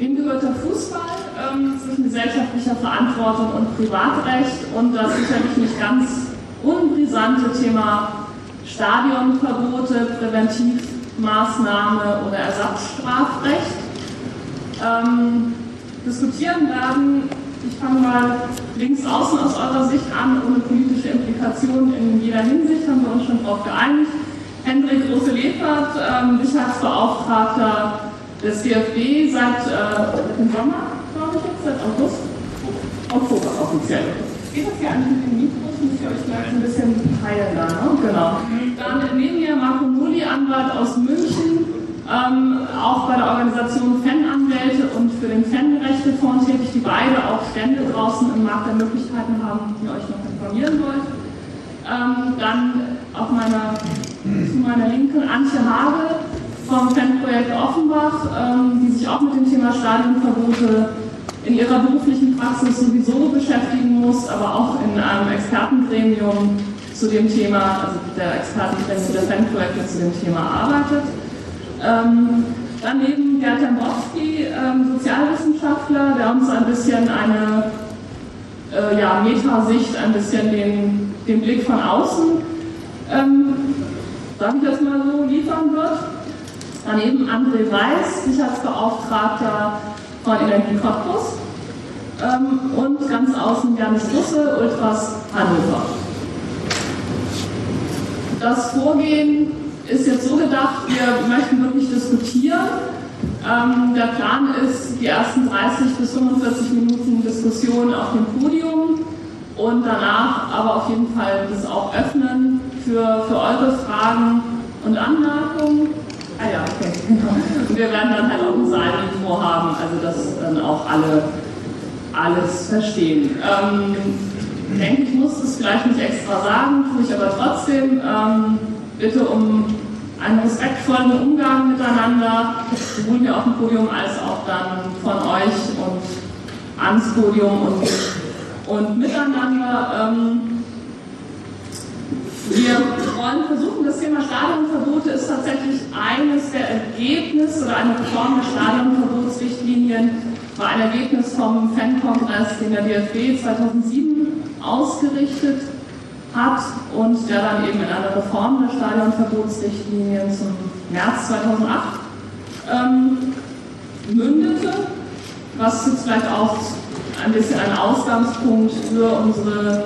Wem gehört der Fußball ähm, zwischen gesellschaftlicher Verantwortung und Privatrecht und das sicherlich nicht ganz unbrisante Thema Stadionverbote, Präventivmaßnahme oder Ersatzstrafrecht. Ähm, diskutieren werden, ich fange mal links außen aus eurer Sicht an, ohne politische Implikationen in jeder Hinsicht, haben wir uns schon darauf geeinigt. Hendrik Große-Lefert, ähm, Sicherheitsbeauftragter des DFB seit äh, im Sommer, glaube ich jetzt, seit August, Oktober offiziell. Geht das hier eigentlich mit dem Mikro? Muss ich euch gleich ein bisschen teilen da, ne? Genau. Dann neben mir Marco Nulli, Anwalt aus München, ähm, auch bei der Organisation Fananwälte und für den Fanrechtefonds tätig, die beide auch Stände draußen im Markt der Möglichkeiten haben, die ihr euch noch informieren wollt. Ähm, dann auf meiner, zu meiner Linken Antje Hage, vom Fanprojekt Offenbach, ähm, die sich auch mit dem Thema Stadionverbote in ihrer beruflichen Praxis sowieso beschäftigen muss, aber auch in einem Expertengremium zu dem Thema, also der Expertengremium der Fanprojekte zu dem Thema arbeitet. Ähm, daneben Gerd Dembowski, ähm, Sozialwissenschaftler, der uns ein bisschen eine äh, ja, Metasicht, ein bisschen den, den Blick von außen, ähm, sag ich das mal so, liefern wird. Daneben André Weiß, Sicherheitsbeauftragter von Energie Cottbus. Ähm, und ganz außen Janis Russe, Ultras Hannover. Das Vorgehen ist jetzt so gedacht, wir möchten wirklich diskutieren. Ähm, der Plan ist, die ersten 30 bis 45 Minuten Diskussion auf dem Podium und danach aber auf jeden Fall das auch öffnen für, für eure Fragen und Anmerkungen. Ah ja, okay. Und wir werden dann halt auch ein Saalintro haben, also dass dann auch alle alles verstehen. Ähm, ich denke, ich muss es vielleicht nicht extra sagen, tue ich aber trotzdem. Ähm, bitte um einen respektvollen Umgang miteinander, sowohl hier auf dem Podium als auch dann von euch und ans Podium und, und miteinander. Ähm, wir wollen versuchen, das Thema Stadionverbote ist tatsächlich eines der Ergebnisse oder eine Reform der Stadionverbotsrichtlinien war ein Ergebnis vom Fankongress, den der DFB 2007 ausgerichtet hat und der dann eben in einer Reform der Stadionverbotsrichtlinien zum März 2008 ähm, mündete, was jetzt vielleicht auch ein bisschen ein Ausgangspunkt für unsere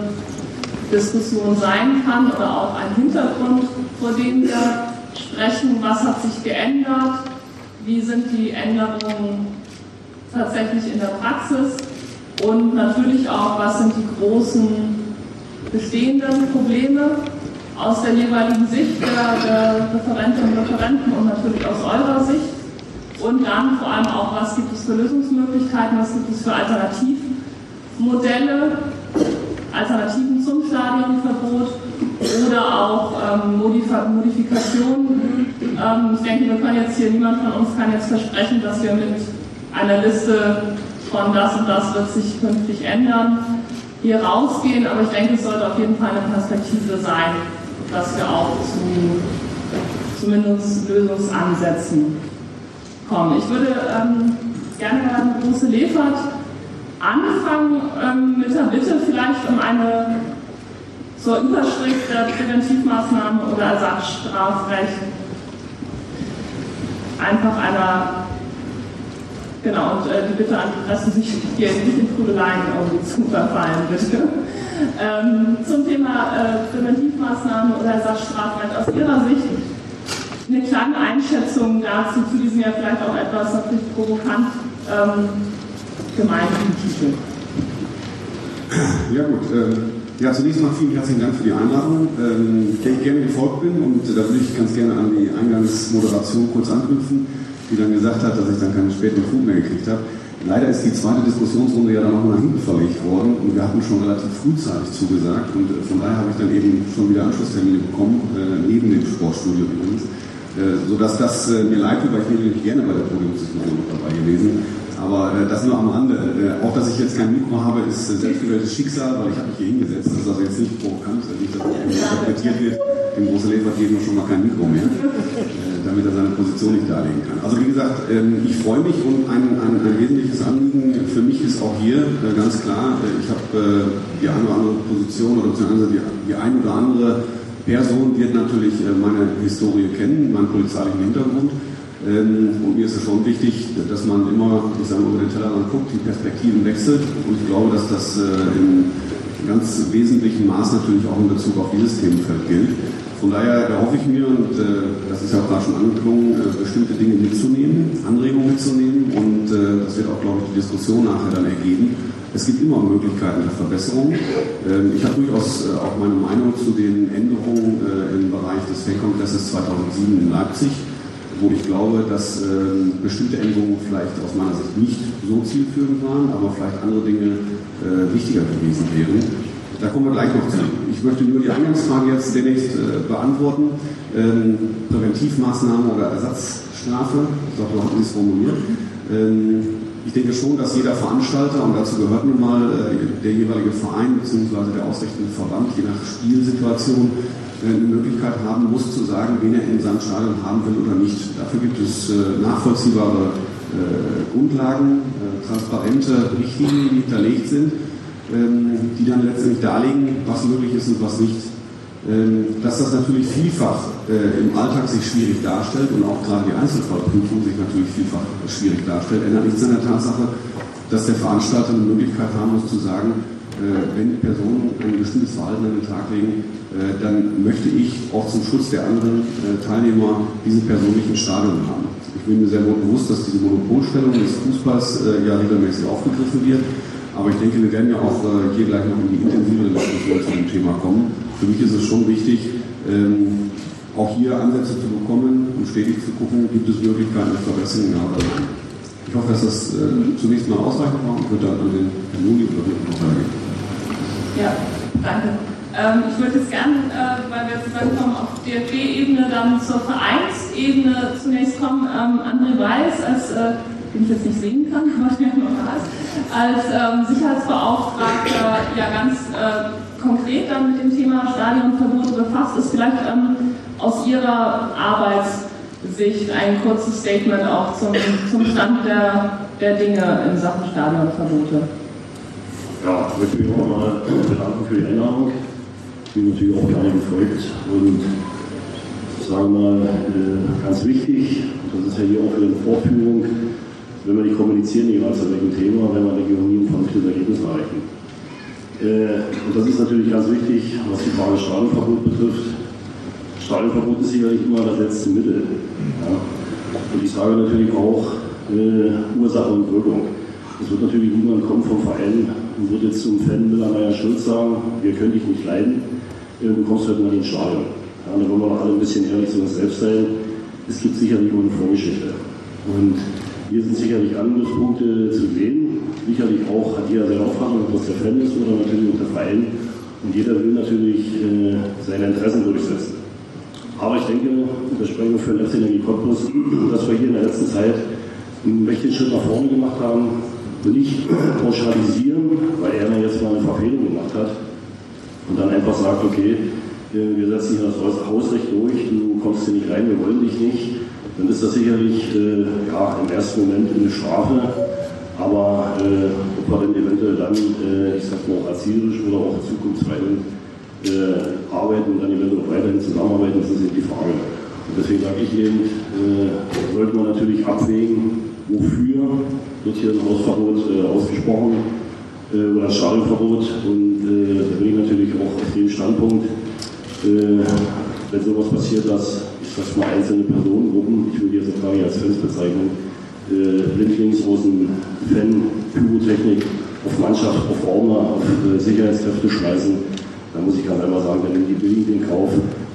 Diskussion sein kann oder auch ein Hintergrund, vor dem wir sprechen, was hat sich geändert, wie sind die Änderungen tatsächlich in der Praxis? Und natürlich auch, was sind die großen bestehenden Probleme aus der jeweiligen Sicht der, der Referentinnen und Referenten und natürlich aus eurer Sicht. Und dann vor allem auch, was gibt es für Lösungsmöglichkeiten, was gibt es für Alternativmodelle, Alternativen zum Stadionverbot oder auch ähm, Modifikationen. Ähm, ich denke, wir können jetzt hier, niemand von uns kann jetzt versprechen, dass wir mit einer Liste von das und das wird sich künftig ändern hier rausgehen, aber ich denke, es sollte auf jeden Fall eine Perspektive sein, dass wir auch zu zumindest Lösungsansätzen kommen. Ich würde ähm, gerne Herrn Große Lefert anfangen ähm, mit der Bitte vielleicht um eine zur Überschrift der Präventivmaßnahmen oder Ersatzstrafrecht einfach einer Genau, und äh, die Bitte an die Presse, sich hier nicht in Trudeleien irgendwie zu verfallen, bitte. Ähm, zum Thema äh, Präventivmaßnahmen oder Ersatzstrafrecht aus Ihrer Sicht eine kleine Einschätzung dazu, zu diesem ja vielleicht auch etwas natürlich provokant ähm, gemeinten Titel. Ja gut, äh, ja zunächst mal vielen herzlichen Dank für die Einladung. Ähm, der ich gerne gefolgt bin und da würde ich ganz gerne an die Eingangsmoderation kurz anknüpfen die dann gesagt hat, dass ich dann keinen späten Flug mehr gekriegt habe. Leider ist die zweite Diskussionsrunde ja dann noch nach hinten verlegt worden und wir hatten schon relativ frühzeitig zugesagt und äh, von daher habe ich dann eben schon wieder Anschlusstermine bekommen, äh, neben dem Sportstudio übrigens, äh, sodass das mir leid tut, weil ich wäre gerne bei der Podiumsdiskussion noch dabei gewesen. Aber äh, das nur am Rande. Äh, auch, dass ich jetzt kein Mikro habe, ist äh, selbstgewähltes Schicksal, weil ich habe mich hier hingesetzt. Das ist also jetzt nicht provokant, nicht, dass das interpretiert wird. Dem großen Lefer geben wir schon mal kein Mikro mehr damit er seine Position nicht darlegen kann. Also wie gesagt, ähm, ich freue mich und ein, ein, ein wesentliches Anliegen für mich ist auch hier äh, ganz klar, äh, ich habe die eine oder andere Position oder beziehungsweise die, die eine oder andere Person wird natürlich meine Historie kennen, meinen polizeilichen Hintergrund. Ähm, und mir ist es schon wichtig, dass man immer, ich sage mal, über den Tellerrand guckt, die Perspektiven wechselt. Und ich glaube, dass das in ganz wesentlichem Maß natürlich auch in Bezug auf dieses Themenfeld gilt. Von daher erhoffe ich mir, und äh, das ist ja auch gerade schon angeklungen, äh, bestimmte Dinge mitzunehmen, Anregungen mitzunehmen und äh, das wird auch, glaube ich, die Diskussion nachher dann ergeben. Es gibt immer Möglichkeiten der Verbesserung. Ähm, ich habe durchaus äh, auch meine Meinung zu den Änderungen äh, im Bereich des FEC-Kongresses 2007 in Leipzig, wo ich glaube, dass ähm, bestimmte Änderungen vielleicht aus meiner Sicht nicht so zielführend waren, aber vielleicht andere Dinge äh, wichtiger gewesen wären. Da kommen wir gleich noch zu. Ich möchte nur die Eingangsfrage jetzt demnächst äh, beantworten. Ähm, Präventivmaßnahme oder Ersatzstrafe, ich glaube, so hat es formuliert. Ähm, ich denke schon, dass jeder Veranstalter, und dazu gehört nun mal äh, der jeweilige Verein bzw. der ausrichtende Verband, je nach Spielsituation, eine Möglichkeit haben muss, zu sagen, wen er in seinem Stadion haben will oder nicht. Dafür gibt es äh, nachvollziehbare äh, Grundlagen, äh, transparente Richtlinien, die hinterlegt sind ähm, die dann letztendlich darlegen, was möglich ist und was nicht. Ähm, dass das natürlich vielfach äh, im Alltag sich schwierig darstellt und auch gerade die Einzelfallprüfung sich natürlich vielfach schwierig darstellt, ändert nichts an der Tatsache, dass der Veranstalter eine Möglichkeit haben muss zu sagen, äh, wenn Personen ein bestimmtes Verhalten an den Tag legen, äh, dann möchte ich auch zum Schutz der anderen Teilnehmer diese Person nicht im Stadion haben. Ich bin mir sehr wohl bewusst, dass diese Monopolstellung des Fußballs ja regelmäßig aufgegriffen wird. Aber ich denke, wir werden ja auch äh, hier gleich noch in die intensive Diskussion zu dem Thema kommen. Für mich ist es schon wichtig, ähm, auch hier Ansätze zu bekommen und stetig zu gucken, gibt es Möglichkeiten der Verbesserung, ja oder nein. Ich hoffe, dass das äh, zunächst mal ausreichend war und würde dann an den Herrn Nuli oder noch weitergehen. Ja, danke. Ähm, ich würde jetzt gerne, äh, weil wir jetzt auf DFB-Ebene dann zur Vereinsebene zunächst kommen. Ähm, André Weiß als äh, den ich jetzt nicht sehen kann, aber der noch da ist, als ähm, Sicherheitsbeauftragter ja ganz äh, konkret dann mit dem Thema Stadionverbote befasst ist. Vielleicht ähm, aus Ihrer Arbeitssicht ein kurzes Statement auch zum, zum Stand der, der Dinge in Sachen Stadionverbote. Ja, ich möchte mich nochmal bedanken für die Einladung. Ich bin natürlich auch gerne gefolgt und sagen wir mal äh, ganz wichtig, das ist ja hier auch für eine Vorführung, wenn wir nicht kommunizieren, egal zu welchem Thema, wenn wir denke ich, nie ein vernünftiges Ergebnis erreichen. Äh, und das ist natürlich ganz wichtig, was die Frage Stadionverbot betrifft. Stadionverbot ist sicherlich immer das letzte Mittel. Ja. Und ich sage natürlich auch äh, Ursache und Wirkung. Es wird natürlich niemand kommen vom Verein und wird jetzt zum Fan Millermeier Schulz sagen, wir können dich nicht leiden, du kommst heute mal ins Stadion. Ja, da wollen wir doch alle ein bisschen ehrlich zu uns selbst sein. Es gibt sicherlich immer eine Vorgeschichte. Und hier sind sicherlich Angriffspunkte zu sehen. Sicherlich auch hat jeder seine Auffassung, was der Fan ist oder natürlich auch der Verein. Und jeder will natürlich äh, seine Interessen durchsetzen. Aber ich denke, das sprechen wir für den FC Energie Cottbus, dass wir hier in der letzten Zeit einen mächtigen Schritt nach vorne gemacht haben. Nicht pauschalisieren, weil er jetzt mal eine Verfehlung gemacht hat und dann einfach sagt, okay, wir setzen hier das Hausrecht durch, du kommst hier nicht rein, wir wollen dich nicht dann ist das sicherlich äh, ja, im ersten Moment eine Strafe. Aber äh, ob wir dann eventuell dann, äh, ich sag mal, auch erzielerisch oder auch zukunftsweisend äh, arbeiten und dann eventuell weiterhin zusammenarbeiten, das ist eben die Frage. Und deswegen sage ich eben, äh, sollte man natürlich abwägen, wofür wird hier ein Hausverbot äh, ausgesprochen äh, oder ein Stadionverbot. Und äh, da bin ich natürlich auch auf dem Standpunkt, wenn sowas passiert, dass sag mal, einzelne Personengruppen, ich würde jetzt gar nicht als Fans bezeichnen, äh, blindlings aus dem Fan, Pyrotechnik auf Mannschaft, auf Ordner, auf äh, Sicherheitskräfte schmeißen, da muss ich ganz einfach sagen, dann nehmen die billig den Kauf,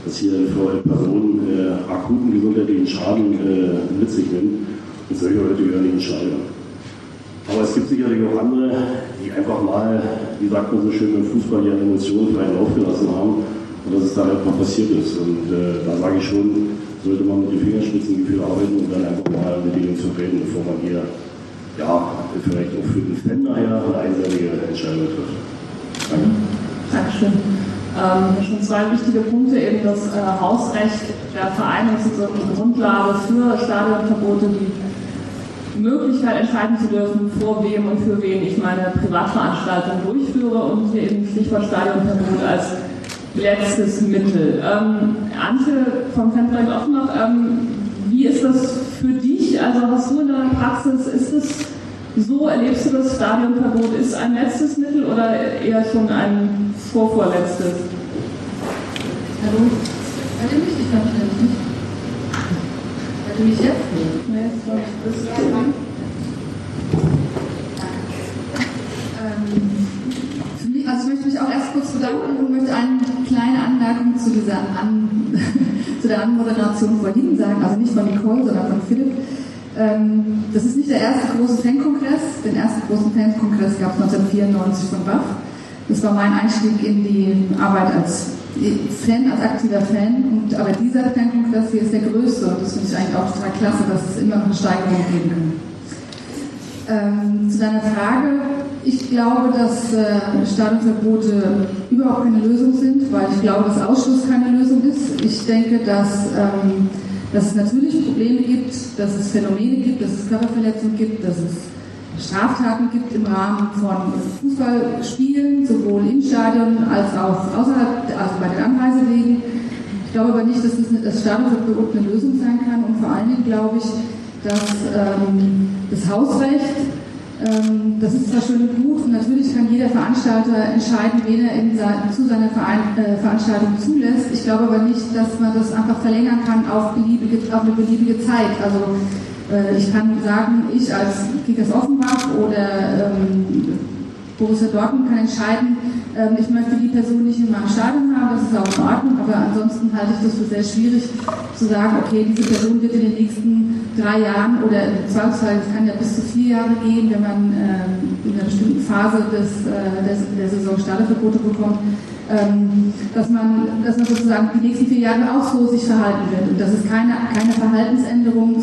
dass hier für Personen äh, akuten gesundheitlichen Schaden äh, mit sich nimmt. Und solche Leute gehören nicht entscheiden. Aber es gibt sicherlich auch andere, die einfach mal, wie sagt man so schön im Fußball, ihre Emotionen freien Lauf gelassen haben und dass es da einfach passiert ist. Und äh, da sage ich schon, sollte man mit den Fingerspitzengefühl arbeiten und dann einfach mal mit denen zu reden, bevor man hier ja, vielleicht auch für den Fan nachher eine einseitige Entscheidung trifft. Danke. Dankeschön. Ähm, schon zwei wichtige Punkte, eben das äh, Hausrecht der Vereine ist die Grundlage für Stadionverbote, die Möglichkeit entscheiden zu dürfen, vor wem und für wen ich meine Privatveranstaltung durchführe und hier eben Stichwort Stadionverbot als letztes Mittel. Ähm, Antje vom Fanprojekt auch noch, ähm, wie ist das für dich? Also hast du in deiner Praxis, ist es so, erlebst du das Stadionverbot ist ein letztes Mittel oder eher schon ein vorvorletztes? Hallo? Ich kann mich nicht. Mich jetzt? Nee, das ist ähm, also ich möchte mich auch erst kurz bedanken und möchte eine kleine Anmerkung zu dieser An zu der Anmoderation vorhin sagen, also nicht von Nicole, sondern von Philipp. Ähm, das ist nicht der erste große Fankongress. Den ersten großen Fankongress gab es 1994 von BAF. Das war mein Einstieg in die Arbeit als Fan, als aktiver Fan. Und, aber dieser Fankongress hier ist der größte und das finde ich eigentlich auch total klasse, dass es immer noch eine Steigerung geben kann. Ähm, zu deiner Frage, ich glaube, dass äh, Stadionverbote überhaupt keine Lösung sind, weil ich glaube, dass Ausschluss keine Lösung ist. Ich denke, dass, ähm, dass es natürlich Probleme gibt, dass es Phänomene gibt, dass es Körperverletzungen gibt, dass es Straftaten gibt im Rahmen von Fußballspielen, sowohl im Stadion als auch außerhalb, also bei den Anreisewegen. Ich glaube aber nicht, dass das Stadionverbot eine Lösung sein kann und vor allen Dingen glaube ich, dass ähm, das Hausrecht ähm, das ist zwar schön und gut und natürlich kann jeder Veranstalter entscheiden, wen er in sein, zu seiner Verein, äh, Veranstaltung zulässt. Ich glaube aber nicht, dass man das einfach verlängern kann auf, beliebige, auf eine beliebige Zeit. Also ich kann sagen, ich als Kickers Offenbach oder ähm, Borussia Dortmund kann entscheiden, ähm, ich möchte die Person nicht in meinem Stadion haben, das ist auch in Ordnung, aber ansonsten halte ich das für sehr schwierig zu sagen, okay, diese Person wird in den nächsten drei Jahren oder im Zweifelsfall, es kann ja bis zu vier Jahre gehen, wenn man ähm, in einer bestimmten Phase des, äh, der, der Saison Starterverbote bekommt, ähm, dass, man, dass man sozusagen die nächsten vier Jahre auch so sich verhalten wird und dass es keine, keine Verhaltensänderung,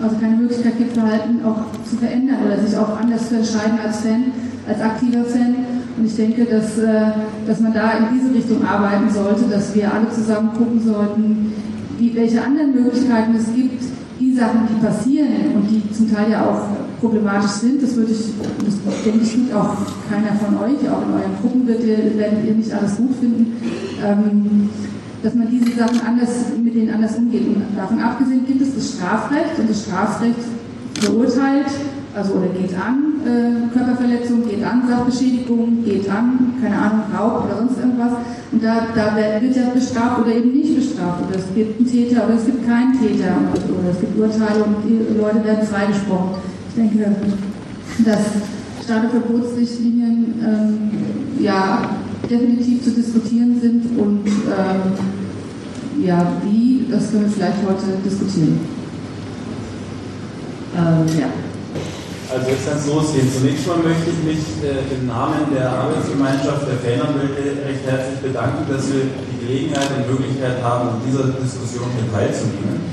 also keine Möglichkeit gibt, Verhalten auch zu verändern oder sich auch anders zu entscheiden als Fan, als aktiver Fan. Und ich denke, dass, äh, dass man da in diese Richtung arbeiten sollte, dass wir alle zusammen gucken sollten, wie, welche anderen Möglichkeiten es gibt, die Sachen, die passieren und die zum Teil ja auch problematisch sind, das würde ich, das denke ich, tut auch keiner von euch, auch in euren Gruppen wird ihr, werdet ihr nicht alles gut finden, ähm, dass man diese Sachen anders, mit denen anders umgeht. Und davon abgesehen gibt es das Strafrecht und das Strafrecht verurteilt, also oder geht an äh, Körperverletzung, geht an Sachbeschädigung, geht an, keine Ahnung, Raub oder sonst irgendwas. Und da, da wird ja bestraft oder eben nicht bestraft. Oder es gibt einen Täter oder es gibt keinen Täter. Oder es gibt Urteile und die Leute werden freigesprochen. Ich denke, dass Staatsverbotsrichtlinien ähm, ja, definitiv zu diskutieren sind und ähm, ja, wie, das können wir vielleicht heute diskutieren. Ähm, ja. Also jetzt kann es losgehen. Zunächst mal möchte ich mich äh, im Namen der Arbeitsgemeinschaft der Fananwälte recht herzlich bedanken, dass wir die Gelegenheit und Möglichkeit haben, an dieser Diskussion hier teilzunehmen.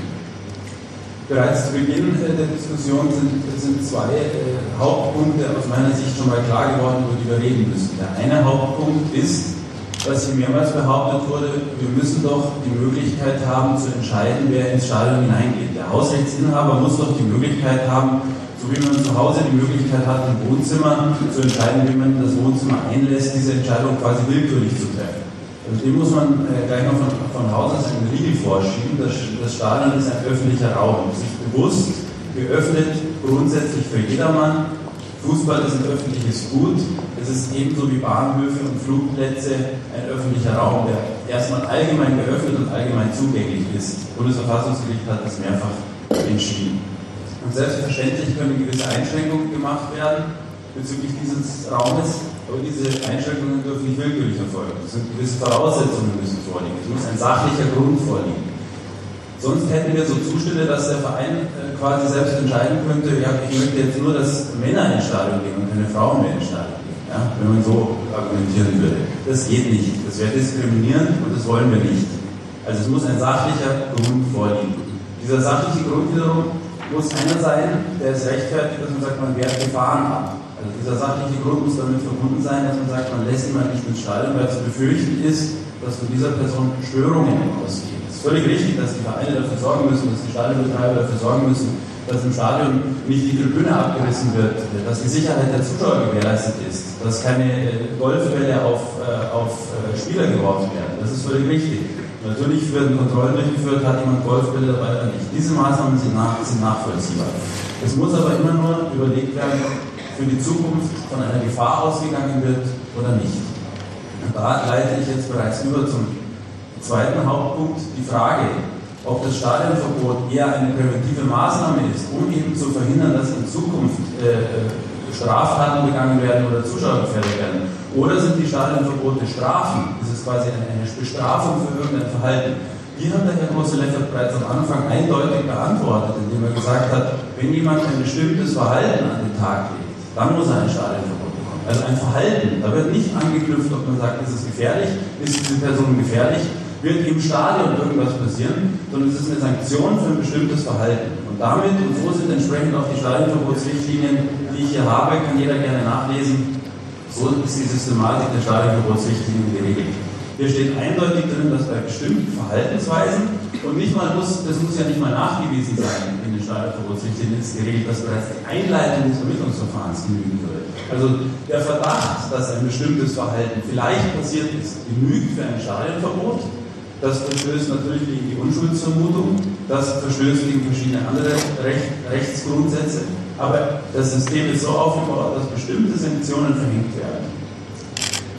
Bereits zu Beginn äh, der Diskussion sind, sind zwei äh, Hauptpunkte aus meiner Sicht schon mal klar geworden, über die wir reden müssen. Der eine Hauptpunkt ist, was hier mehrmals behauptet wurde, wir müssen doch die Möglichkeit haben zu entscheiden, wer ins Stadion hineingeht. Der Hausrechtsinhaber muss doch die Möglichkeit haben, so wie man zu Hause die Möglichkeit hat, im Wohnzimmer zu entscheiden, wie man das Wohnzimmer einlässt, diese Entscheidung quasi willkürlich zu treffen. Also dem muss man äh, gleich mal von, von Haus aus einen Riegel vorschieben. Das, das Stadion ist ein öffentlicher Raum. Ist bewusst geöffnet, grundsätzlich für jedermann. Fußball ist ein öffentliches Gut. Es ist ebenso wie Bahnhöfe und Flugplätze ein öffentlicher Raum, der erstmal allgemein geöffnet und allgemein zugänglich ist. Bundesverfassungsgericht hat das mehrfach entschieden. Und selbstverständlich können gewisse Einschränkungen gemacht werden bezüglich dieses Raumes, aber diese Einschränkungen dürfen nicht willkürlich erfolgen. Es sind gewisse Voraussetzungen müssen vorliegen. Es muss ein sachlicher Grund vorliegen. Sonst hätten wir so Zustände, dass der Verein äh, quasi selbst entscheiden könnte, ja, ich möchte jetzt nur, dass Männer ins Stadion gehen und keine Frauen mehr ins Stadion gehen, ja, wenn man so argumentieren würde. Das geht nicht. Das wäre diskriminierend und das wollen wir nicht. Also es muss ein sachlicher Grund vorliegen. Dieser sachliche Grund wiederum muss einer sein, der es rechtfertigt, dass man sagt, man wehrt Gefahren ab. Also dieser sachliche Grund muss damit verbunden sein, dass man sagt, man lässt jemanden nicht ins Stadion, weil zu befürchten ist, dass von dieser Person Störungen ausgehen. Es ist völlig richtig, dass die Vereine dafür sorgen müssen, dass die Stadionbetreiber dafür sorgen müssen, dass im Stadion nicht die Tribüne abgerissen wird, dass die Sicherheit der Zuschauer gewährleistet ist, dass keine äh, Golfbälle auf, äh, auf äh, Spieler geworfen werden. Das ist völlig richtig. Natürlich werden Kontrollen durchgeführt, hat jemand Golfbälle dabei oder nicht. Diese Maßnahmen sind, nach, sind nachvollziehbar. Es muss aber immer nur überlegt werden, für die Zukunft von einer Gefahr ausgegangen wird oder nicht. Da leite ich jetzt bereits über zum zweiten Hauptpunkt, die Frage, ob das Stadionverbot eher eine präventive Maßnahme ist, um eben zu verhindern, dass in Zukunft äh, Straftaten begangen werden oder Zuschauer gefährdet werden. Oder sind die Stadionverbote Strafen? Das ist quasi eine, Bestrafung für irgendein Verhalten. Hier hat der Herr Große-Leffert bereits am Anfang eindeutig beantwortet, indem er gesagt hat, wenn jemand ein bestimmtes Verhalten an den Tag legt, dann muss er ein Stadionverbot bekommen. Also ein Verhalten, da wird nicht angeknüpft, ob man sagt, ist es gefährlich, ist diese Person gefährlich, wird im Stadion irgendwas passieren, sondern es ist eine Sanktion für ein bestimmtes Verhalten. Und damit, und so sind entsprechend auch die Stadionverbotsrichtlinien, die ich hier habe, kann jeder gerne nachlesen, so ist die Systematik der Stadionverbotsrichtlinien geregelt. Hier steht eindeutig drin, dass bei bestimmten Verhaltensweisen, und nicht mal muss, das muss ja nicht mal nachgewiesen sein in den Stadionverbotsrichtlinien, ist geregelt, dass bereits die Einleitung des Ermittlungsverfahrens genügen würde. Also der Verdacht, dass ein bestimmtes Verhalten vielleicht passiert ist, genügt für ein Stadionverbot. Das verstößt natürlich gegen die Unschuldsvermutung, das verstößt gegen verschiedene andere Recht, Rechtsgrundsätze. Aber das System ist so aufgebaut, dass bestimmte Sanktionen verhängt werden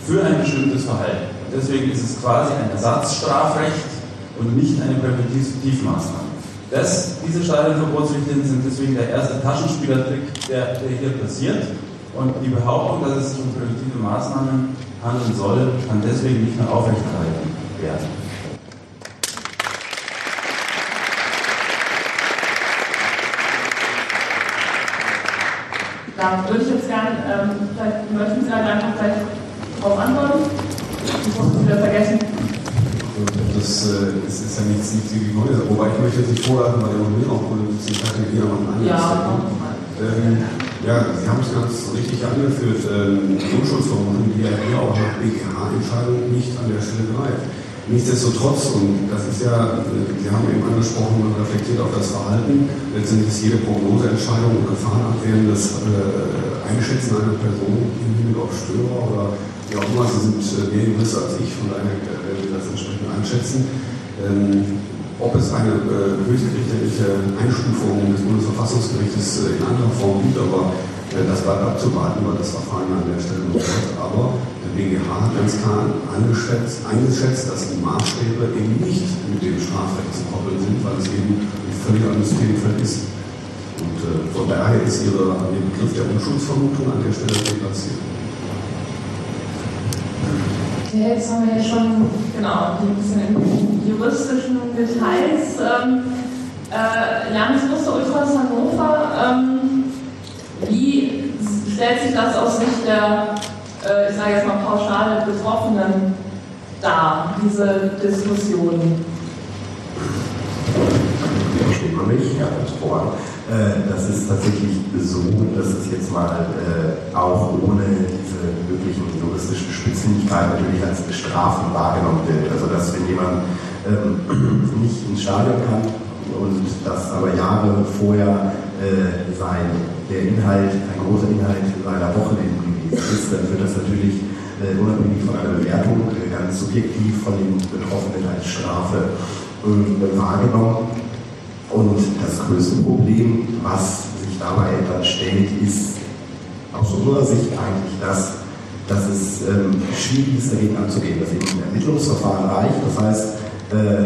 für ein bestimmtes Verhalten. Deswegen ist es quasi ein Ersatzstrafrecht und nicht eine Präventivmaßnahme. Das, diese Stadionverbotsrichtlinien sind deswegen der erste Taschenspielertrick, der, der hier passiert. Und die Behauptung, dass es sich um präventive Maßnahmen handeln soll, kann deswegen nicht mehr aufrechterhalten werden. Da würde ich jetzt gerne, ähm, vielleicht möchten Sie dann einfach gleich darauf antworten. Ich muss es wieder vergessen. Das, äh, das ist ja nichts, nichts Neues. Wobei ich möchte jetzt nicht vorladen, weil der noch mehr noch ich hatte hier noch einen Ja, ähm, ja, Sie haben es ganz richtig angeführt. Ähm, die Unschuldsvermutung, die ja hier auch nach BGH-Entscheidung nicht an der Stelle greift. Nichtsdestotrotz, und das ist ja, Sie haben eben angesprochen, man reflektiert auf das Verhalten. Letztendlich ist jede Prognoseentscheidung und gefahrenabwehrendes äh, Einschätzen einer Person im Hinblick auf Störer oder wie auch immer, Sie sind äh, mehr Jurist als ich, von daher äh, werden Sie das entsprechend einschätzen. Ähm, ob es eine äh, höchstrichterliche Einstufung des Bundesverfassungsgerichtes in anderer Form gibt, aber das bleibt abzuwarten, weil das Verfahren an der Stelle noch läuft. Aber BGH ganz klar eingeschätzt, eingeschätzt, dass die Maßstäbe eben nicht mit dem Strafrecht zu koppeln sind, weil es eben ein völlig anderes Themenfeld ist. Und äh, von daher ist ihre, Ihr Begriff der Unschuldsvermutung an der Stelle deplatziert. Ja, jetzt haben wir ja schon genau ein bisschen juristischen Details. Ähm, äh, Landesmuster Ultras Hannover, ähm, wie stellt sich das aus Sicht der, äh, ich sage jetzt mal pauschal Betroffenen dar, diese Diskussion? Man mich? Ja, das voran. Äh, das ist tatsächlich so, dass es jetzt mal äh, auch ohne diese möglichen juristischen Spitzfindigkeiten natürlich als Strafen wahrgenommen wird. Also dass wenn jemand ähm, nicht ins Stadion kann und das aber Jahre vorher äh, sein, der Inhalt, ein großer Inhalt seiner Wochenenden ist, dann wird das natürlich äh, unabhängig von einer Bewertung äh, ganz subjektiv von den Betroffenen als Strafe äh, wahrgenommen. Und das größte Problem, was sich dabei dann stellt, ist aus unserer Sicht eigentlich das, dass es ähm, schwierig ist, dagegen anzugehen, dass eben ein Ermittlungsverfahren reicht. Das heißt, äh,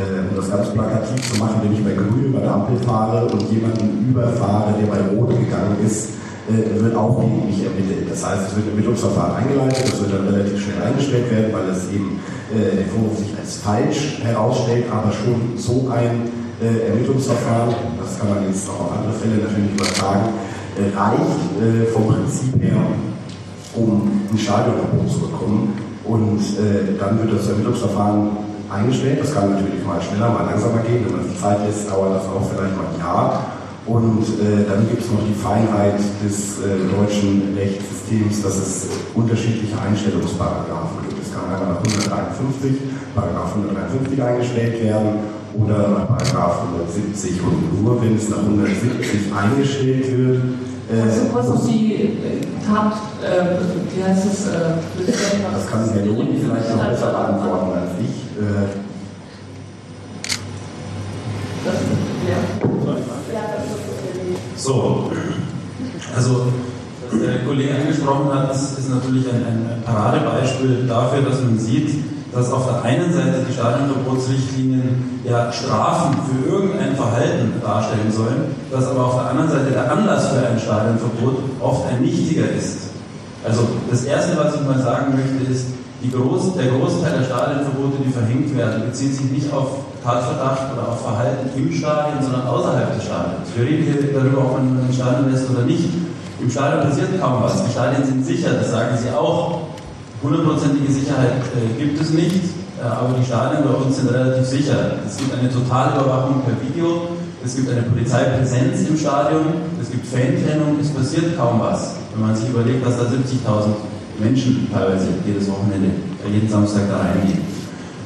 äh, um das ganz plakativ zu machen, wenn ich bei Grün über der Ampel fahre und jemanden überfahre, der bei Rot gegangen ist, wird auch mich ermittelt. Das heißt, es wird ein Ermittlungsverfahren eingeleitet, das wird dann relativ schnell eingestellt werden, weil es eben äh, der Vorwurf sich als falsch herausstellt, aber schon so ein äh, Ermittlungsverfahren, das kann man jetzt auch auf andere Fälle natürlich übertragen, äh, reicht äh, vom Prinzip her, um ein Stadionverbot zu bekommen. Und dann wird das Ermittlungsverfahren eingestellt. Das kann natürlich mal schneller, mal langsamer gehen. Wenn man sich Zeit lässt, dauert das auch vielleicht mal ein Jahr. Und äh, dann gibt es noch die Feinheit des äh, deutschen Rechtssystems, dass es unterschiedliche Einstellungsparagraphen gibt. Es kann einmal nach 153, Paragraph 153 eingestellt werden oder nach Paragraph 170 und nur wenn es nach 170 eingestellt wird. Äh, also kurz noch die äh, Tat, äh, wie heißt es? Äh, das kann Herr Lohn vielleicht noch besser beantworten als ich. Äh. So, also was der Kollege angesprochen hat, ist, natürlich ein, ein Paradebeispiel dafür, dass man sieht, dass auf der einen Seite die Stadionverbotsrichtlinien ja Strafen für irgendein Verhalten darstellen sollen, dass aber auf der anderen Seite der Anlass für ein Stadionverbot oft ein nichtiger ist. Also das Erste, was ich mal sagen möchte, ist, Groß, der Großteil der Stadionverbote, die verhängt werden, bezieht sich nicht auf Tatverdacht oder auf Verhalten im Stadion, sondern außerhalb des Stadions. Wir reden hier darüber, ob man ein Stadion lässt oder nicht. Im Stadion passiert kaum was. Die Stadien sind sicher, das sagen sie auch. Hundertprozentige Sicherheit äh, gibt es nicht, äh, aber die Stadien bei uns sind relativ sicher. Es gibt eine Totalüberwachung per Video, es gibt eine Polizeipräsenz im Stadion, es gibt Fantrennung, es passiert kaum was. Wenn man sich überlegt, dass da 70.000 Menschen teilweise jedes Wochenende, äh, jeden Samstag da reingehen.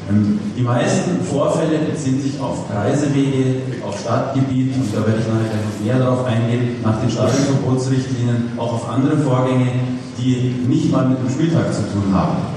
Ähm, die meisten Vorfälle beziehen sich auf Reisewege, auf Stadtgebiet, und da werde ich nachher noch näher darauf eingehen, nach den Stadionverbotsrichtlinien, auch auf andere Vorgänge, die nicht mal mit dem Spieltag zu tun haben.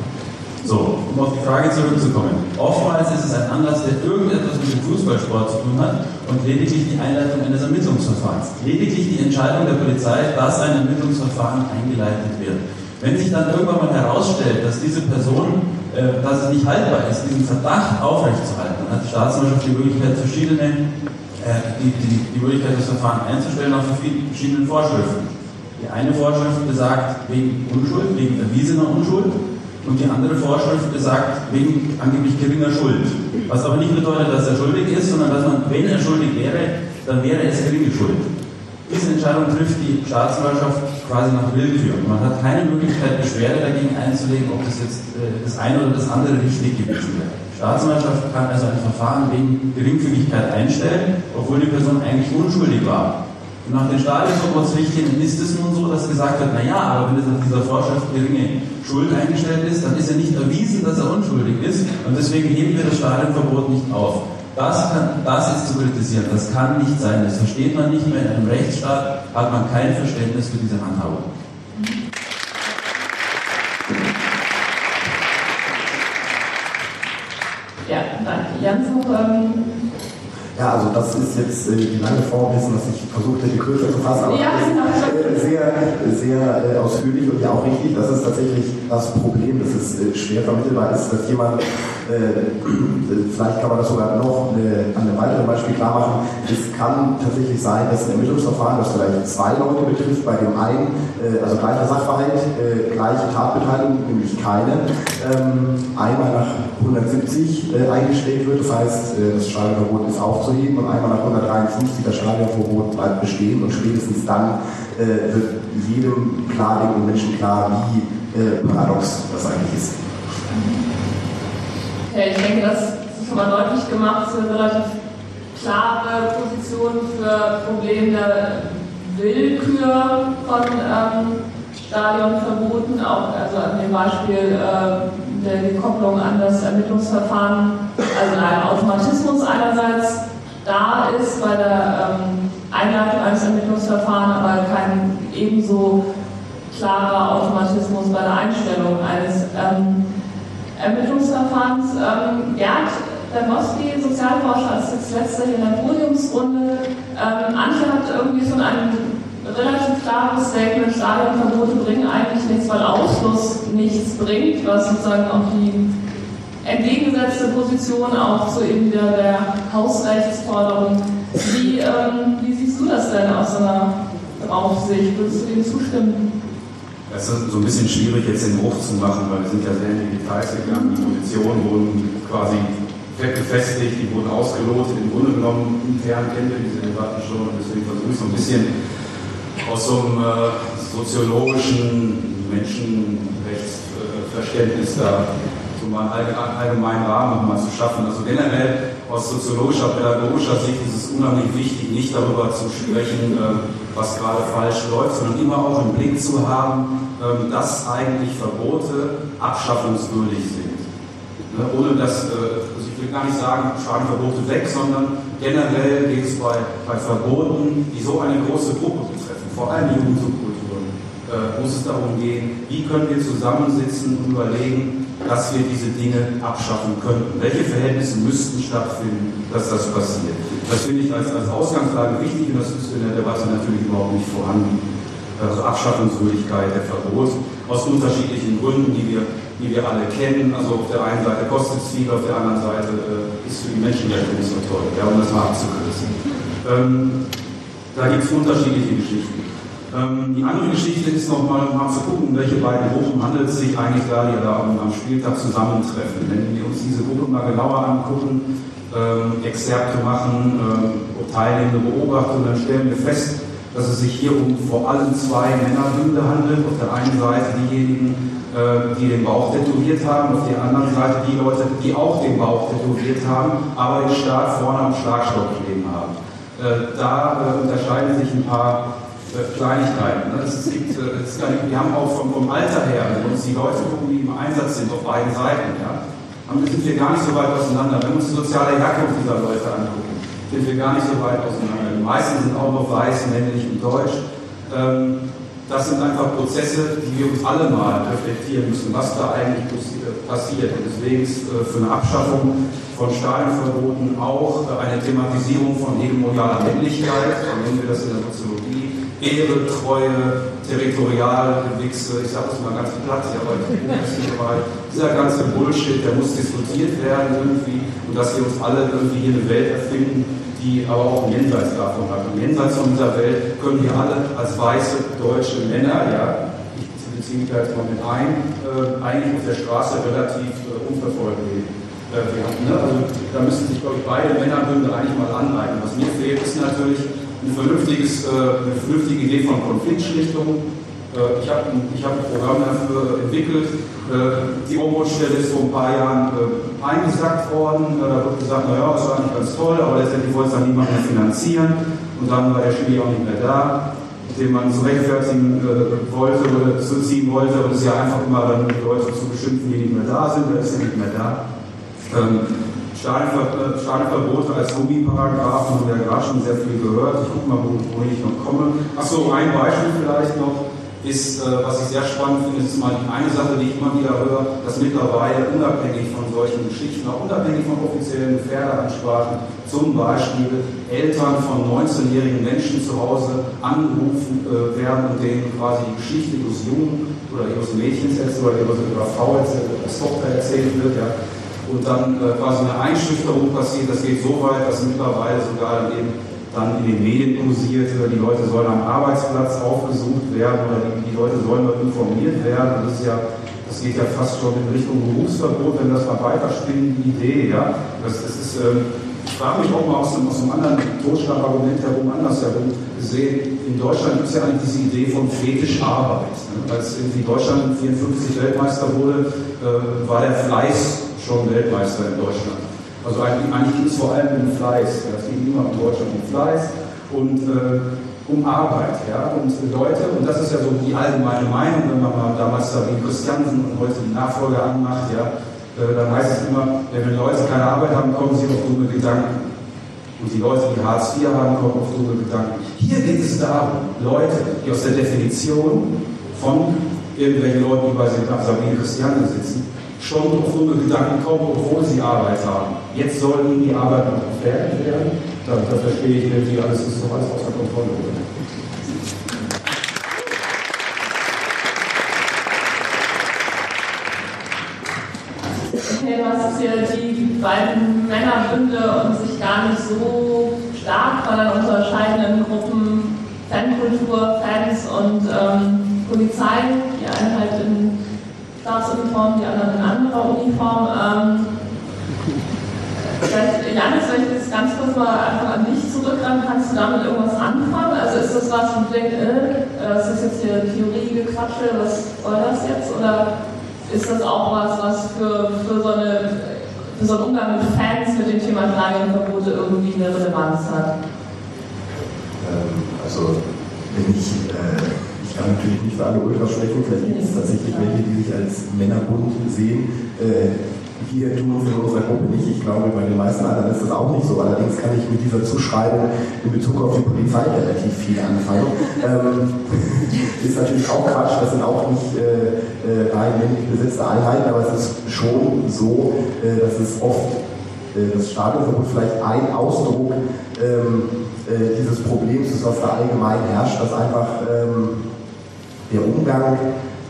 So, um auf die Frage zurückzukommen. Oftmals ist es ein Anlass, der irgendetwas mit dem Fußballsport zu tun hat und lediglich die Einleitung eines Ermittlungsverfahrens. Lediglich die Entscheidung der Polizei, dass ein Ermittlungsverfahren eingeleitet wird. Wenn sich dann irgendwann mal herausstellt, dass diese Person, dass es nicht haltbar ist, diesen Verdacht aufrechtzuerhalten, dann hat die Staatsanwaltschaft die Möglichkeit, verschiedene, äh, die, die, die Möglichkeit, das Verfahren einzustellen auf verschiedenen Vorschriften. Die eine Vorschrift besagt wegen Unschuld, wegen erwiesener Unschuld und die andere Vorschrift besagt wegen angeblich geringer Schuld. Was aber nicht bedeutet, dass er schuldig ist, sondern dass man, wenn er schuldig wäre, dann wäre es geringe Schuld. Diese Entscheidung trifft die Staatsanwaltschaft quasi nach Willkür. Man hat keine Möglichkeit, Beschwerde dagegen einzulegen, ob das jetzt äh, das eine oder das andere richtig gewesen wäre. Die Staatsanwaltschaft kann also ein Verfahren wegen Geringfügigkeit einstellen, obwohl die Person eigentlich unschuldig war. Und nach den Stadionverbotsrichtlinien ist es nun so, dass gesagt wird, naja, aber wenn es nach dieser Vorschrift geringe Schuld eingestellt ist, dann ist ja nicht erwiesen, dass er unschuldig ist und deswegen heben wir das Stadionverbot nicht auf. Das, kann, das ist zu kritisieren, das kann nicht sein, das versteht man nicht mehr. In einem Rechtsstaat hat man kein Verständnis für diese Handhabung. Ja, danke. Noch ähm, ja, also das ist jetzt äh, die lange Form dessen, was ich versucht hätte kürzer zu fassen, aber ja, genau. äh, sehr, sehr äh, ausführlich und ja auch richtig. Das ist tatsächlich das Problem, dass es äh, schwer vermittelbar ist, dass jemand äh, vielleicht kann man das sogar noch eine, an einem weiteren Beispiel klar machen. Es kann tatsächlich sein, dass ein Ermittlungsverfahren, das vielleicht zwei Leute betrifft, bei dem einen, äh, also gleicher Sachverhalt, äh, gleiche Tatbeteiligung, nämlich keine, ähm, einmal nach 170 eingestellt wird. Das heißt, das Stadionverbot ist aufzuheben und einmal nach 153 das Stadionverbot bleibt bestehen und spätestens dann wird jedem klar, den Menschen klar, wie paradox das eigentlich ist. Okay, ich denke, das ist schon mal deutlich gemacht, ist eine relativ klare Position für Probleme der Willkür von ähm, Stadionverboten, auch also an dem Beispiel äh, der Kopplung an das Ermittlungsverfahren, also ein Automatismus einerseits da ist bei der ähm, Einleitung eines Ermittlungsverfahrens, aber kein ebenso klarer Automatismus bei der Einstellung eines ähm, Ermittlungsverfahrens. Ähm, Gerd Damoski, Sozialforscher, ist jetzt letzter hier in der Podiumsrunde. Ähm, Antje hat irgendwie schon ein relativ klares Statement, Stadionverbote bringen eigentlich nichts, weil Ausschluss nichts bringt, was sozusagen auch die entgegengesetzte Position auch zu eben der, der Hausrechtsforderung. Wie, ähm, wie siehst du das denn aus einer Draufsicht? Würdest du dem zustimmen? Es ist so ein bisschen schwierig, jetzt den Bruch zu machen, weil wir sind ja sehr in die Details gegangen. Die Positionen wurden quasi befestigt, die wurden ausgelotet. Im Grunde genommen intern kennen wir diese Debatten schon und deswegen versuche ich so ein bisschen aus so einem äh, soziologischen Menschenrechtsverständnis da mal einen allgemeinen Rahmen nochmal zu schaffen. Also generell aus soziologischer, pädagogischer Sicht ist es unheimlich wichtig, nicht darüber zu sprechen, äh, was gerade falsch läuft, sondern immer auch im Blick zu haben, ähm, dass eigentlich Verbote abschaffungswürdig sind. Ne, ohne dass, äh, also ich will gar nicht sagen, Schadenverbote weg, sondern generell geht es bei, bei Verboten, die so eine große Gruppe betreffen, vor allem Jugendsubkulturen, äh, muss es darum gehen, wie können wir zusammensitzen und überlegen, dass wir diese Dinge abschaffen könnten. Welche Verhältnisse müssten stattfinden, dass das passiert? Das finde ich als, als Ausgangslage wichtig und das ist in der Debatte natürlich überhaupt nicht vorhanden. Also Abschaffungswürdigkeit der Verbot aus unterschiedlichen Gründen, die wir die wir alle kennen. Also auf der einen Seite kostet es viel, auf der anderen Seite äh, ist für die Menschenrechte nicht so toll, ja, um das mal abzukürzen. Ähm, da gibt es unterschiedliche Geschichten. Ähm, die andere Geschichte ist nochmal, um mal zu gucken, welche beiden Gruppen handelt es sich eigentlich da, die da am Spieltag zusammentreffen. Wenn wir uns diese Gruppen mal genauer angucken, ähm, Exzerpte machen, ähm, teilnehmende Beobachtungen, dann stellen wir fest, dass es sich hier um vor allem zwei Männerbünde handelt. Auf der einen Seite diejenigen, äh, die den Bauch tätowiert haben, auf der anderen Seite die Leute, die auch den Bauch tätowiert haben, aber den Staat vorne am Schlagstock stehen haben. Äh, da äh, unterscheiden sich ein paar Kleinigkeiten. Ne? Es gibt, es nicht, wir haben auch vom, Alter her, wenn wir uns die Leute gucken, die im Einsatz sind auf beiden Seiten, ja, sind wir gar nicht so weit auseinander. Wenn wir uns die soziale Herkunft dieser Leute angucken, sind wir gar nicht so weit auseinander. Die meisten sind auch noch weiß, männlich und deutsch. Ähm, das sind einfach Prozesse, die wir uns alle mal reflektieren müssen, was da eigentlich passiert. Und deswegen ist äh, für eine Abschaffung von Stadionverboten auch äh, eine Thematisierung von hegemonialer Männlichkeit, so nennen wir das in der Soziologie, Ehre, Treue, Territorialgewichse, ich sage das mal ganz platt, aber ich das nicht dabei. Dieser ganze Bullshit, der muss diskutiert werden irgendwie und dass wir uns alle irgendwie hier eine Welt erfinden, die aber auch ein Jenseits davon hat. Und jenseits von dieser Welt können wir alle als weiße deutsche Männer, ja, ich beziehe mich da jetzt mal mit ein, äh, eigentlich auf der Straße relativ äh, unverfolgt leben. Äh, wir haben, ne, also, da müssen sich, glaube ich, beide Männerbünde eigentlich mal anleiten. Was mir fehlt, ist natürlich ein vernünftiges, äh, eine vernünftige Idee von Konfliktschlichtung. Äh, ich habe ein, hab ein Programm dafür entwickelt, äh, die Ombudsstelle ist vor ein paar Jahren eingesackt worden. Da wird gesagt, naja, das war eigentlich ganz toll, aber letztendlich wollte es dann niemand mehr finanzieren. Und dann war der Schmied auch nicht mehr da, den man so rechtfertigen wollte oder zu ziehen wollte. Und es ist ja einfach immer dann Leute zu beschimpfen, die nicht mehr da sind. Der ist ja nicht mehr da. Ähm, Stadionverbote als Gummiparagraphen haben wir ja gerade schon sehr viel gehört. Ich gucke mal, wohin ich noch komme. Achso, ein Beispiel vielleicht noch ist, äh, was ich sehr spannend finde, ist mal die eine Sache, die ich immer wieder höre, dass mittlerweile unabhängig von solchen Geschichten, auch unabhängig von offiziellen Gefährderansprachen, zum Beispiel Eltern von 19-jährigen Menschen zu Hause angerufen äh, werden und denen quasi die Geschichte ihres Jungen oder ihres Mädchens oder ihrer, ihrer Frau erzählt, als Tochter erzählt wird, ja, und dann äh, quasi eine Einschüchterung passiert. Das geht so weit, dass mittlerweile sogar eben dann in den Medien kursiert, die Leute sollen am Arbeitsplatz aufgesucht werden oder die, die Leute sollen dort informiert werden. Das ist ja das geht ja fast schon in Richtung Berufsverbot, wenn das mal weiterspinnen, die Idee. Ja? Das, das ist, ähm, ich frage mich auch mal aus einem, aus einem anderen Totschlagargument herum, andersherum gesehen. In Deutschland gibt es ja eigentlich diese Idee von Fetischarbeit. Ne? Als irgendwie Deutschland 54 Weltmeister wurde, äh, war der Fleiß schon Weltmeister in Deutschland. Also eigentlich, eigentlich ging es vor allem um Fleiß. Es ging immer in Deutschland um Fleiß und äh, um Arbeit. Ja? Und Leute, und das ist ja so die allgemeine Meinung, wenn man mal damals da wie Christiansen und heute die Nachfolger anmacht, ja, äh, dann heißt es immer, wenn Leute keine Arbeit haben, kommen sie auf dumme Gedanken. Und die Leute, die Hartz IV haben, kommen auf dumme Gedanken. Hier geht es darum, Leute, die aus der Definition von irgendwelchen Leuten, die bei Sabine Christiane sitzen, schon auf so Gedanken kommen, obwohl sie Arbeit haben. Jetzt soll ihnen die Arbeit noch gefährdet werden. Da, da verstehe ich irgendwie alles, ist doch alles außer Kontrolle. Die beiden Männerbünde und sich gar nicht so stark von den unterscheidenden Gruppen Fankultur, Fans und ähm, Polizei, die einen halt in Staatsuniform, die anderen in anderer Uniform. Ähm, Janis, wenn ich jetzt ganz kurz mal einfach an dich zurückgreifen, kannst du damit irgendwas anfangen? Also ist das was, wo du denkst, äh, ist das jetzt hier Theoriegequatsche, was soll das jetzt? Oder ist das auch was, was für, für, so, eine, für so einen Umgang mit Fans mit dem Thema Stadionverbote irgendwie eine Relevanz hat? Ähm, also, wenn ich äh, kann natürlich nicht für alle Ultras sprechen, vielleicht gibt es tatsächlich welche, die sich als Männerbund sehen. Äh, wir tun es in unserer Gruppe nicht. Ich glaube, bei den meisten anderen ist das auch nicht so. Allerdings kann ich mit dieser Zuschreibung in Bezug auf die Polizei relativ viel anfangen. Ähm, ist natürlich auch Quatsch, das sind auch nicht äh, äh, rein männlich besetzte Einheiten, aber es ist schon so, äh, dass es oft äh, das Stadionverbot vielleicht ein Ausdruck ähm, äh, dieses Problems ist, was da allgemein herrscht, dass einfach ähm, der Umgang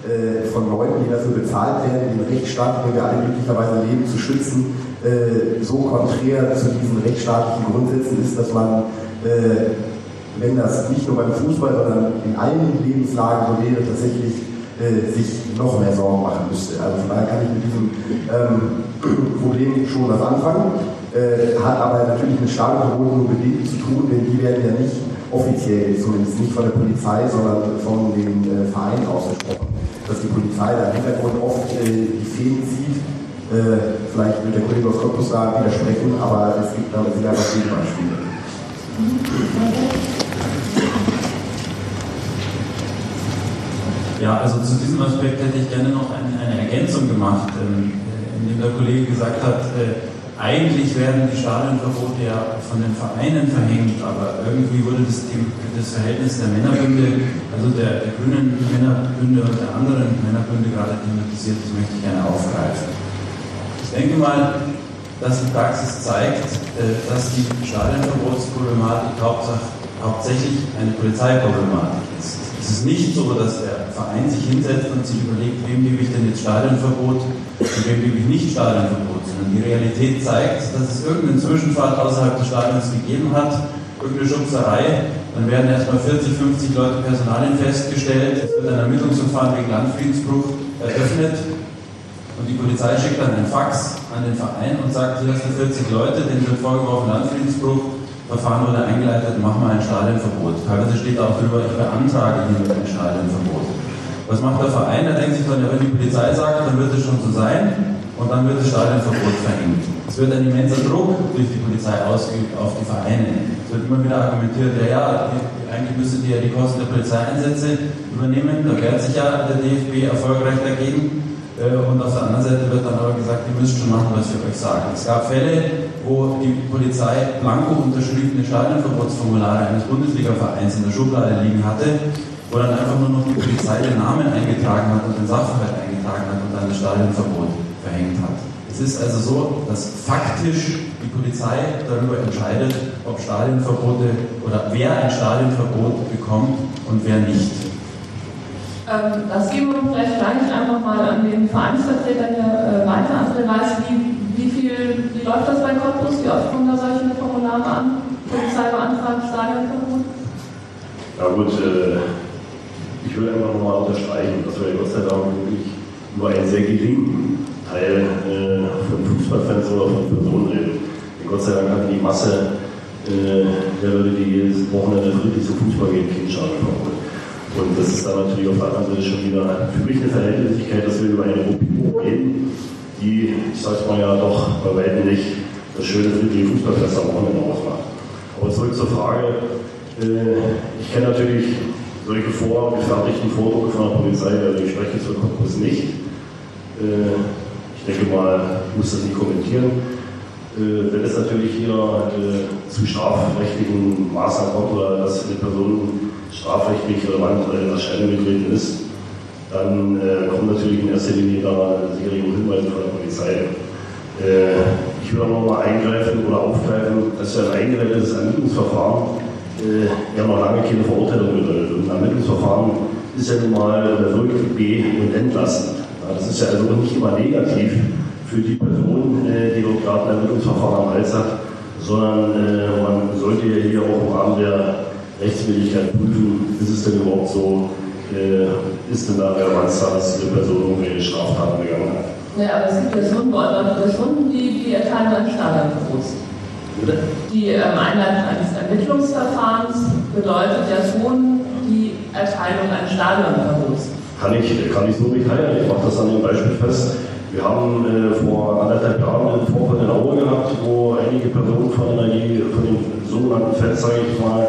äh, von Leuten, die dafür bezahlt werden, den Rechtsstaat, in wir alle glücklicherweise leben, zu schützen, äh, so konträr zu diesen rechtsstaatlichen Grundsätzen ist, dass man, äh, wenn das nicht nur beim Fußball, sondern in allen Lebenslagen so wäre, tatsächlich sich noch mehr Sorgen machen müsste. Also von daher kann ich mit diesem ähm, Problem schon was anfangen, äh, hat aber natürlich mit Stadionverboten nur bedingt zu tun, denn die werden ja nicht offiziell, zumindest nicht von der Polizei, sondern von den äh, Vereinen ausgesprochen dass die Polizei da im Hintergrund oft äh, die Fäden zieht. Äh, vielleicht wird der Kollege aus Cottbus da widersprechen, aber es gibt da sicher noch viele Beispiele. Ja, also zu diesem Aspekt hätte ich gerne noch eine, eine Ergänzung gemacht, ähm, indem der Kollege gesagt hat, äh, eigentlich werden die Stadionverbote ja von den Vereinen verhängt, aber irgendwie wurde das, das Verhältnis der Männerbünde, also der, der grünen Männerbünde und der anderen Männerbünde gerade thematisiert, das möchte ich gerne aufgreifen. Ich denke mal, dass die Praxis zeigt, äh, dass die Stadionverbotsproblematik hauptsächlich eine Polizeiproblematik ist. Es ist nicht so, dass der Verein sich hinsetzt und sich überlegt, wem gebe ich denn jetzt Stadionverbot und wem gebe ich nicht Stadionverbot sondern die Realität zeigt, dass es irgendeinen Zwischenfall außerhalb des Stadions gegeben hat, irgendeine Schubserei, dann werden erstmal 40, 50 Leute Personalien festgestellt, es wird ein Ermittlungsverfahren wegen Landfriedensbruch eröffnet. Und die Polizei schickt dann ein Fax an den Verein und sagt, hier hast du 40 Leute, denen wird vorgeworfen Landfriedensbruch, Verfahren wurde eingeleitet, machen wir ein Stadionverbot. Teilweise steht auch drüber, ich beantrage hiermit ein Stadionverbot. Was macht der Verein? Der denkt sich dann, ja, wenn die Polizei sagt, dann wird es schon so sein und dann wird das Stadionverbot verhängt. Es wird ein immenser Druck durch die Polizei ausgeübt auf die Vereine. Es wird immer wieder argumentiert, ja, ja, eigentlich müsste die ja die Kosten der Polizeieinsätze übernehmen, da wehrt sich ja der DFB erfolgreich dagegen. Äh, und auf der anderen Seite wird dann aber gesagt, ihr müsst schon machen, was wir euch sagen. Es gab Fälle, wo die Polizei blanko unterschriebene Stadionverbotsformulare eines Bundesliga-Vereins in der Schublade liegen hatte, wo dann einfach nur noch die Polizei den Namen eingetragen hat und den Sachverhalt eingetragen hat und dann das Stadionverbot verhängt hat. Es ist also so, dass faktisch die Polizei darüber entscheidet, ob Stadionverbote oder wer ein Stadionverbot bekommt und wer nicht. Ähm, das geben wir vielleicht gleich einfach mal an den Vereinsvertreter hier äh, weiter. André weiß, wie, wie viel, wie läuft das bei Cottbus? Wie oft kommen da solche Formulare an? Polizei beantragt Stadionverbot? Ja gut, äh, ich will einfach nochmal unterstreichen, dass wir Gott sei Dank wirklich nur einen sehr geringen Teil äh, von Fußballfans oder von Personen reden. Und Gott sei Dank hat die Masse äh, der Leute, die jedes Wochenende friedlich zum Fußball gehen, keinen Schaden verfolgt. Und das ist dann natürlich auf der anderen Seite schon wieder für mich eine Verhältnismäßigkeit, dass wir über eine Gruppe reden, die, ich sag's mal ja doch, bei weitem nicht das schöne friedliche Fußballfest am Wochenende ausmacht. Aber zurück zur Frage. Äh, ich kenne natürlich solche vorgefertigten Vordrucke von der Polizei, also ich spreche von Konkurs nicht. Äh, ich denke mal, ich muss das nicht kommentieren. Äh, wenn es natürlich hier zu strafrechtlichen Maßnahmen kommt oder dass eine Person strafrechtlich relevant in Erscheinung getreten ist, dann äh, kommen natürlich in erster Linie da sicherlich Hinweise von der Polizei. Äh, ich will auch noch mal eingreifen oder aufgreifen, dass ja ein eingeleitetes Ermittlungsverfahren äh, ja noch lange keine Verurteilung bedeutet. Und ein Ermittlungsverfahren ist ja nun mal wirkt B und entlastend. Das ist ja also nicht immer negativ für die Person, äh, die dort gerade ein Ermittlungsverfahren am Hals hat, sondern äh, man sollte ja hier auch im Rahmen der Rechtswilligkeit prüfen, ist es denn überhaupt so, äh, ist denn da Relevanz da, dass diese Person irgendwelche Straftaten begangen hat. Ja, aber es gibt ja schon schon, die, die Erteilung eines Stadionverbots. Die ähm, Einleitung eines Ermittlungsverfahrens bedeutet ja schon die Erteilung eines Stadionverbots kann ich, kann ich so nicht teilen. Ich mache das an dem Beispiel fest. Wir haben äh, vor anderthalb Jahren einen Vorfall in Aue gehabt, wo einige Personen von, Energie, von den sogenannten Fans, sage ich mal,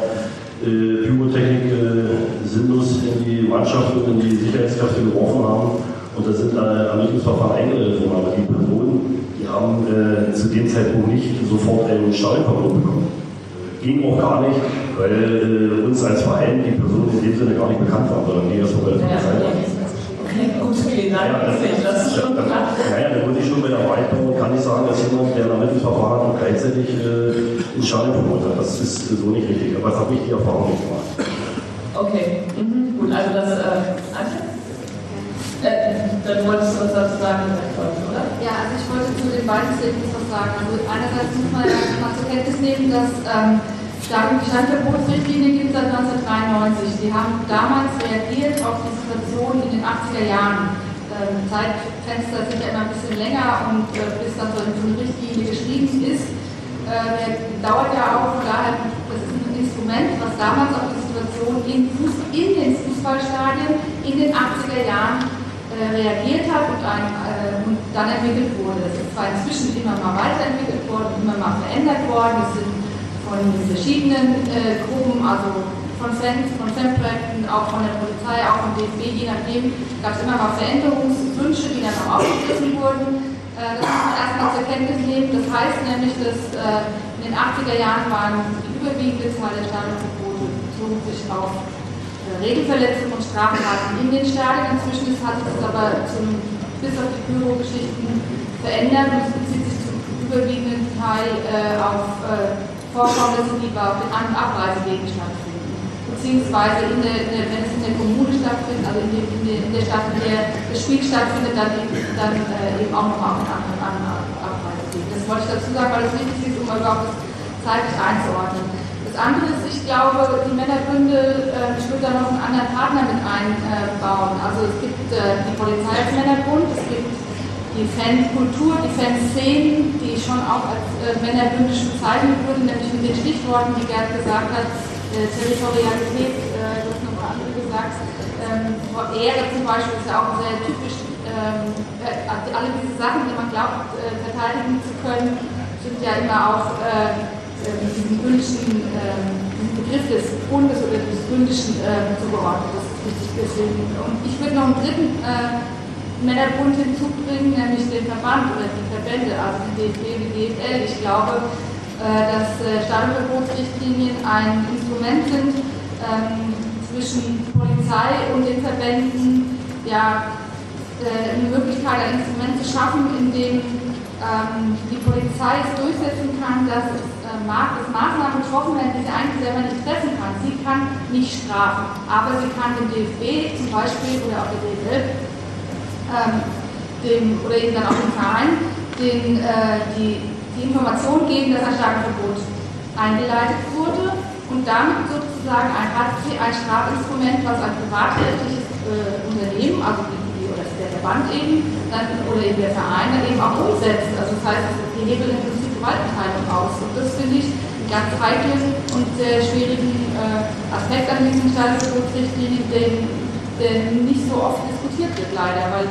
äh, Pyrotechnik äh, sinnlos in die Mannschaft und in die Sicherheitskräfte geworfen haben. Und da sind äh, Ermittlungsverfahren eingeleitet worden, aber die Personen, die haben äh, zu dem Zeitpunkt nicht sofort ein Stadionverbot bekommen. Ging auch gar nicht, weil äh, uns als Verein die Personen in dem Sinne gar nicht bekannt waren, sondern die erst vor waren. Okay, gut, vielen Dank. Ja, das, das ist schon klar. Naja, da muss ich schon bei der Erweiterung, kann ich sagen, dass jemand, der ein Ermittlungsverfahren hat und gleichzeitig äh, ein Stadionverbot hat. Das ist so nicht richtig, aber das habe ich die Erfahrung nicht gemacht. Okay, mhm. gut, also das, äh, Antje? Äh, dann wolltest du uns dazu sagen, oder? Ja, also ich wollte zu den beiden Statements was sagen. Also einerseits muss man ja mal zur Kenntnis nehmen, dass ähm, Standverbotsrichtlinie gibt es seit 1993. Die haben damals reagiert auf die Situation in den 80er Jahren. Ähm, Zeitfenster sind ja immer ein bisschen länger und äh, bis dann so eine Richtlinie geschrieben ist, äh, dauert ja auch, von daher, das ist ein Instrument, was damals auf die Situation in, in den Fußballstadien in den 80er Jahren äh, reagiert hat und, ein, äh, und, dann entwickelt wurde. Das ist zwar inzwischen immer mal weiterentwickelt worden, immer mal verändert worden. Von verschiedenen äh, Gruppen, also von Fans, von Fanprojekten, auch von der Polizei, auch vom DFB, je nachdem, gab es immer mal Veränderungswünsche, die dann auch aufgegriffen wurden. Äh, das muss man erstmal zur Kenntnis nehmen. Das heißt nämlich, dass äh, in den 80er Jahren waren die überwiegende Zahl der Stadionverbote bezogen sich auf äh, Regelverletzungen und Straftaten in den Stadien. Inzwischen hat sich das aber zum, bis auf die Pyro-Geschichten verändert und es bezieht sich zum überwiegenden Teil äh, auf äh, Vorkommnisse, die bei An- und Abreisewegen stattfinden. Beziehungsweise in der, in der, wenn es in der Kommune stattfindet, also in, der, in der, Stadt, in der das Spiel stattfindet, dann eben, dann, äh, eben auch nochmal auf den An- und Abreisewegen. Das wollte ich dazu sagen, weil es wichtig ist, um überhaupt das zeitlich einzuordnen. Das andere ist, ich glaube, die Männerbünde, äh, ich würde da noch einen anderen Partner mit einbauen. Also es gibt äh, die Polizei als Männerbund, es die Fankultur, die Fanszenen, die schon auch als äh, männerbündisch bezeichnen würde, nämlich mit den Stichworten, die Gerd gesagt hat, äh, Territorialität, äh, das noch mal andere gesagt, ähm, Ehre zum Beispiel ist ja auch sehr typisch, ähm, äh, alle diese Sachen, die man glaubt, äh, verteidigen zu können, sind ja immer auch äh, äh diesem bündischen Begriff des Bundes oder des bündischen zugeordnet. Das ist wichtig. Deswegen. Und ich würde noch einen dritten Männerbund hinzubringen, nämlich den Verband oder die Verbände, also die DFB, die DFL. Ich glaube, äh, dass äh, Stadionverbotsrichtlinien ein Instrument sind ähm, zwischen Polizei und den Verbänden, ja, äh, eine Möglichkeit, ein Instrument zu schaffen, in dem ähm, die Polizei es durchsetzen kann, dass es dass Maßnahmen getroffen werden, die sie eigentlich selber nicht treffen kann. Sie kann nicht strafen, aber sie kann dem DFB zum Beispiel oder auch der DFL ähm, dem, oder eben dann auch dem Verein den, äh, die, die Information geben, dass ein Starkverbot eingeleitet wurde und damit sozusagen ein, ein Strafinstrument, was ein privatrechtliches äh, Unternehmen, also die, oder der Verband eben, dann, oder eben der Verein dann eben auch umsetzt. Also das heißt, die hebeln im Prinzip Gewaltenteilung aus. Und das finde ich einen ganz heiklen und sehr schwierigen äh, Aspekt an diesen Staatsverbotsrichtlinien, den, der nicht so oft diskutiert wird, leider, weil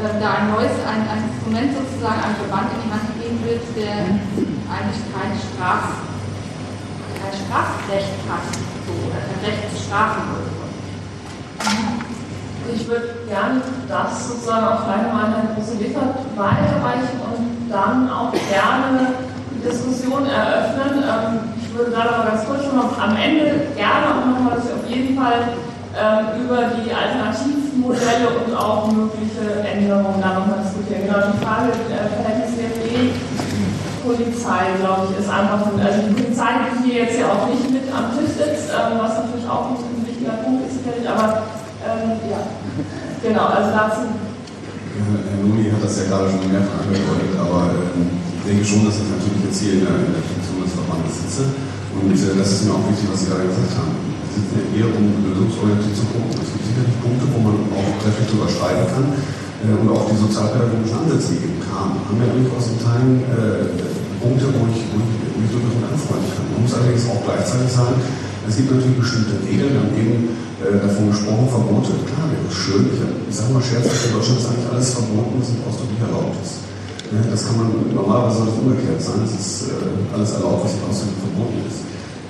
äh, da ein neues, ein, ein Instrument sozusagen, ein Verband in die Hand gegeben wird, der eigentlich kein, Straf, kein Strafrecht hat, so, oder kein Recht zu strafen würde. Ich würde gerne das sozusagen auch vielleicht mal an Herrn Große weiterreichen und dann auch gerne die Diskussion eröffnen. Ähm, ich würde da aber ganz kurz schon noch am Ende gerne auch nochmal, dass wir auf jeden Fall ähm, über die Alternativmodelle und auch mögliche Änderungen nochmal diskutieren. Genau, die Frage äh, Verhältnis DFB, Polizei, glaube ich, ist einfach, ein, also die Polizei, die hier jetzt ja auch nicht mit am Tisch sitzt, ähm, was natürlich auch ein wichtiger Punkt ist, sicherlich, aber ähm, ja, genau, also dazu. Herr Nuni hat das ja gerade schon mehrfach angedeutet, aber ähm, ich denke schon, dass ich natürlich jetzt hier in der, in der Funktion des Verbandes sitze und äh, das ist mir auch wichtig, was Sie gerade gesagt haben sind ja eher um lösungsorientiert zu gucken. Es gibt sicherlich Punkte, wo man auch trefflich drüber streiten kann. Äh, und auch die sozialpädagogischen Ansätze, die eben kamen, haben ja durchaus in Teilen äh, Punkte, wo ich, wo, ich, wo durchaus mit anfreunden kann. Man muss allerdings auch gleichzeitig sagen, es gibt natürlich bestimmte Regeln, wir haben eben äh, davon gesprochen, Verbote. Klar, wäre es schön. Ich, ich sage mal scherzhaft, in Deutschland ist eigentlich alles verboten, was nicht ausdrücklich erlaubt ist. Ja, das kann man, normalerweise soll es umgekehrt sein, es ist äh, alles erlaubt, was nicht ausdrücklich verboten ist.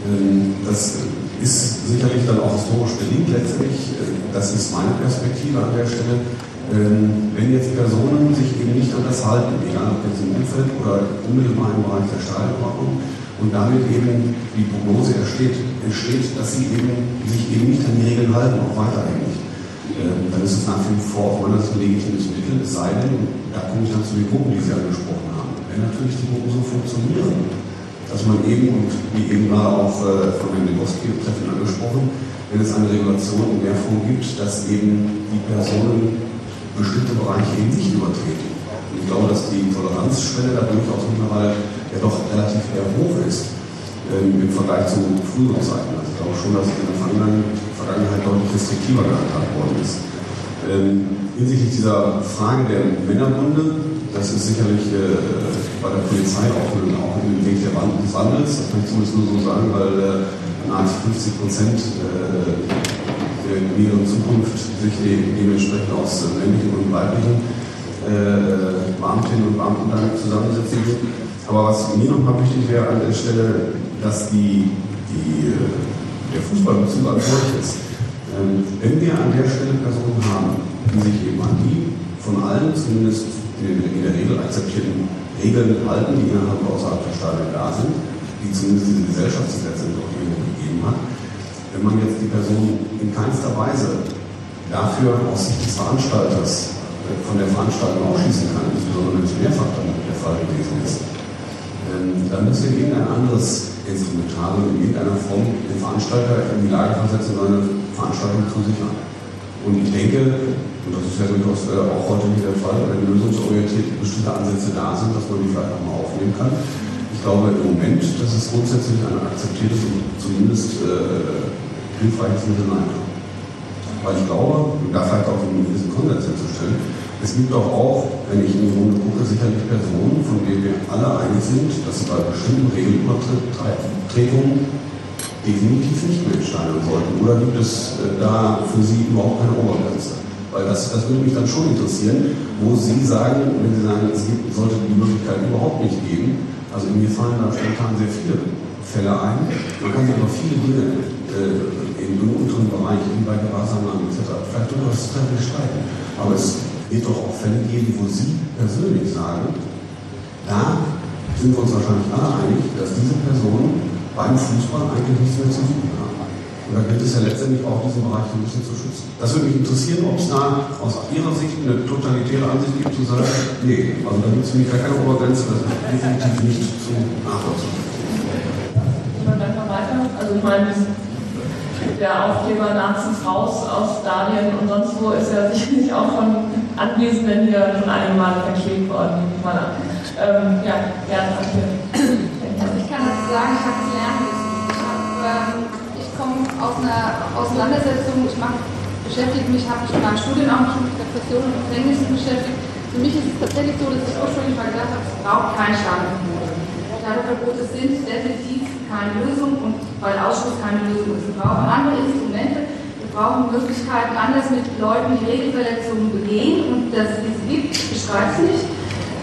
Ähm, das ist sicherlich dann auch historisch bedingt letztlich. Äh, das ist meine Perspektive an der Stelle. Ähm, wenn jetzt Personen sich eben nicht an das halten, egal ob jetzt im Umfeld oder unmittelbar im Bereich der Stadionordnung, und damit eben die Prognose entsteht, entsteht, dass sie eben sich eben nicht an die Regeln halten, auch weiterhin nicht. Ähm, dann ist es nach wie vor auch ein legitimes Mittel, es sei denn, da komme ich dann zu den Gruppen, die Sie angesprochen haben. Wenn natürlich die Gruppen so funktionieren, dass man eben, und wie eben gerade auch äh, von Herrn Lebowski treffend angesprochen, wenn es eine Regulation in der Form gibt, dass eben die Personen bestimmte Bereiche eben nicht übertreten. Und ich glaube, dass die Toleranzschwelle da durchaus mittlerweile ja doch relativ eher hoch ist ähm, im Vergleich zu früheren Zeiten. Also ich glaube schon, dass in der Vergangenheit deutlich restriktiver gehandhabt worden ist. Ähm, hinsichtlich dieser Frage der Männerbunde, das ist sicherlich äh, bei der Polizei auch, auch im Weg der Wand des Wandels, das kann ich zumindest nur so sagen, weil äh, nahezu 50 Prozent äh, der näheren Zukunft sich dementsprechend aus männlichen und weiblichen äh, Beamtinnen und Beamten dann zusammensetzen wird. Aber was mir nochmal wichtig wäre an der Stelle, dass die, die, äh, der Fußballbezug als solches, ähm, wenn wir an der Stelle Personen haben, die sich eben an die von allen zumindest in der Regel akzeptierten Regeln halten, die innerhalb und außerhalb der Stadien da sind, die zumindest diese Gesellschaftsgesetze doch irgendwo gegeben hat, wenn man jetzt die Person in keinster Weise dafür aus Sicht des Veranstalters äh, von der Veranstaltung ausschließen kann, insbesondere wenn es mehrfach dann der Fall gewesen ist, ähm, dann wir irgendein anderes Instrumentarium in irgendeiner Form den Veranstalter in die Lage versetzen, seine Veranstaltung zu sichern. Und ich denke, und das ist ja durchaus äh, auch heute nicht der Fall, wenn lösungsorientiert bestimmte Ansätze da sind, dass man die vielleicht auch mal aufnehmen kann. Ich glaube im Moment, dass es grundsätzlich ein akzeptiertes und zumindest äh, hilfreiches Mittel sein. Weil ich glaube, und da vielleicht auch einen gewissen Konsens herzustellen, es gibt doch auch, wenn ich in die Runde gucke, sicherlich Personen, von denen wir alle einig sind, dass sie bei bestimmten Regelübertretungen definitiv nicht mehr entscheiden sollten. Oder gibt es äh, da für Sie überhaupt keine Obergrenze? Weil das, das würde mich dann schon interessieren, wo Sie sagen, wenn Sie sagen, es gibt, sollte die Möglichkeit überhaupt nicht geben. Also mir fallen da spontan sehr viele Fälle ein. Man kann sich aber viele Dinge äh, im unteren Bereich, wie bei Gewahrsam etc., vielleicht durchaus streiten. Aber es wird doch auch Fälle geben, wo Sie persönlich sagen, da sind wir uns wahrscheinlich alle einig, dass diese Personen beim Fußball eigentlich nichts mehr zu suchen haben. Und da gilt es ja letztendlich auch, diesen Bereich ein bisschen zu schützen. Das würde mich interessieren, ob es da aus Ihrer Sicht eine totalitäre Ansicht gibt, zu sagen, nee, also da gibt es für mich gar keine Obergrenze, das ist definitiv nicht zu nachvollziehen. Also ich meine, der Aufkleber Nazis raus aus Stadien und sonst wo ist ja sicherlich auch von Anwesenden hier schon einige Male verklebt worden. Ähm, ja, gerne, danke. Ich kann dazu sagen, ich habe es lernen müssen. Ich, ähm, ich komme aus einer Auseinandersetzung, ich beschäftige mich, habe mich in meinem Studium auch schon mit Repressionen und Gefängnissen beschäftigt. Für mich ist es tatsächlich so, dass ich ursprünglich mal gedacht habe, es braucht kein Stadionverbot. Stadionverbote sind definitiv keine Lösung und weil Ausschuss keine Lösung ist. Wir brauchen andere Instrumente, wir brauchen Möglichkeiten, anders mit Leuten, die Regelverletzungen begehen und dass es diese gibt, ich bestreite es nicht.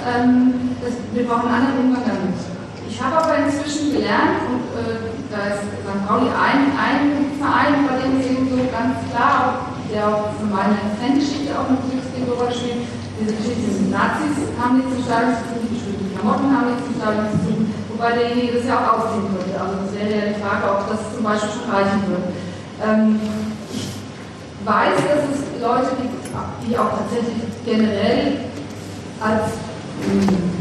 Ähm, das, wir brauchen einen anderen Umgang damit. Ich habe aber inzwischen gelernt, und äh, da ist St. Pauli ein, ein Verein, bei dem es eben so ganz klar, der auch für meine Fangeschichte auch eine wichtige Rolle spielt, diese Geschichte mit Nazis haben nichts zum Stadion zu tun, bestimmte Klamotten haben nichts zum Stadion zu tun, wobei derjenige das ja auch ausziehen könnte. Also das wäre ja die Frage, ob das zum Beispiel schon reichen würde. Ähm, ich weiß, dass es Leute gibt, die auch tatsächlich generell als ähm,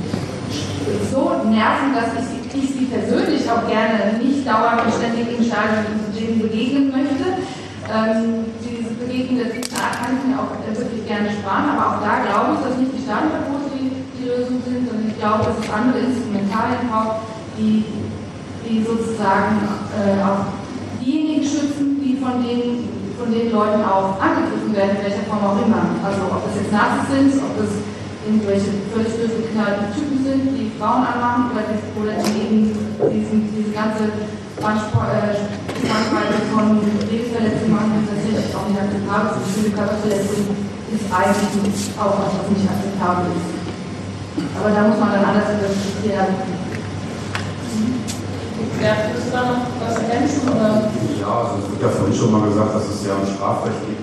so nerven, dass ich, ich, sie persönlich auch gerne nicht dauernd ständig im Stadion denen begegnen möchte. Ähm, diese Begegnungen kann ich mir auch wirklich gerne sparen, aber auch da glaube ich, dass nicht die Stadionverbote die, die Lösung sind, sondern ich glaube, dass es andere Instrumentarien braucht, die, die sozusagen äh, auch diejenigen schützen, die von den, von den Leuten auch angegriffen werden, in welcher Form auch immer. Also ob das jetzt Nazis sind, ob das irgendwelche völlig durchgeknallten Typen sind, die Frauen anmachen oder, die, oder die eben diesen, diese ganze Spannweite äh, von Lebensverletzungen machen, die tatsächlich auch nicht akzeptabel sind. Viele Körperverletzungen ist eigentlich auch etwas nicht akzeptabel ist. Aber da muss man dann anders diskutieren. Ja, willst du da noch was ergänzen? Oder? Ja, also es wird ja vorhin schon mal gesagt, dass es ja ein Strafrecht gibt.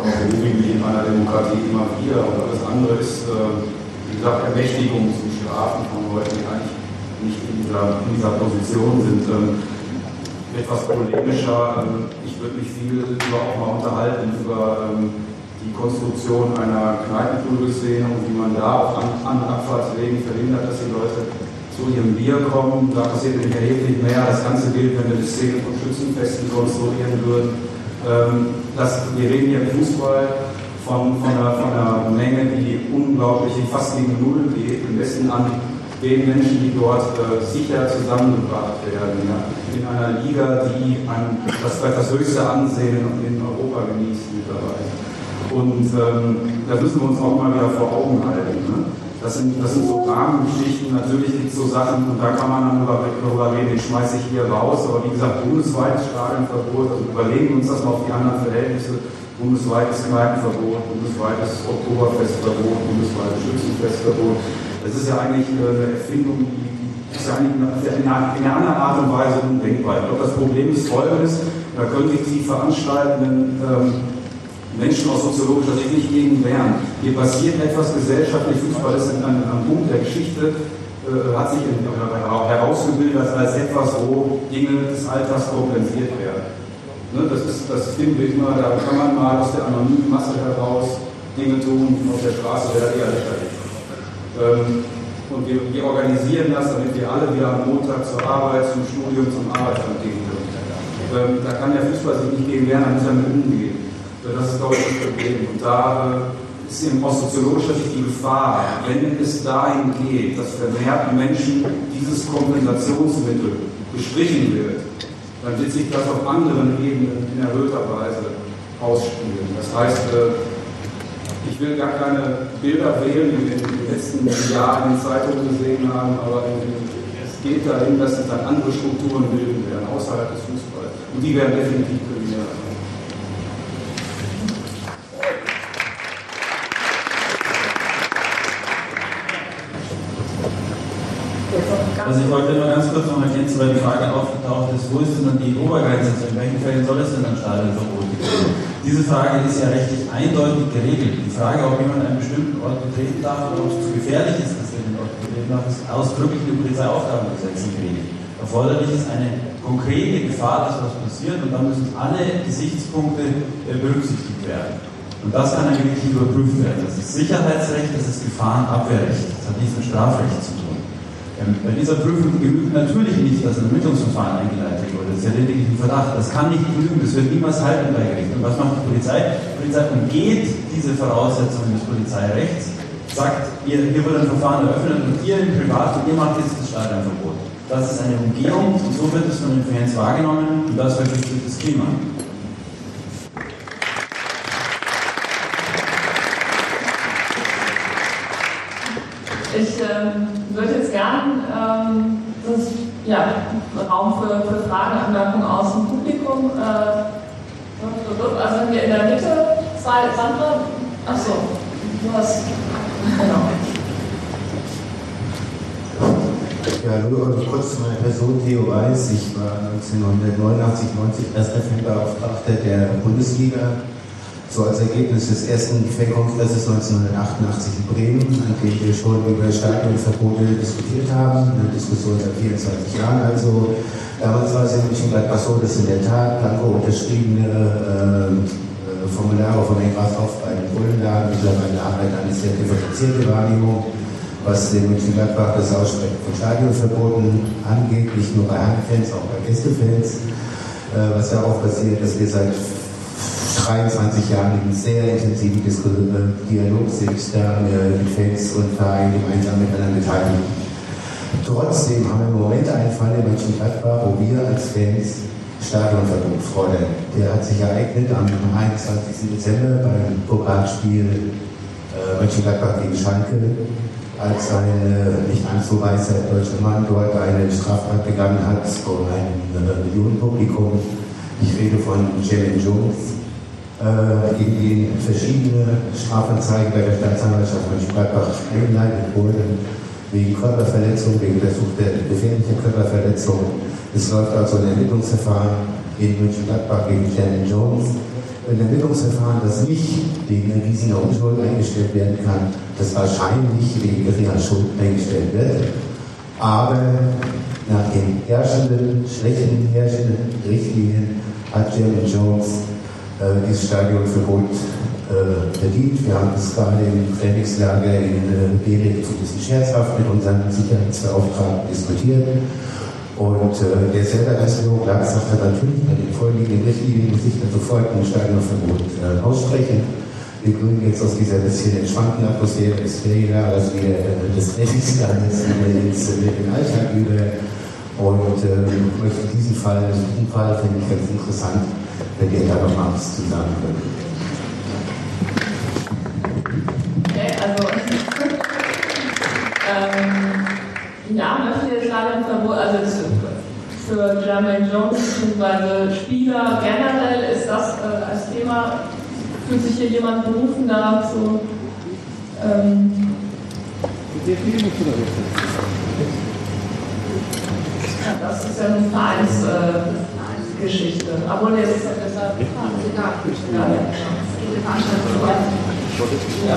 Aber wie in einer Demokratie immer wieder. Und alles andere ist, äh, wie gesagt, Ermächtigung zum Strafen von Leuten, die eigentlich nicht in dieser, in dieser Position sind. Ähm, etwas polemischer, ähm, ich würde mich viel über auch mal unterhalten über ähm, die Konstruktion einer Kneipenpool-Szene und wie man da auch an, an Abfahrtswegen verhindert, dass die Leute zu ihrem Bier kommen. Da passiert nämlich erheblich mehr. Das Ganze gilt, wenn wir die Szene von Schützenfesten konstruieren würden. Ähm, das, wir reden hier im Fußball von, von, einer, von einer Menge, die unglaublich fast gegen Null geht, im besten an den Menschen, die dort äh, sicher zusammengebracht werden. Ja. In einer Liga, die ein, das, das höchste Ansehen in Europa genießt mittlerweile. Und ähm, da müssen wir uns auch mal wieder vor Augen halten. Ne? Das, sind, das sind so Rahmengeschichten. Natürlich gibt es so Sachen, und da kann man dann darüber reden, den schmeiße ich hier raus. Aber wie gesagt, bundesweites Stadionverbot, also überlegen wir uns das mal auf die anderen Verhältnisse. Bundesweites Kneipenverbot, bundesweites Oktoberfestverbot, bundesweites Schützenfestverbot. Das ist ja eigentlich äh, eine Erfindung, die ist ja in einer, in einer Art und Weise undenkbar. Ich glaube, das Problem ist folgendes, da können sich die Veranstaltenden ähm, Menschen aus soziologischer Sicht nicht gegen wehren. Hier passiert etwas gesellschaftlich, Fußball ist an einem Punkt der Geschichte, äh, hat sich in, äh, herausgebildet als etwas, wo Dinge des Alters kompensiert werden. Ne, das, ist, das wir immer, da kann man mal aus der anonymen Masse heraus Dinge tun, auf der Straße wäre eher lächerlich. Ähm, und wir, wir, organisieren das, damit wir alle wieder am Montag zur Arbeit, zum Studium, zum Arbeitsamt gehen können. Ähm, da kann der Fußball sich nicht gegen wehren, da muss er mit umgehen. Das ist, glaube ich, das Problem. Und da äh, ist eben aus soziologischer Sicht die Gefahr, wenn es dahin geht, dass vermehrt Menschen dieses Kompensationsmittel gestrichen wird, dann wird sich das auf anderen Ebenen in erhöhter Weise ausspielen. Das heißt, äh, ich will gar keine Bilder wählen, die wir in den letzten Jahren in Zeitungen gesehen haben, aber es geht dahin, dass sich dann andere Strukturen bilden werden, außerhalb des Fußballs. Und die werden definitiv kriminell sein. Also ich wollte nur ganz kurz noch ergänzen, weil die Frage aufgetaucht ist, wo ist denn dann die Obergrenze? Also in welchen Fällen soll es denn ein Stadionverbot geben? Diese Frage ist ja rechtlich eindeutig geregelt. Die Frage, ob jemand einen bestimmten Ort betreten darf oder ob es zu gefährlich ist, dass er den Ort betreten darf, ist ausdrücklich im Polizeiaufgabengesetz geregelt. Erforderlich ist eine konkrete Gefahr, dass was passiert und dann müssen alle Gesichtspunkte äh, berücksichtigt werden. Und das kann eigentlich überprüft werden. Das ist Sicherheitsrecht, das ist Gefahrenabwehrrecht. Das hat nichts mit Strafrecht zu tun. Ähm, bei dieser Prüfung genügt natürlich nicht, dass ein Ermittlungsverfahren eingeleitet wurde. Das ist ja lediglich ein Verdacht. Das kann nicht genügen, das wird niemals halten bei Gericht. Und was macht die Polizei? Die Polizei umgeht diese Voraussetzungen des Polizeirechts, sagt, ihr, hier wird ein Verfahren eröffnet und ihr im Privat, ihr macht jetzt das Stadionverbot. Das ist eine Umgehung und so wird es von den Fans wahrgenommen und das vergiftet das Klima. Ich ähm, würde jetzt gern ähm, das, ja, Raum für, für Fragen, Anmerkungen aus dem Publikum. Äh, also wir in der Mitte zwei, Sandra, achso, du hast, genau. Ja, nur kurz zu meiner Person. Theo Weiß, ich war 1989, 90 erster Fanbeauftragter der Bundesliga so als Ergebnis des ersten Fankongresses 1988 in Bremen, an dem wir schon über Stadionverbote diskutiert haben, eine Diskussion seit 24 Jahren also. Damals war es in Mönchengladbach so, dass in der Tat blanko unterschriebene äh, Formulare von den Grashof bei den Bullen lagen, mittlerweile Arbeit eine sehr differenzierte Wahrnehmung, was in Mönchengladbach das Aussprechen von Stadionverboten angeht, nicht nur bei Heimfans, auch bei Gästefans, äh, was darauf basiert, dass wir seit 23 Jahren in sehr intensiven äh, Dialog sind, da mit Fans und Vereinen gemeinsam miteinander beteiligen. Trotzdem haben wir im Moment einen Fall in Mönchengladbach, wo wir als Fans Stadionverbot fordern. Der hat sich ereignet am 21. Dezember beim Pokalspiel äh, Mönchengladbach gegen Schalke, als ein äh, nicht allzu weißer deutscher Mann dort eine Straftat begangen hat vor einem äh, Millionenpublikum. Ich rede von Jalen Jones, äh, gegen den verschiedene Strafanzeigen bei der Staatsanwaltschaft Mönchengladbach eingeleitet wurden, wegen Körperverletzung, wegen Versuch der gefährlichen Körperverletzung. Es läuft also ein Ermittlungsverfahren in Mönchengladbach gegen Shannon Jones. ein Ermittlungsverfahren, das nicht wegen riesiger Unschuld eingestellt werden kann, das wahrscheinlich wegen geringer Schuld eingestellt wird. Aber nach den herrschenden, schlechten herrschenden Richtlinien hat Jeremy Jones äh, dieses Stadionverbot äh, verdient. Wir haben das gerade im Trainingslager in äh, Berik ein bisschen scherzhaft mit unseren Sicherheitsbeauftragten diskutiert. Und äh, der selber als Bürokrat hat natürlich bei den vorliegenden Richtlinien muss ich dann sofort ein Stadionverbot äh, aussprechen. Wir gründen jetzt aus dieser bisschen entspannten Atmosphäre des Ferienlagers wieder äh, des Trainingslagers wieder ins äh, Alltag über und äh, möchte diesen Fall, diesen Fall finde ich ganz interessant, wenn ihr da noch mal was zu sagen könnt. Okay, also ähm, ja, möchte Stadionverbot, also für Jermaine Jones bzw. Spieler generell ist das äh, als Thema, fühlt sich hier jemand berufen, dazu ähm, ja, das ist ja eine Vereinsgeschichte. Äh, Aber nee, das ist ja deshalb. Ja.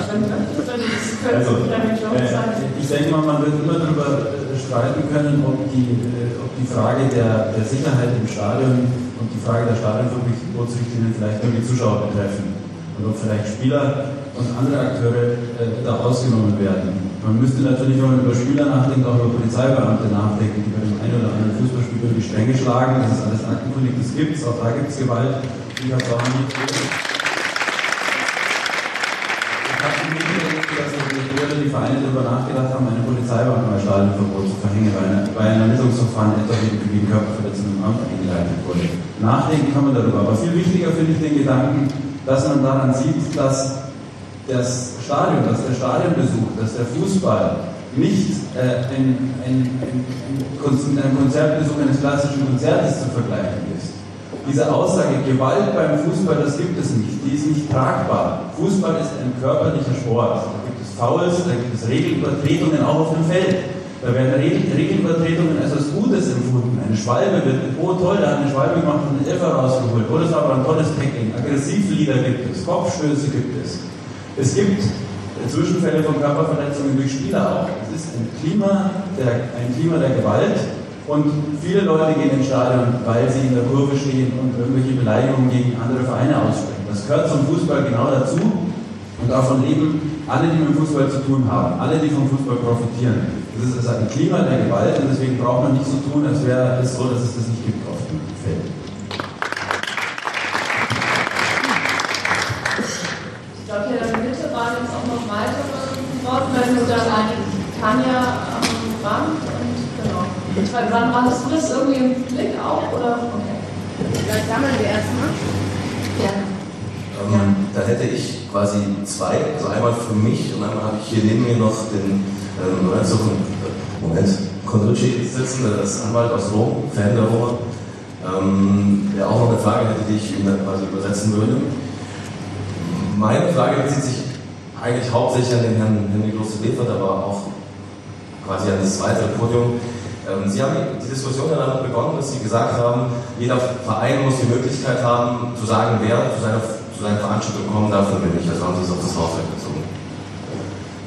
Also, äh, ich denke mal, man wird immer darüber streiten können, ob die, äh, ob die Frage der, der Sicherheit im Stadion und die Frage der Stadionverbotsrichtlinien vielleicht nur die Zuschauer betreffen und ob vielleicht Spieler und andere Akteure äh, da ausgenommen werden. Man müsste natürlich, wenn man über Spieler nachdenkt, auch über Polizeibeamte nachdenken, die bei dem einen oder anderen Fußballspiel über die Stränge schlagen. Das ist alles aktenkundig, das gibt es, auch da gibt es Gewalt. Ich habe auch nicht dass die Vereine darüber nachgedacht haben, eine Polizeibeamten bei Stadionverbot zu verhängen, weil, eine, weil ein Ermittlungsverfahren etwa wegen Körperverletzung im Amt eingeleitet wurde. Nachdenken kann man darüber. Aber viel wichtiger finde ich den Gedanken, dass man daran sieht, dass das Stadion, dass der Stadionbesuch, dass der Fußball nicht äh, ein, ein, ein, ein Konzertbesuch eines klassischen Konzertes zu vergleichen ist. Diese Aussage, Gewalt beim Fußball, das gibt es nicht, die ist nicht tragbar. Fußball ist ein körperlicher Sport. Da gibt es Fouls, da gibt es Regelübertretungen auch auf dem Feld. Da werden Regelübertretungen als etwas Gutes empfunden. Eine Schwalbe wird, oh toll, da hat eine Schwalbe gemacht und einen Elfer rausgeholt. Oder es war aber ein tolles Tackling. Aggressivlieder gibt es, Kopfstöße gibt es. Es gibt Zwischenfälle von Körperverletzungen durch Spieler auch. Es ist ein Klima der, ein Klima der Gewalt und viele Leute gehen ins Stadion, weil sie in der Kurve stehen und irgendwelche Beleidigungen gegen andere Vereine aussprechen. Das gehört zum Fußball genau dazu. Und davon leben alle, die mit Fußball zu tun haben, alle, die vom Fußball profitieren. Das ist also ein Klima der Gewalt und deswegen braucht man nicht so tun, als wäre es so, dass es das nicht gibt auf dem Feld. Ich glaube, hier in der Mitte waren jetzt auch noch weitere Wortmeldungen, dann Tanja am Rand Sandra, hast du das irgendwie im Blick auch? Oder? Okay. Vielleicht sammeln wir erstmal. Gerne. Ähm, da hätte ich quasi zwei, also einmal für mich und einmal habe ich hier neben mir noch den ähm, Lorenzo Moment, Condrucci sitzen, der ist Anwalt aus Rom, Fan der Roma, ähm, der auch noch eine Frage hätte, die ich ihm dann quasi übersetzen würde. Meine Frage bezieht sich eigentlich hauptsächlich an den Herrn Henry Große-Lefert, aber auch quasi an das zweite Podium. Ähm, Sie haben die Diskussion ja damit begonnen, dass Sie gesagt haben, jeder Verein muss die Möglichkeit haben, zu sagen, wer zu seiner, zu seiner Veranstaltung kommen darf und wer nicht. Also haben Sie es auf das Hausrecht bezogen.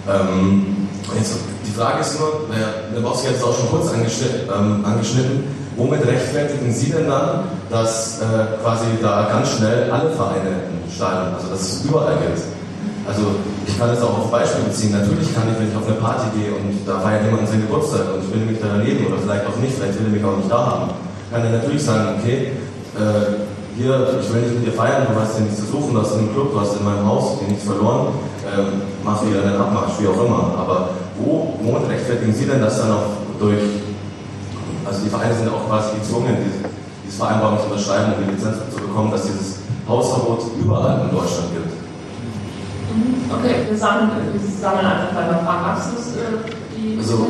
Ähm, jetzt, die Frage ist nur, der Lebowski hat es auch schon kurz angeschnitten, ähm, angeschnitten, womit rechtfertigen Sie denn dann, dass äh, quasi da ganz schnell alle Vereine im Stadion, also dass es überall gilt? Also ich kann das auch auf Beispiel beziehen. Natürlich kann ich, wenn ich auf eine Party gehe und da feiert jemand seinen Geburtstag und ich will nämlich da daneben oder vielleicht auch nicht, vielleicht will er mich auch nicht da haben, kann er natürlich sagen, okay, äh, hier, ich will nicht mit dir feiern, du hast hier nichts zu suchen, du hast einen Club, du hast in meinem Haus dir nichts verloren, ähm, mach wieder einen Abmarsch, wie auch immer. Aber wo, wo rechtfertigen Sie denn das dann auch durch, also die Vereine sind auch quasi gezwungen, diese, diese Vereinbarung zu unterschreiben, um die Lizenz zu bekommen, dass dieses Hausverbot überall in Deutschland gibt. Okay, wir sammeln, wir sammeln einfach bei der Frage. Du äh, die also,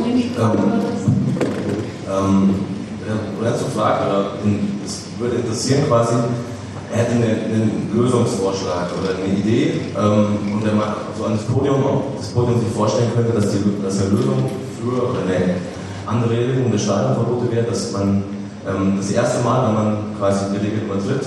ähm, ähm, Lorenzo fragt, oder es würde interessieren quasi, er hätte eine, einen Lösungsvorschlag oder eine Idee ähm, und er mal so an das Podium, das Podium sich vorstellen könnte, dass, die, dass eine Lösung für oder eine andere Regelung des Stadionverbote wäre, dass man ähm, das erste Mal, wenn man quasi die Regel übertritt,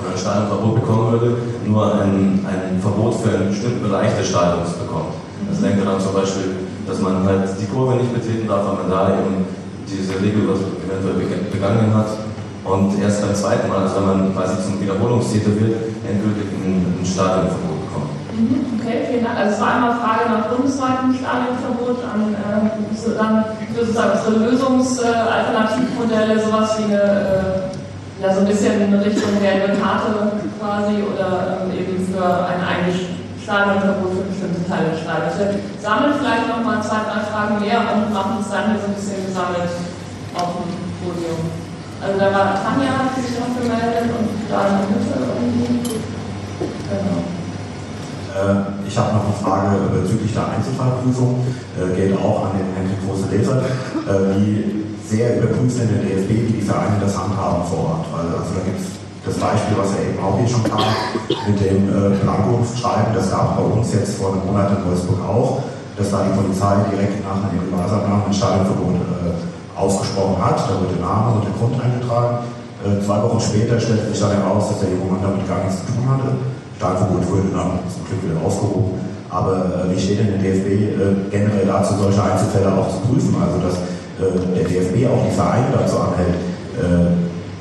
oder ein Stadionverbot bekommen würde, nur ein, ein Verbot für einen bestimmten Bereich des Stadions bekommt. Das denkt dann zum Beispiel, dass man halt die Kurve nicht betreten darf, weil man da eben diese Regel eventuell begangen hat. Und erst beim zweiten Mal, also wenn man quasi zum Wiederholungstäter wird, endgültig ein, ein Stadionverbot bekommt. Mhm, okay, vielen Dank. Also es war einmal Frage nach bundesweitem Stadionverbot, an, äh, dann sozusagen unsere Lösungsalternativmodelle, sowas wie eine, äh, ja, so ein bisschen in Richtung gelbe Karte quasi oder ähm, eben für ein eigentlich Stadionverbot für bestimmte Teile des Stadions. Wir sammeln vielleicht noch mal zwei, drei Fragen mehr und machen es dann so ein bisschen gesammelt auf dem Podium. Also da war Tanja, hat sich noch gemeldet und da Mitte irgendwie. Genau. Äh, ich habe noch eine Frage bezüglich der Einzelfallprüfung. Äh, geht auch an den Henry Große-Leser. Äh, wie sehr überprüft denn der DFB, wie die Vereine das handhaben vor Ort? Also da gibt es das Beispiel, was ja eben auch hier schon kam, mit dem äh, Blanko-Schreiben, das gab bei uns jetzt vor einem Monat in Wolfsburg auch, dass da die Polizei direkt nach einem Gewaltsammlung ein Stadionverbot äh, ausgesprochen hat. Da wurde der Name und der Grund eingetragen. Äh, zwei Wochen später stellte sich dann heraus, dass der junge Mann damit gar nichts zu tun hatte. Stadionverbot wurde dann zum Glück wieder aufgehoben. Aber äh, wie steht denn der DFB äh, generell dazu, solche Einzelfälle auch zu prüfen? Also dass der DFB auch die Vereine dazu anhält, äh,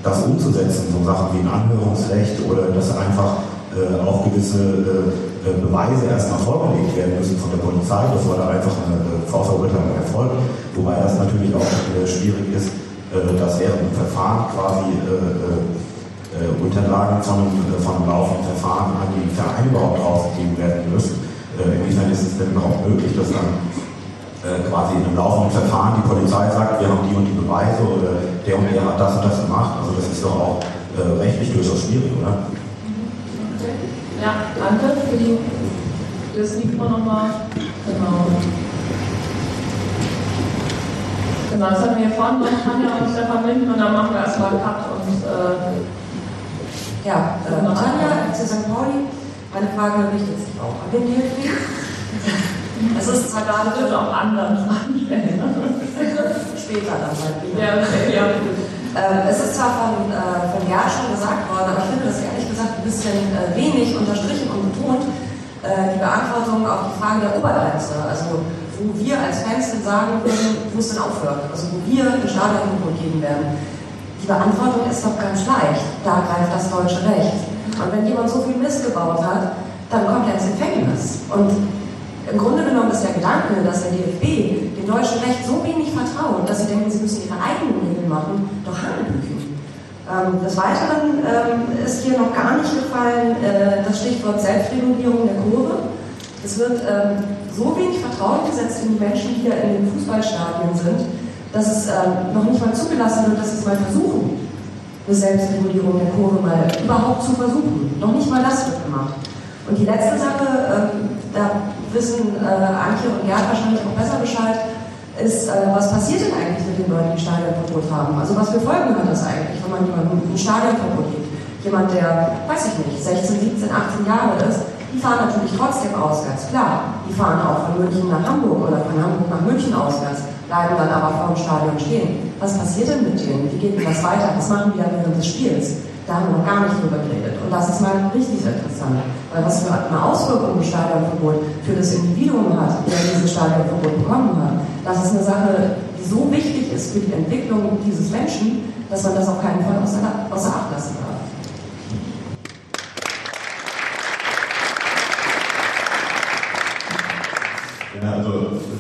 das umzusetzen, so Sachen wie ein Anhörungsrecht oder dass einfach äh, auch gewisse äh, äh, Beweise erstmal vorgelegt werden müssen von der Polizei, bevor da einfach eine äh, Vorverurteilung erfolgt. Wobei das natürlich auch äh, schwierig ist, äh, dass während dem Verfahren quasi Unterlagen von von einem laufenden Verfahren an die Vereine überhaupt rausgegeben werden müssen. inwiefern ist es denn überhaupt möglich, dass dann äh, quasi in einem laufenden Verfahren die Polizei sagt, wir haben die und die Beweise oder der und der hat das und das gemacht. Also das ist doch auch äh, rechtlich durchaus schwierig, oder? Ja, danke für die, das Mikro nochmal. Genau. Genau, das hatten wir vorhin noch Tanja und Stefan Minden und dann machen wir erstmal einen Cut und äh, ja, äh, Tanja, St. Pauli, meine Frage richtet sich auch an den DFB. Es ist zwar gerade wird auch anderen Fragen stellen. Später dann mal wieder. Ja, ja. Ähm, es ist zwar von, äh, von Gerd schon gesagt worden, aber ich finde das ehrlich gesagt ein bisschen äh, wenig unterstrichen und betont, äh, die Beantwortung auf die Frage der Obergrenze. Also wo wir als Fans denn sagen würden, wo es denn aufhört. Also wo wir eine Stadionverbot geben werden. Die Beantwortung ist doch ganz leicht. Da greift das deutsche Recht. Und wenn jemand so viel Mist gebaut hat, dann kommt er ins Gefängnis. Und im Grunde genommen ist der Gedanke, dass der DFB dem deutschen Recht so wenig vertraut, dass sie denken, sie müssen ihre eigenen Regeln machen, doch Hanebüchen. Ähm, des Weiteren ähm, ist hier noch gar nicht gefallen äh, das Stichwort Selbstregulierung der Kurve. Es wird ähm, so wenig Vertrauen gesetzt in die Menschen, die hier in den Fußballstadien sind, dass es ähm, noch nicht mal zugelassen wird, dass sie es mal versuchen, eine Selbstregulierung der Kurve mal überhaupt zu versuchen. Noch nicht mal das wird gemacht. Und die letzte Sache, ähm, da wissen äh, Antje und Gerd wahrscheinlich auch besser Bescheid, ist, äh, was passiert denn eigentlich mit den Leuten, die Stadionverbot haben? Also was für Folgen hat das eigentlich, wenn man jemandem ein Stadionverbot gibt? Jemand, der, weiß ich nicht, 16, 17, 18 Jahre ist, die fahren natürlich trotzdem auswärts, klar. Die fahren auch von München nach Hamburg oder von Hamburg nach München auswärts, bleiben dann aber vor dem Stadion stehen. Was passiert denn mit denen? Wie geht denn das weiter? Was machen die dann während des Spiels? Da haben wir noch gar nicht drüber geredet. Und das ist mal richtig interessant. Weil was für eine Auswirkung ein Stadionverbot für das Individuum hat, der dieses Stadionverbot bekommen hat, das ist eine Sache, die so wichtig ist für die Entwicklung dieses Menschen, dass man das auf keinen Fall außer, außer Acht lassen darf. Ja, also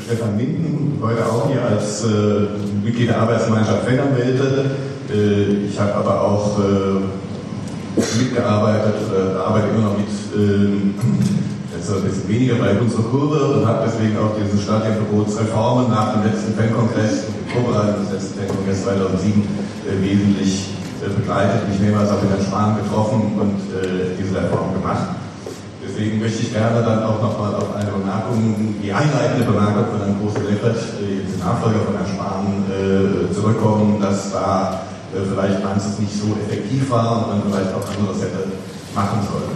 Stefan Minden, heute auch hier als äh, Mitglied der Arbeitsgemeinschaft Fennermelte. Äh, ich habe aber auch äh, mitgearbeitet, äh, arbeite immer noch mit, äh, jetzt ein bisschen weniger bei unserer Kurve und habe deswegen auch diese Stadionverbotsreformen nach dem letzten Fan-Kongress Vorbereitung des letzten Fan-Kongress 2007 äh, wesentlich äh, begleitet. Ich nehme also auch mit Herrn Spahn getroffen und äh, diese Reform gemacht. Deswegen möchte ich gerne dann auch nochmal auf eine Bemerkung, die einleitende Bemerkung von Herrn Große-Leppert, äh, jetzt Nachfolger von Herrn Spahn, äh, zurückkommen, dass da vielleicht manches nicht so effektiv war und man vielleicht auch anderes hätte machen sollen.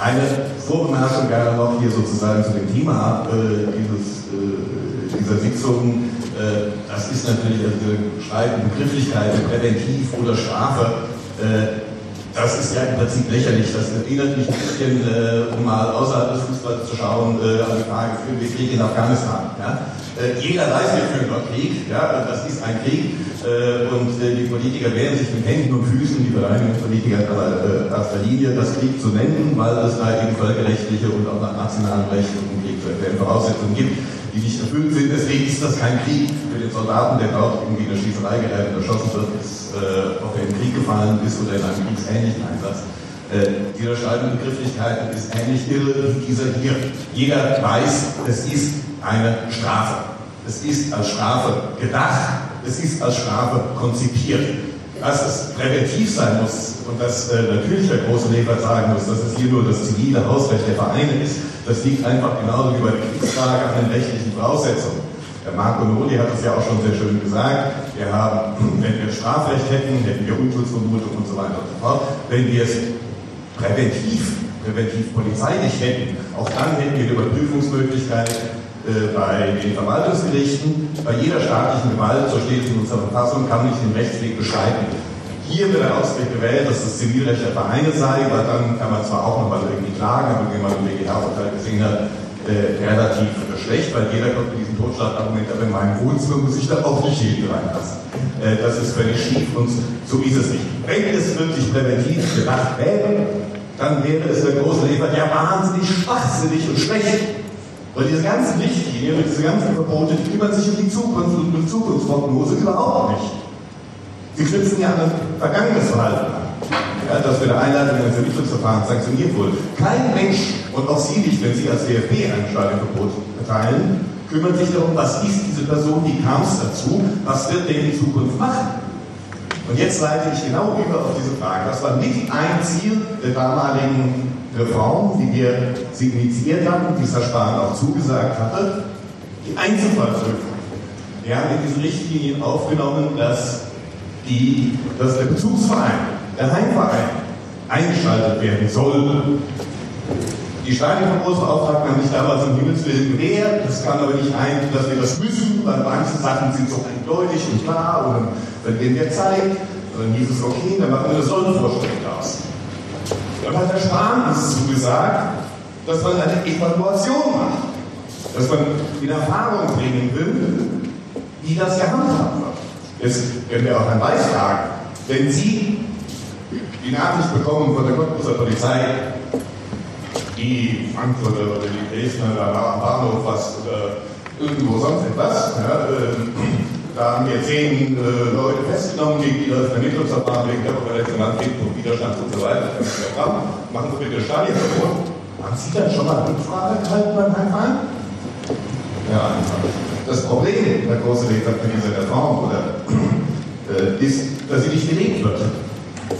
Eine Vorbemerkung gerne noch hier sozusagen zu dem Thema äh, dieses, äh, dieser Sitzung. Äh, das ist natürlich also diese Streiten Begrifflichkeiten, präventiv oder Strafe. Äh, Das ist ja im Prinzip lächerlich. Das erinnert mich ein bisschen, äh, um mal außerhalb des Fußballs zu schauen, äh, an die Frage, führen wir Krieg in Afghanistan. Ja? Jeder weiß, wir führen dort Krieg. Ja? Das ist ein Krieg. Äh, und äh, die Politiker wehren sich mit Händen und Füßen, die Vereinigungspolitiker aber äh, erster Linie, das Krieg zu nennen, weil es da eben völkerrechtliche und auch nach nationalem Recht und Krieg Voraussetzungen gibt die nicht erfüllt sind. Deswegen ist das kein Krieg für den Soldaten, der dort irgendwie in der Schießerei gerät und erschossen wird, ist, äh, ob er im Krieg gefallen ist oder in einem kriegsähnlichen Einsatz. Äh, die Unterscheidung Begrifflichkeiten ist ähnlich irre wie dieser hier. Jeder weiß, es ist eine Strafe. Es ist als Strafe gedacht, es ist als Strafe konzipiert. Dass es präventiv sein muss und dass äh, natürlich der große Lehrer sagen muss, dass es hier nur das zivile Hausrecht der Vereine ist, das liegt einfach genauso wie bei der Kriegsfrage an den rechtlichen Voraussetzungen. Der Marco Noli hat es ja auch schon sehr schön gesagt. Wir haben, wenn wir Strafrecht hätten, hätten wir Unschuldsvermutung und so weiter und so fort. Wenn wir es präventiv, präventiv polizeilich hätten, auch dann hätten wir die Überprüfungsmöglichkeit äh, bei den Verwaltungsgerichten. Bei jeder staatlichen Gewalt, so steht es in unserer Verfassung, kann nicht den Rechtsweg beschreiten. Hier wird der Ausweg gewählt, dass das Zivilrecht der Vereine sei, weil dann kann man zwar auch nochmal irgendwie klagen, aber wie man im BGH-Urteil gesehen hat, äh, relativ schlecht, weil jeder kommt mit diesem Totschlagargument, aber in meinem Wohnzimmer muss ich da auch nicht jeden reinlassen. Äh, das ist völlig schief und so ist es nicht. Wenn es wirklich präventiv gedacht wäre, dann wäre es der große Leber ja wahnsinnig schwachsinnig und schlecht. Weil diese ganzen Richtlinien und diese ganzen Verbote, die kümmern sich um die Zukunft und um die Zukunftsprognose überhaupt nicht. Sie knüpfen ja an ein vergangenes Verhalten an. Ja, das mit der Einleitung eines Ermittlungsverfahrens sanktioniert wurde. Kein Mensch, und auch Sie nicht, wenn Sie als DFB ein Stadionverbot erteilen, kümmert sich darum, was ist diese Person, wie kam es dazu, was wird der in Zukunft machen. Und jetzt leite ich genau über auf diese Frage. Das war nicht ein Ziel der damaligen Reform, die wir sie initiiert hatten, die Herr Spahn auch zugesagt hatte, die Einzelfallprüfung. Wir haben in diesen Richtlinien aufgenommen, dass, die, dass der Bezugsverein, der Heimverein, eingeschaltet werden soll. Die Stadionverbotsbeauftragten haben sich damals im Himmelswillen gewehrt. Das kam aber nicht ein, dass wir das müssen, weil manche Sachen sind so eindeutig und klar und dann verlieren wir Zeit. Und dann hieß es, okay, dann machen wir eine Sollvorstellung daraus. Dann hat der Spahn uns zugesagt, dass man eine Evaluation macht. Dass man in Erfahrung bringen will, wie das gehandhabt wird. Jetzt werden wir auch Herrn Weiß fragen, wenn Sie die Nachricht bekommen von der Cottbuser Polizei, die Frankfurter oder die Dresdner da am Bahnhof was oder irgendwo sonst etwas, ja, äh, da haben wir zehn äh, Leute festgenommen, gegen die das Vermittlungsverfahren wegen Körperverletzung, Antrieb und Widerstand und so weiter. Machen Sie bitte Stadionverbot. Haben Sie dann schon mal Rückfrage gehalten beim Heimfahren? Ja, das Problem, Herr Große Leser, mit dieser Reform oder, äh, ist, dass sie nicht belegt wird.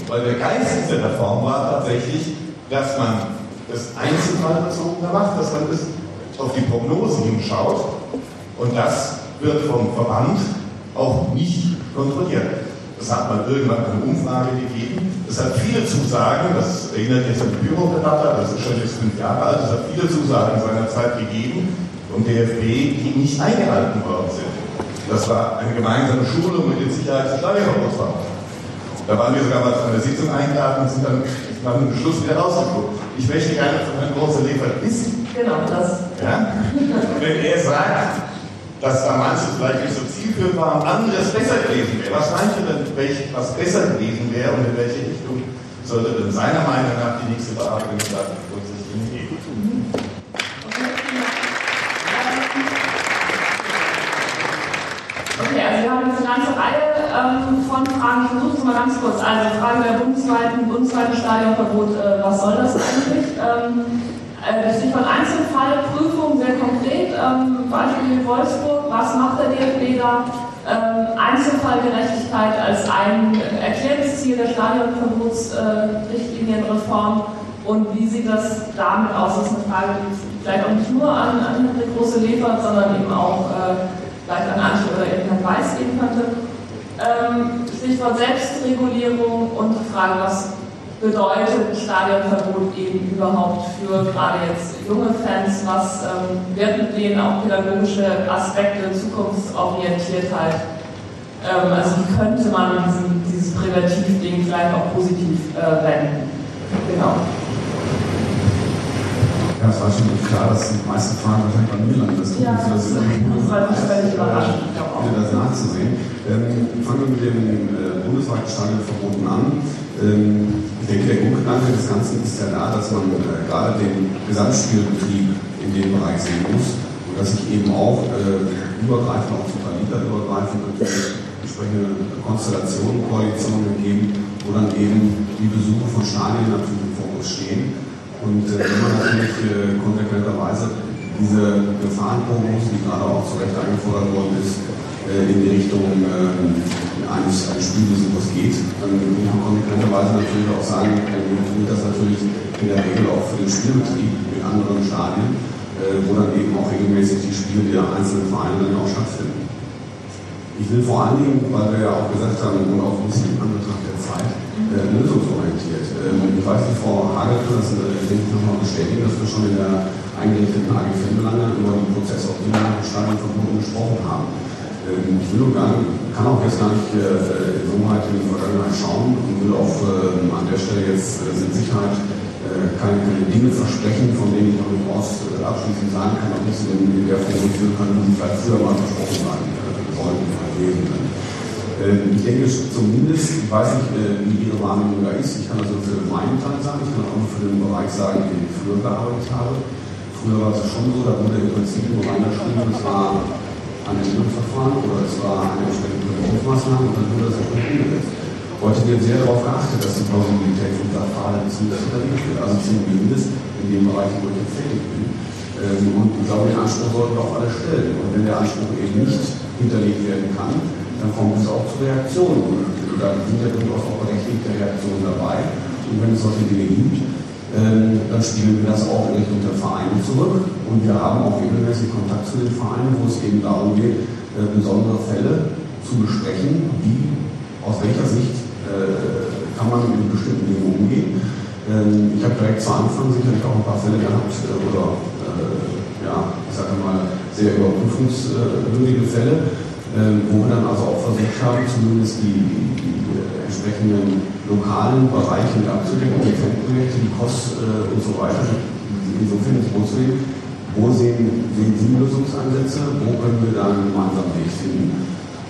Weil der Geist dieser Reform war tatsächlich, dass man das einzelfallbezogener macht, dass man das auf die Prognose hinschaut und das wird vom Verband auch nicht kontrolliert. Es hat mal irgendwann eine Umfrage gegeben. Es hat viele Zusagen, das erinnert jetzt an die Bürokrater, das ist schon jetzt fünf Jahre alt, es hat viele Zusagen seinerzeit gegeben vom DFB, die nicht eingehalten worden sind. Das war eine gemeinsame Schulung mit dem Sicherheits- und Steuerungsverband. Da waren wir sogar mal zu einer Sitzung eingeladen und sind dann nach einem Beschluss wieder rausgeguckt. Ich möchte gerne von Herrn Große Lefer wissen. Genau, das. Ja? Wenn er sagt, dass da manches vielleicht nicht so zielführend war und anderes besser gewesen wäre. Was meint ihr denn, welch, was besser gewesen wäre und in welche Richtung sollte denn seiner Meinung nach die nächste Bearbeitung der Grundsichtlinien gehen? Okay, also wir haben jetzt eine ganze Reihe ähm, von Fragen. Ich versuche es mal ganz kurz. Also Frage der bundesweiten, bundesweiten Stadionverbot, äh, was soll das eigentlich? Ähm, äh, Stichwort Einzelfallprüfung, sehr konkret. Ähm, Beispiel in Wolfsburg, was macht der DFB da? Ähm, Einzelfallgerechtigkeit als ein erklärtes Ziel der Stadionverbotsrichtlinienreform. Äh, und wie sieht das damit aus? Das ist eine Frage, die vielleicht auch nicht nur an, an Henrik Große liefert, sondern eben auch äh, vielleicht an Antje oder irgendein Weiß geben könnte. Ähm, Stichwort Selbstregulierung und die Frage, was bedeutet Stadionverbot eben überhaupt für gerade jetzt junge Fans, was ähm, wird mit denen auch pädagogische Aspekte, Zukunftsorientiertheit, ähm, also wie könnte man diesen, dieses Präventivding vielleicht auch positiv äh, wenden. Genau. Es war schon klar, dass die meisten Fragen wahrscheinlich bei mir landen. Das, ja, das, das, war nicht völlig überraschend. das nachzusehen. Ähm, fangen wir mit dem äh, bundesweiten Stadionverboten an. Ähm, ich denke, der Grundgedanke des Ganzen ist ja da, dass man äh, gerade den Gesamtspielbetrieb in dem Bereich sehen muss und dass sich eben auch äh, übergreifend, auch Superliga übergreifend natürlich entsprechende Konstellationen, Koalitionen geben, wo dann eben die Besuche von Stadien natürlich im Fokus stehen und äh, wenn man natürlich äh, konsequenterweise diese Gefahrenprognose, die gerade auch zu Recht eingefordert worden ist, äh, in die Richtung äh, eines, eines Spielbesuchers geht, dann muss man konsequenterweise natürlich auch sagen, dann gilt das natürlich in der Regel auch für den Spielbetrieb in anderen Stadien, äh, wo dann eben auch regelmäßig die Spiele der einzelnen Vereine dann auch stattfinden. Ich will vor allen Dingen, weil wir ja auch gesagt haben, und auch ein bisschen in Anbetracht der Zeit, äh, lösungsorientiert. Ähm, ich weiß nicht, Frau Hagel kann das, äh, denke ich, nochmal bestätigen, dass wir schon in der eingerichteten AG Filmbelange über den Prozess Prozessoptimierung von Stadionverboten gesprochen haben. Ähm, ich will gar, kann auch jetzt gar nicht äh, in Summe in die Vergangenheit schauen und will auch äh, an der Stelle jetzt äh, mit Sicherheit äh, keine, Dinge versprechen, von denen ich noch nicht aus äh, abschließend sagen kann, ob ich sie in, der führen kann, sie vielleicht früher mal versprochen waren lesen können. Ähm, ich denke zumindest, ich weiß nicht, äh, wie Ihre Wahrnehmung da ist, ich kann also für meinen Teil sagen, ich kann auch nur für den Bereich sagen, den ich früher gearbeitet habe. Früher war es schon so, da wurde im Prinzip nur reingeschrieben, es war ein Ermittlungsverfahren oder es war eine entsprechende Präventionsmaßnahme und dann wurde das auch umgesetzt. Heute wird sehr darauf geachtet, dass die Plausibilität von Sachverhalten zumindest hinterlegt wird, also zumindest in dem Bereich, wo ich tätig bin. Ähm, und ich glaube, den Anspruch sollten wir auch alle stellen. Und wenn der Anspruch eben nicht hinterlegt werden kann, dann kommt es auch zu Reaktionen. Und da sind ja durchaus auch berechtigte Reaktionen dabei. Und wenn es solche Dinge gibt, ähm, dann spielen wir das auch in Richtung der Vereine zurück. Und wir haben auch regelmäßig Kontakt zu den Vereinen, wo es eben darum geht, äh, besondere Fälle zu besprechen, wie, aus welcher Sicht äh, kann man mit bestimmten Dingen umgehen. Ähm, ich habe direkt zu Anfang sicherlich auch ein paar Fälle gehabt, äh, oder ja, ich sage mal, sehr überprüfungswürdige Fälle, ähm, wo wir dann also auch versucht haben, zumindest die, die, entsprechenden lokalen Bereiche mit abzudecken, die Feldprojekte, die Kost äh, und so weiter, insofern ins Boot zu nehmen. Wo sehen, sehen Sie Lösungsansätze? Wo können wir da einen gemeinsamen Weg finden?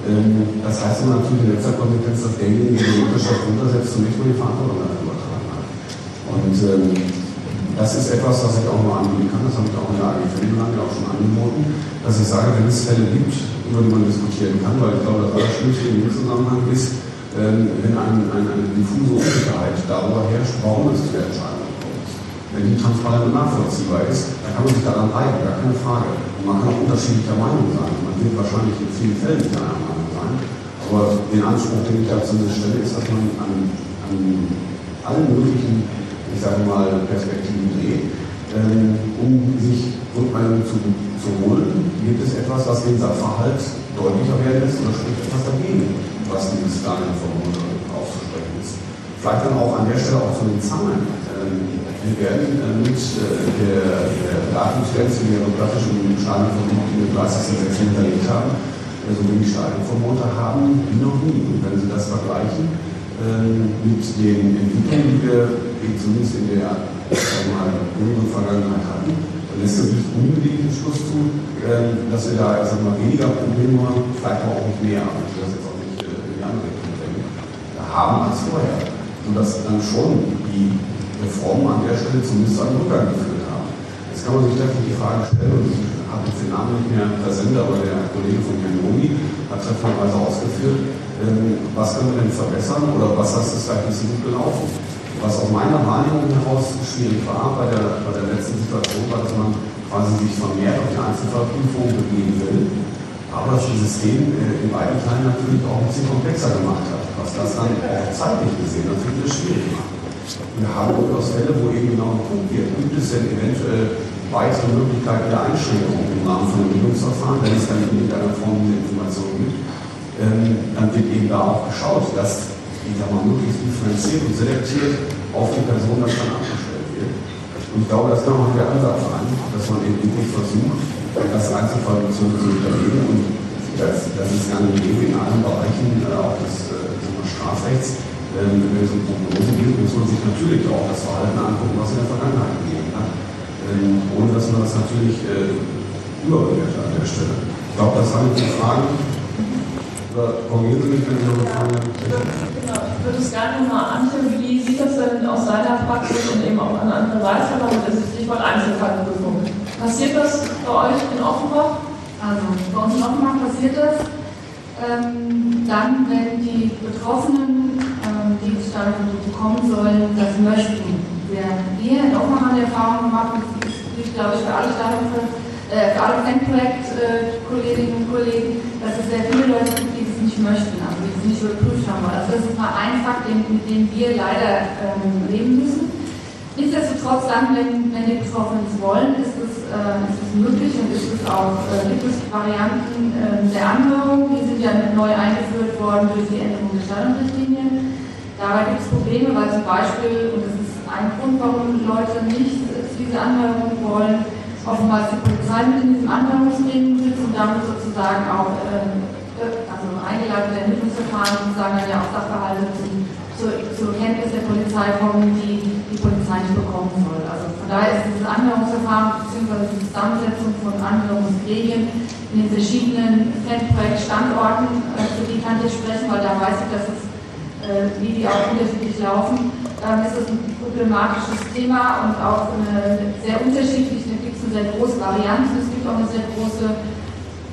Ähm, das heißt aber natürlich in letzter Konsequenz, dass derjenige, der die Unterschrift runtersetzt, zunächst mal die Verantwortung dafür übertragen hat. Und ähm, das ist etwas, was ich auch mal anbieten kann, das habe ich auch in der AG Filmland ja auch schon angeboten, dass ich sage, wenn es Fälle gibt, über die man diskutieren kann, weil ich glaube, das Allerschlimmste in dem Zusammenhang ist, ähm, wenn ein, ein, eine diffuse Unsicherheit darüber herrscht, warum es zu der Entscheidung kommt. Wenn die transparent und nachvollziehbar ist, dann kann man sich daran reiben, gar keine Frage. Und man kann auch unterschiedlicher Meinung sein. Man wird wahrscheinlich in vielen Fällen nicht einer Meinung sein. Aber den Anspruch, den ich da zumindest stelle, ist, dass man an, an allen möglichen, ich sage mal, Perspektiven dreht, ähm, um sich Rückmeldungen zu, zu holen. Gibt es etwas, was den Sachverhalt deutlicher werden lässt oder spricht etwas dagegen, was dieses Stadionverbot auszusprechen ist? Vielleicht dann auch an der Stelle auch zu den Zahlen. Ähm, wir werden äh, mit äh, der, der Datumsgrenze, die wir im Stadionverbot den 30.06. hinterlegt haben, so also wenig Stadionverbote haben wie noch nie. Und wenn Sie das vergleichen ähm, mit den Entwicklungen, die wir zumindest in der jüngeren Vergangenheit hatten, dann lässt das nicht unbedingt den Schluss zu, äh, dass wir da sag mal, weniger Probleme haben, vielleicht auch nicht mehr, aber ich will das jetzt auch nicht äh, in die andere Richtung bringen, haben als vorher. Und dass dann schon die Reformen an der Stelle zumindest einen Rückgang geführt haben. Jetzt kann man sich natürlich die Frage stellen, und ich habe jetzt den Namen nicht mehr präsent, aber der Kollege von Herrn Joni hat teilweise ausgeführt, ähm, was können wir denn verbessern oder was ist vielleicht nicht so gut gelaufen? Was aus meiner Wahrnehmung heraus schwierig war bei der, bei der letzten Situation, war, dass man quasi sich vermehrt auf die Einzelfallprüfung begeben will, aber das System äh, in beiden Teilen natürlich auch ein bisschen komplexer gemacht hat, was das dann auch zeitlich gesehen natürlich schwierig macht. Wir haben durchaus Fälle, wo eben genau geguckt wird, gibt es denn eventuell weitere Möglichkeiten der Einschränkung im Rahmen von Ermittlungsverfahren, wenn es dann in irgendeiner Form diese Informationen gibt, ähm, dann wird eben da auch geschaut, dass ich sag mal, möglichst differenziert und selektiert auf die Person das dann abgestellt wird. Und ich glaube, das kann auch der Ansatz sein, dass man eben wirklich versucht, das Einzelfallbezogen zu hinterlegen. Und das, das ist gang und gäbe in allen Bereichen, äh, auch des äh, Strafrechts, ähm, wenn es um Prognose geht, muss man sich natürlich auch das Verhalten angucken, was in der Vergangenheit gegeben hat. Ähm, ohne dass man das natürlich äh, überbewertet an der Stelle. Ich glaube, das waren die Fragen. Genau, ich würde es gerne mal anhören, wie sieht das denn aus seiner Praxis und eben auch an andere Weise mit dem Stichwort Einzelfallprüfung? Passiert das bei euch in Offenbach? Also bei uns in Offenbach passiert das. Ähm, dann, wenn die Betroffenen, ähm, die Gestaltung bekommen sollen, das möchten. Wir hier in Offenbach haben die Erfahrung gemacht, das gilt, glaube ich, für alle Stadtprojekte, äh, für alle Fanprojekt-Kolleginnen und Kollegen, dass es sehr viele Leute gibt, die das nicht möchten, also die es nicht überprüft haben. Also das ist mal ein Fakt, mit dem wir leider ähm, leben müssen. Nichtsdestotrotz dann, wenn, wenn die Betroffenen es wollen, ist es, äh, ist es möglich und ist es auch, äh, gibt es Varianten äh, der Anhörung, die sind ja neu eingeführt worden durch die Änderung der Steuerrichtlinien. Dabei gibt es Probleme, weil zum Beispiel, und das ist ein Grund, warum Leute nicht diese Anhörung wollen, oftmals die Polizei mit in diesem Anhörungsgremium sitzt und damit sozusagen auch ähm, also eingeleitete Ermittlungsverfahren sozusagen dann ja auch Sachverhalte zum, zur, zur Kenntnis der Polizei kommen, die die Polizei nicht bekommen soll. Also von daher ist dieses Anhörungsverfahren bzw. die Zusammensetzung von Anhörungsgremien in den verschiedenen Fanprojektstandorten, äh, für die kann ich sprechen, weil da weiß ich, dass es, äh, wie die auch unterschiedlich laufen, ähm, ist das ein problematisches Thema und auch eine sehr unterschiedliche, es gibt eine sehr große Variante, es gibt auch eine sehr große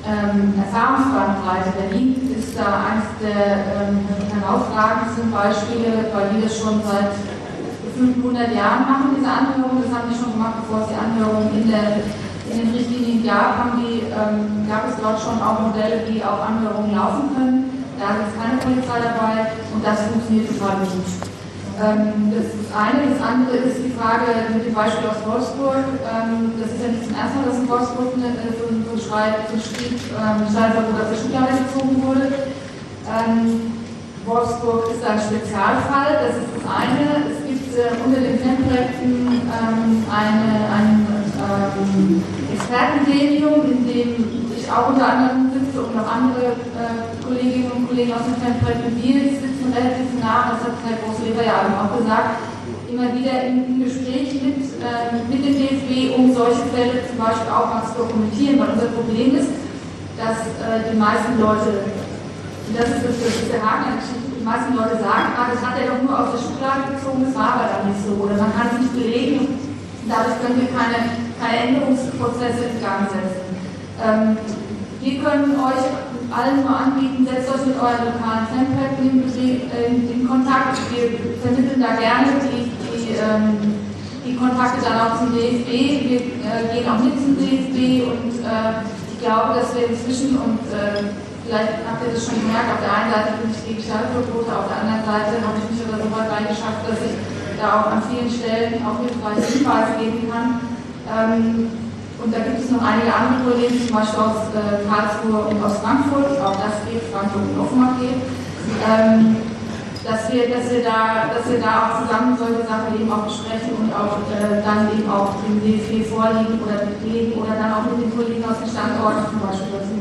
ähm, Erfahrungsbandbreite. Berlin ist da eines der ähm, herausragendsten Beispiele, weil die das schon seit 500 Jahren machen, diese Anhörung. Das haben die schon gemacht, bevor es die Anhörung in, der, in den Richtlinien gab, haben die, ähm, gab es dort schon auch Modelle, die auf Anhörungen laufen können. Da ist keine Polizei dabei und das funktioniert total gut. Ähm, das ist eine. Das andere ist die Frage mit dem Beispiel aus Wolfsburg. Ähm, das ist ja nicht zum ersten Mal, dass in Wolfsburg eine, so, ein, so ein Schreib, so Schrieb, ähm, Schreibverbot auf der Schublade gezogen wurde. Ähm, Wolfsburg ist ein Spezialfall, das ist das eine. Es gibt äh, unter den Fanprojekten eine, ein ähm, Expertengremium, in dem ich auch unter anderem sitze und noch andere äh, Kolleginnen und Kollegen aus den Fanprojekten. Wir sitzen relativ nah, das hat Herr Großleber ja auch gesagt, immer wieder im Gespräch mit, äh, mit dem DFB, um solche Fälle zum Beispiel auch mal zu dokumentieren, weil unser Problem ist, dass äh, die meisten Leute das ist, das, das ist der Haken Geschichte. Die meisten Leute sagen, ah, das hat er doch nur aus der Schublade gezogen, das war aber dann nicht so. Oder man kann es nicht belegen. Dadurch können wir keine, keine Änderungsprozesse in Gang setzen. Ähm, wir können euch allen nur anbieten, setzt euch mit euren lokalen Fanprojekten in, in, Kontakt. Wir vermitteln da gerne die, die, ähm, die Kontakte dann auch zum DFB. Wir äh, gehen auch mit zum DFB und äh, ich glaube, dass wir inzwischen und äh, Vielleicht habt ihr das schon gemerkt, auf der einen Seite bin ich gegen Stallverbote, auf der anderen Seite habe ich mich aber so weit reingeschafft, dass ich da auch an vielen Stellen auch hilfreiche Hinweise geben kann. Ähm, und da gibt es noch einige andere Kollegen, zum Beispiel aus äh, Karlsruhe und aus Frankfurt, auch das geht, Frankfurt und Offenbach geht, ähm, dass, wir, dass, wir da, dass wir da auch zusammen solche Sachen eben auch besprechen und auch äh, dann eben auch dem DFB vorliegen oder belegen oder dann auch mit den Kollegen aus den Standorten zum Beispiel dazu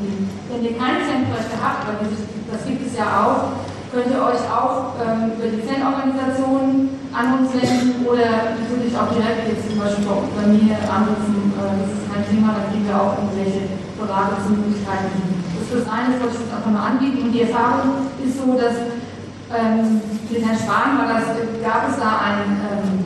wenn ihr keine Fanprojekte habt, weil das gibt es ja auch, könnt ihr euch auch ähm, über die Fanorganisationen an uns wenden oder auch direkt jetzt zum Beispiel bei mir anrufen. Äh, das ist kein Thema, da kriegen wir auch irgendwelche Beratungsmöglichkeiten. Das ist das eine, das wollte ich einfach mal anbieten. Und die Erfahrung ist so, dass ähm, mit Herrn Spahn war das, gab es da ein ähm,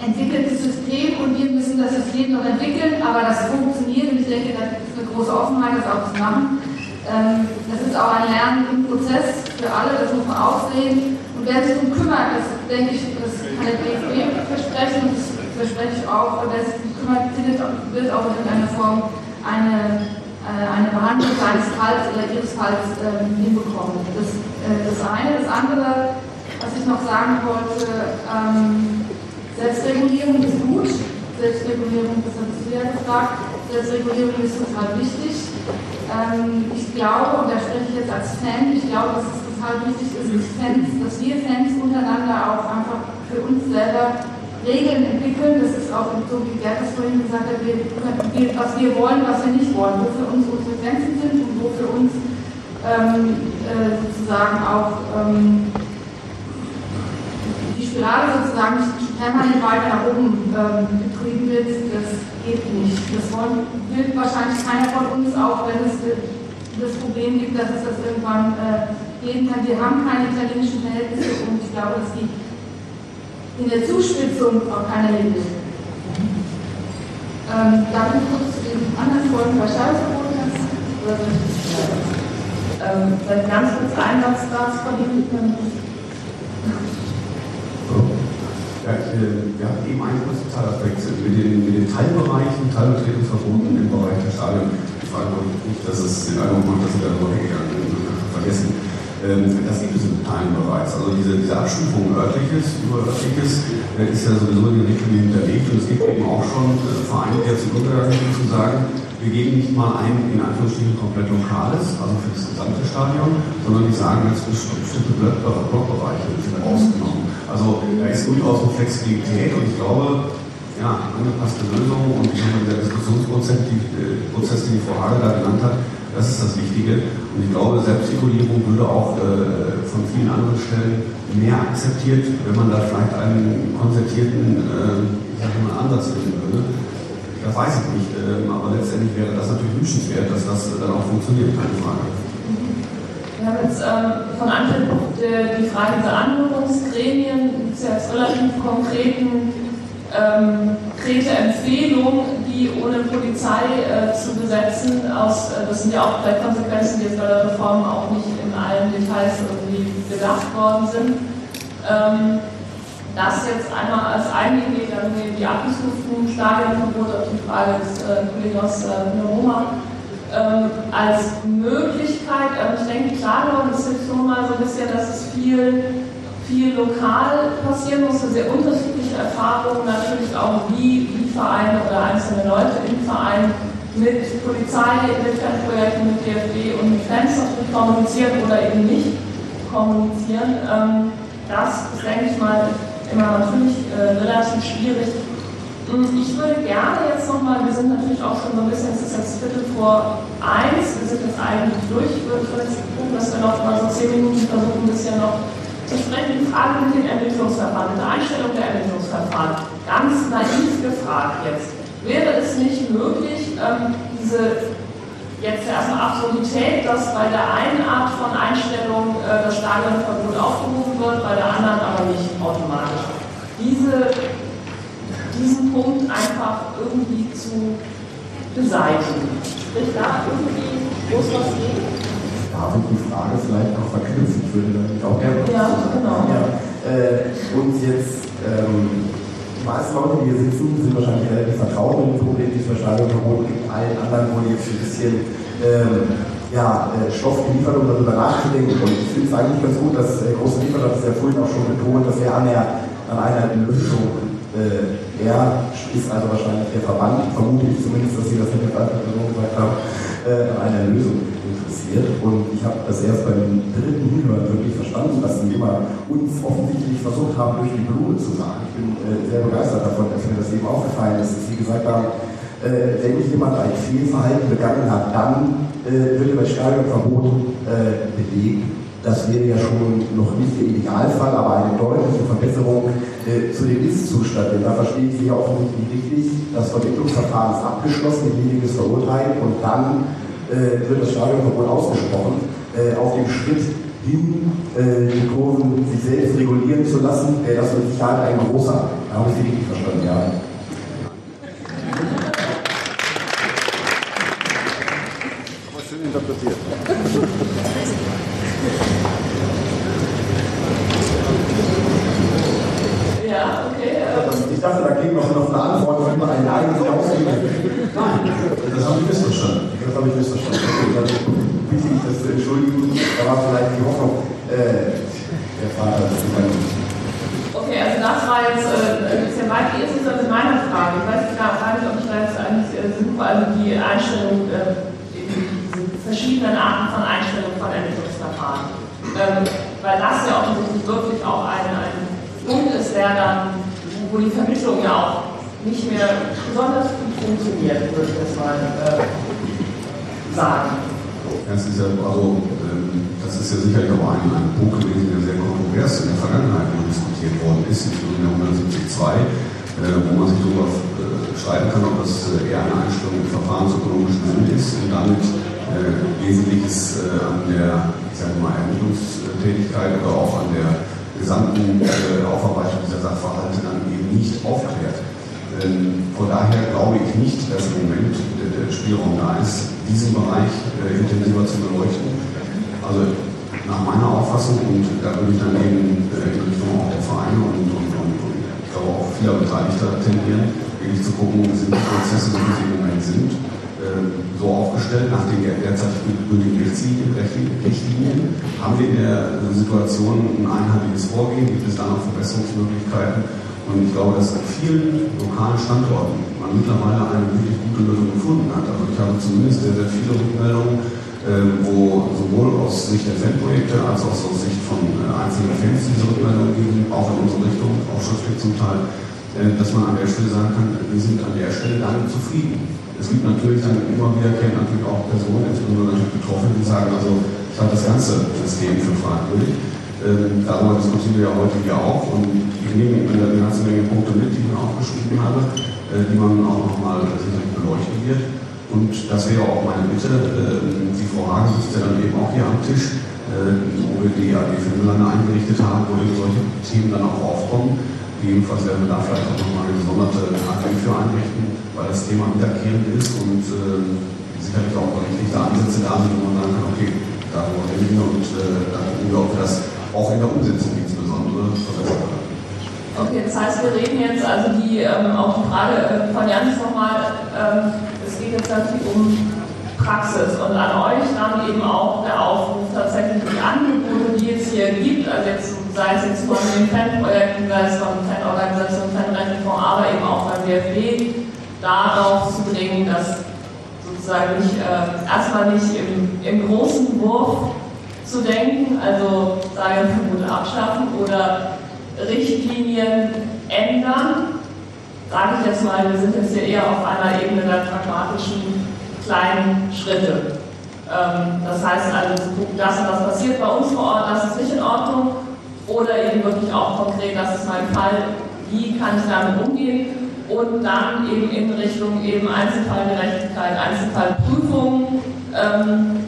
entwickeltes System und wir müssen das System noch entwickeln, aber das funktioniert und ich denke, da ist eine große Offenheit, das auch zu machen. Ähm, das ist auch ein Lernen im Prozess für alle, das muss man auch sehen. Und wer sich darum kümmert, das denke ich, das kann der DFB versprechen und das verspreche ich auch, wer sich darum kümmert, findet, wird auch in irgendeiner Form eine, äh, eine Behandlung seines Falls oder ihres Falls ähm, hinbekommen. Das, äh, das eine. Das andere, was ich noch sagen wollte, ähm, Selbstregulierung ist gut. Selbstregulierung, das hat du ja gefragt. Selbstregulierung ist total wichtig. Ähm, ich glaube, und da spreche ich jetzt als Fan, ich glaube, dass es total wichtig ist, dass, Fans, dass wir Fans untereinander auch einfach für uns selber Regeln entwickeln. Das ist auch so, wie Gerd es vorhin gesagt hat, wir, was wir wollen, was wir nicht wollen, wo für uns unsere Grenzen sind und wo für uns ähm, äh, sozusagen auch ähm, Spirale sozusagen permanent weiter nach oben ähm, getrieben wird, das geht nicht. Das wollen, will wahrscheinlich keiner von uns, auch wenn es das Problem gibt, dass es das irgendwann äh, kann. Wir haben keine italienischen Verhältnisse und ich glaube, dass die in der Zuspitzung auch keiner hin will. Ähm, darf ich kurz zu den anderen Folgen bei Scheidungsverboten ähm, vielleicht ganz kurz ein Satz dazu von Ihnen. Ja, äh, wir hatten eben einen kurzen Teilaspekt mit den, mit den Teilbereichen, Teilbetretungsverboten im Bereich der Stadion. Ich frage mich nicht, dass es den Eindruck macht, dass Sie darüber weggegangen sind. Vergessen. Ähm, das gibt es in Teilen bereits. Also diese, diese Abstufung örtliches über örtliches äh, ist ja sowieso in den Richtlinien hinterlegt und es gibt eben auch schon äh, Vereine, die jetzt Untergang zu sagen, wir geben nicht mal ein, in Anführungsstrichen, komplett lokales, also für das gesamte Stadion, sondern die sagen, dass bestimmte Blockbereiche sind rausgenommen. Also da ist durchaus eine Flexibilität und ich glaube, ja, angepasste Lösungen und ich habe der Diskussionsprozess, die, äh, Prozess, den die Frau Hage da genannt hat, das ist das Wichtige. Und ich glaube, Selbstregulierung würde auch äh, von vielen anderen Stellen mehr akzeptiert, wenn man da vielleicht einen konzertierten äh, Ansatz finden würde. Das weiß ich nicht, äh, aber letztendlich wäre das natürlich wünschenswert, dass das dann auch funktioniert, keine Frage. Wir haben jetzt ähm, von Anfang die, die Frage dieser Anhörungsgremien, jetzt relativ konkreten ähm, konkrete Empfehlung, die ohne Polizei äh, zu besetzen, aus, äh, das sind ja auch vielleicht Konsequenzen, die jetzt bei der Reform auch nicht in allen Details irgendwie bedacht worden sind. Ähm, das jetzt einmal als eine Idee, dann die abgestuften Stadionverbot auf die Frage des äh, Kollegen aus äh, Roma ähm, als Möglichkeit. Ähm, ich denke, klar geworden ist jetzt schon mal so ein bisschen, dass es viel viel lokal passieren musste, sehr unterschiedliche Erfahrungen, natürlich auch wie, wie Vereine oder einzelne Leute im Verein mit Polizei, mit Fanprojekten, mit DFB und mit Fans kommunizieren oder eben nicht kommunizieren. Ähm, das ist, denke ich mal, immer natürlich äh, relativ schwierig. Hm, ich würde gerne jetzt nochmal, wir sind natürlich auch schon so ein bisschen, es ist jetzt Viertel vor eins, wir sind jetzt eigentlich durch, ich würde jetzt gucken, dass wir noch mal so zehn Minuten versuchen, ein bisschen noch entsprechend die Frage mit dem Ermittlungsverfahren, mit der Einstellung der Ermittlungsverfahren. Ganz naiv gefragt jetzt. Wäre es nicht möglich, ähm, diese jetzt erstmal Absurdität, dass bei der einen Art von Einstellung äh, das Stadionverbot aufgehoben wird, bei der anderen aber nicht automatisch. Diese, diesen Punkt einfach irgendwie zu beseitigen. Sprich da irgendwie, es was geht? Ich die Frage vielleicht noch verknüpfen? Ich würde damit auch gerne Ja, genau. Ja, äh, und jetzt, ähm, die meisten Leute, die hier sitzen, sind wahrscheinlich relativ vertraut mit dem Problem Versteigerungsverbots. Es gibt allen anderen, die jetzt ein bisschen ähm, ja, äh, Stoff geliefert, um darüber nachzudenken. Und ich finde es eigentlich ganz gut, dass äh, Große Liefer hat es ja vorhin auch schon betont, dass wir an, der, an einer Lösung äh, er ist also wahrscheinlich der Verband, vermute ich zumindest, dass Sie das mit der Person gesagt haben, äh, an einer Lösung interessiert. Und ich habe das erst beim dritten Hinhören wirklich verstanden, dass Sie immer uns offensichtlich versucht haben, durch die Blume zu sagen. Ich bin äh, sehr begeistert davon, dass mir das eben aufgefallen ist, dass Sie gesagt haben, äh, wenn jemand ein Fehlverhalten begangen hat, dann äh, wird über Stadionverbot äh, belegt. Das wäre ja schon noch nicht der Idealfall, aber eine deutliche Verbesserung äh, zu dem Ist-Zustand. Denn da verstehe ich Sie ja offensichtlich richtig. Das Vermittlungsverfahren ist abgeschlossen, derjenige ist verurteilt und dann äh, wird das Stadionverbot ausgesprochen, äh, auf dem Schritt hin, äh, die Kurven sich selbst regulieren zu lassen, äh, das wird Sicherheit ein großer. Da habe ich Sie richtig verstanden, ja. schön interpretiert. Ja, okay. Ich dachte, da kriegen wir noch eine Antwort, wenn wir ein Nein nicht ausgeben. Nein, das habe ich missverstanden. Das habe ich missverstanden. Okay, dann bitte ich das zu entschuldigen. Da war vielleicht die Hoffnung, äh, der Vater ist Okay, also das war jetzt äh, ein bisschen weit. Wie ist es mit meiner Frage? Ich weiß gar nicht, ob ich da jetzt eigentlich äh, suche, also die Einstellung, äh, diese verschiedenen Arten von Einstellung von Ermittlungsverfahren. Ähm, weil das ja offensichtlich wirklich auch ein, ein Punkt ist, der dann, wo die Vermittlung ja auch nicht mehr besonders gut funktioniert, würde ich das mal äh, sagen. Das ist ja, also, äh, das ist ja sicherlich auch ein, ein Punkt gewesen, der sehr kontrovers in der Vergangenheit diskutiert worden ist, in der 172, äh, wo man sich darüber äh, streiten kann, ob das äh, eher eine Einstellung im verfahrensökonomischen Sinne ist und damit äh, Wesentliches äh, an der ich sage mal, Ermittlungstätigkeit oder auch an der gesamten äh, Aufarbeitung dieser Sachverhalte dann eben nicht aufklärt. Ähm, von daher glaube ich nicht, dass im Moment der Spielraum da ist, diesen Bereich äh, intensiver zu beleuchten. Also nach meiner Auffassung, und da würde ich dann eben äh, in Richtung auch der Vereine und, und, und, und ich glaube auch vieler Beteiligter tendieren, wirklich zu gucken, sind die Prozesse, wie sie im Moment sind, so aufgestellt, nach den derzeit gültigen Richtlinien, haben wir in der Situation ein einheitliches Vorgehen, gibt es da noch Verbesserungsmöglichkeiten? Und ich glaube, dass an vielen lokalen Standorten man mittlerweile eine wirklich gute Lösung gefunden hat. Also ich habe zumindest sehr, sehr viele Rückmeldungen, wo sowohl aus Sicht der Fanprojekte als auch aus Sicht von äh, einzelnen Fans diese Rückmeldungen geben, auch in unsere Richtung, auch schriftlich zum Teil, äh, dass man an der Stelle sagen kann, wir sind an der Stelle damit zufrieden. Es gibt natürlich dann immer wieder, natürlich auch Personen, insbesondere natürlich Betroffene, die sagen, also ich halte das ganze System für fragwürdig. Ähm, darüber diskutieren wir ja heute hier auch und ich nehme eine ganze Menge Punkte mit, die ich mir aufgeschrieben habe, äh, die man auch nochmal sicherlich beleuchten wird. Und das wäre auch meine Bitte. Äh, die Frau Hagen sitzt ja dann eben auch hier am Tisch, äh, wo wir die AG Filmlande eingerichtet haben, wo eben solche Themen dann auch aufkommen. Jedenfalls werden wir da vielleicht auch nochmal eine gesonderte AG für einrichten, weil das Thema wiederkehrend ist und äh, sicherlich auch berechtigte Ansätze da sind, wo man sagen kann, okay, darüber reden wir und äh, dann gucken wir, ob wir das auch in der Umsetzung insbesondere verbessern können. Okay, das heißt, wir reden jetzt, also die, ähm, auch die Frage äh, von Janis nochmal, ähm, geht jetzt natürlich um Praxis und an euch dann eben auch der Aufruf, tatsächlich die Angebote, die es hier gibt, also jetzt, sei es jetzt von den Fanprojekten, sei es von Fanorganisationen, Fanrentenfonds, aber eben auch beim DFB, darauf zu bringen, dass sozusagen nicht, äh, erstmal nicht im, im großen Wurf zu denken, also Verbot abschaffen oder Richtlinien ändern. Sage ich jetzt mal, wir sind jetzt hier eher auf einer Ebene der pragmatischen kleinen Schritte. Ähm, das heißt also zu gucken, das und das passiert bei uns vor Ort, das ist nicht in Ordnung. Oder eben wirklich auch konkret, das ist mein Fall, wie kann ich damit umgehen und dann eben in Richtung eben Einzelfallgerechtigkeit, Einzelfallprüfung. Ähm,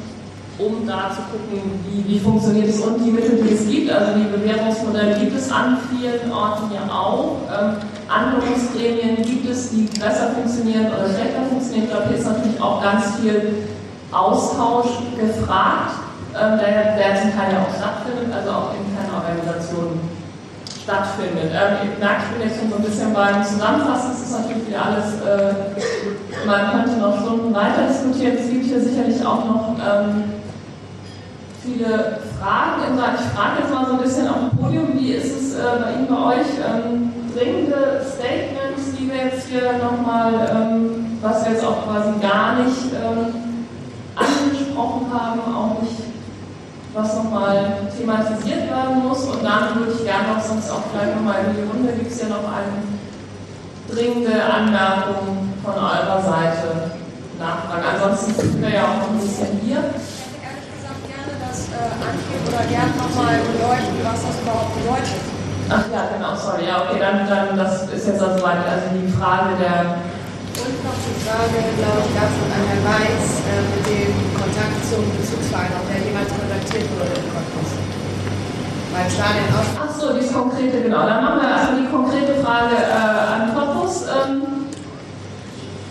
um da zu gucken, wie, wie funktioniert es und die Mittel, die es gibt. Also die Bewährungsmodelle gibt es an vielen Orten ja auch. Ähm, Anwendungsgremien gibt es, die besser funktionieren oder schlechter funktionieren. Ich glaube, hier ist natürlich auch ganz viel Austausch gefragt, ähm, der, der zum Teil ja auch stattfindet, also auch in keiner Organisation stattfindet. Ähm, ich merke, ich jetzt schon so ein bisschen beim Zusammenfassen, es ist natürlich wieder alles, äh, man könnte noch Stunden weiter diskutieren. Es gibt hier sicherlich auch noch ähm, viele Fragen. Ich frage jetzt mal so ein bisschen auf dem Podium, wie ist es äh, bei Ihnen, bei euch? Ähm, dringende Statements, die wir jetzt hier nochmal, ähm, was wir jetzt auch quasi gar nicht ähm, angesprochen haben, auch nicht, was nochmal thematisiert werden muss. Und dann würde ich gerne noch sonst auch gleich nochmal in die Runde, gibt es ja noch eine dringende Anmerkung von eurer Seite nachfragen. Ansonsten sind wir ja auch noch ein bisschen hier äh, Antrieb oder gern nochmal beleuchten, was das überhaupt bedeutet. Ach ja, genau, sorry. Ja, okay, dann, dann das ist jetzt also. Also die Frage der. Und noch die Frage, glaube ich, davon an Herrn Weiß äh, mit dem Kontakt zum Bezugsverein, ob der jemals kontaktiert wurde im Cottbus. Beim Stadion aus. Ach so, die konkrete, genau. Dann machen wir erstmal die konkrete Frage äh, an Cottbus. Ähm.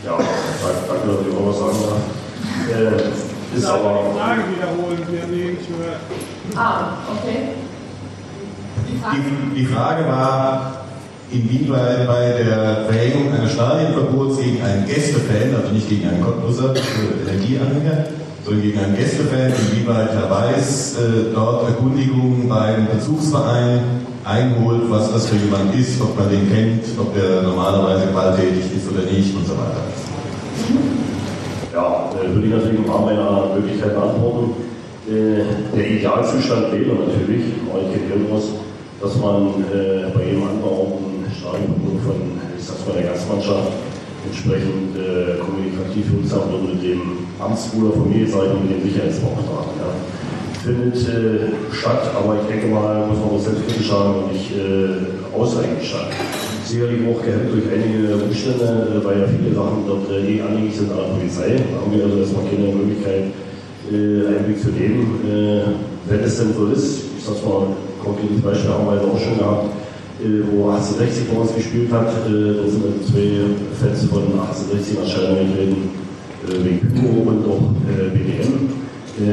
Ja, danke, dass ich auch was sagen darf. Äh, ist Darf aber die Frage wiederholen? Wir haben die nicht gehört. Ah, okay. Die, die Frage war, inwieweit bei der Verhängung eines Stadienverbots gegen einen Gästefan, also nicht gegen einen Cottbusser Energieanhänger, sondern gegen einen Gästefan, inwieweit Herr Weiß äh, dort Erkundigungen beim Bezugsverein einholt, was das für jemand ist, ob man den kennt, ob der normalerweise gewalttätig ist oder nicht und so weiter. Ja, äh, würde ich natürlich im Rahmen meiner Möglichkeit beantworten. Äh, der Idealzustand wäre natürlich, ich kenne muss, dass man äh, bei jedem anbauenden Stadionverbot von, ich sag's mal, der Gastmannschaft entsprechend äh, kommunikativ wirksam wird mit dem Amtsbruder von mir, Familienseite und mit dem Sicherheitsbeauftragten. Ja. findet statt, aber ich denke mal, muss man auch selbstkritisch sagen, und nicht äh, ausreichend statt. Sicherlich auch gehemmt durch einige Umstände, äh, weil ja viele Sachen dort äh, eh anhängig sind an der Polizei. Da haben wir also erstmal keine Möglichkeit, äh, Einblick zu. Äh, wenn es denn so ist, ich sag's mal, konkretes Beispiel haben wir jetzt auch schon gehabt, wo 1860 bei uns gespielt hat, da sind also zwei Fans von 1860 nach Scheidung getreten, wegen Pyro und auch BDM.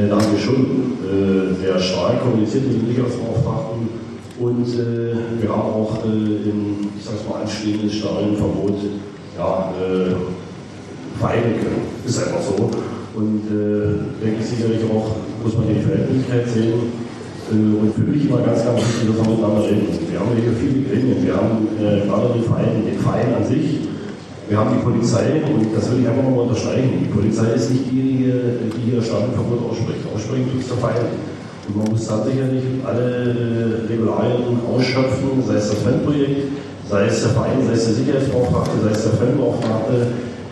Da haben wir schon sehr stark kommuniziert mit dem Ligabeauftragten und äh, wir haben auch äh, im, ich sag's mal, anstehendes Stadionverbot ja, äh, vereinen können. Ist einfach so. Und äh, denke ich sicherlich auch, muss man die Verhältnismäßigkeit sehen. Äh, und für mich immer ganz, ganz wichtig, dass wir miteinander reden. Wir haben hier viele Gremien. Wir haben äh, gerade den Verein, den Verein an sich. Wir haben die Polizei und das will ich einfach mal unterstreichen. Die Polizei ist nicht diejenige, die hier Staatenverbot ausspricht. Aussprechen tut es der Verein. Man muss dann sicherlich alle Regularien ausschöpfen, sei es das Fanprojekt, sei es der Verein, sei es der Sicherheitsbeauftragte, sei es der Fanbeauftragte,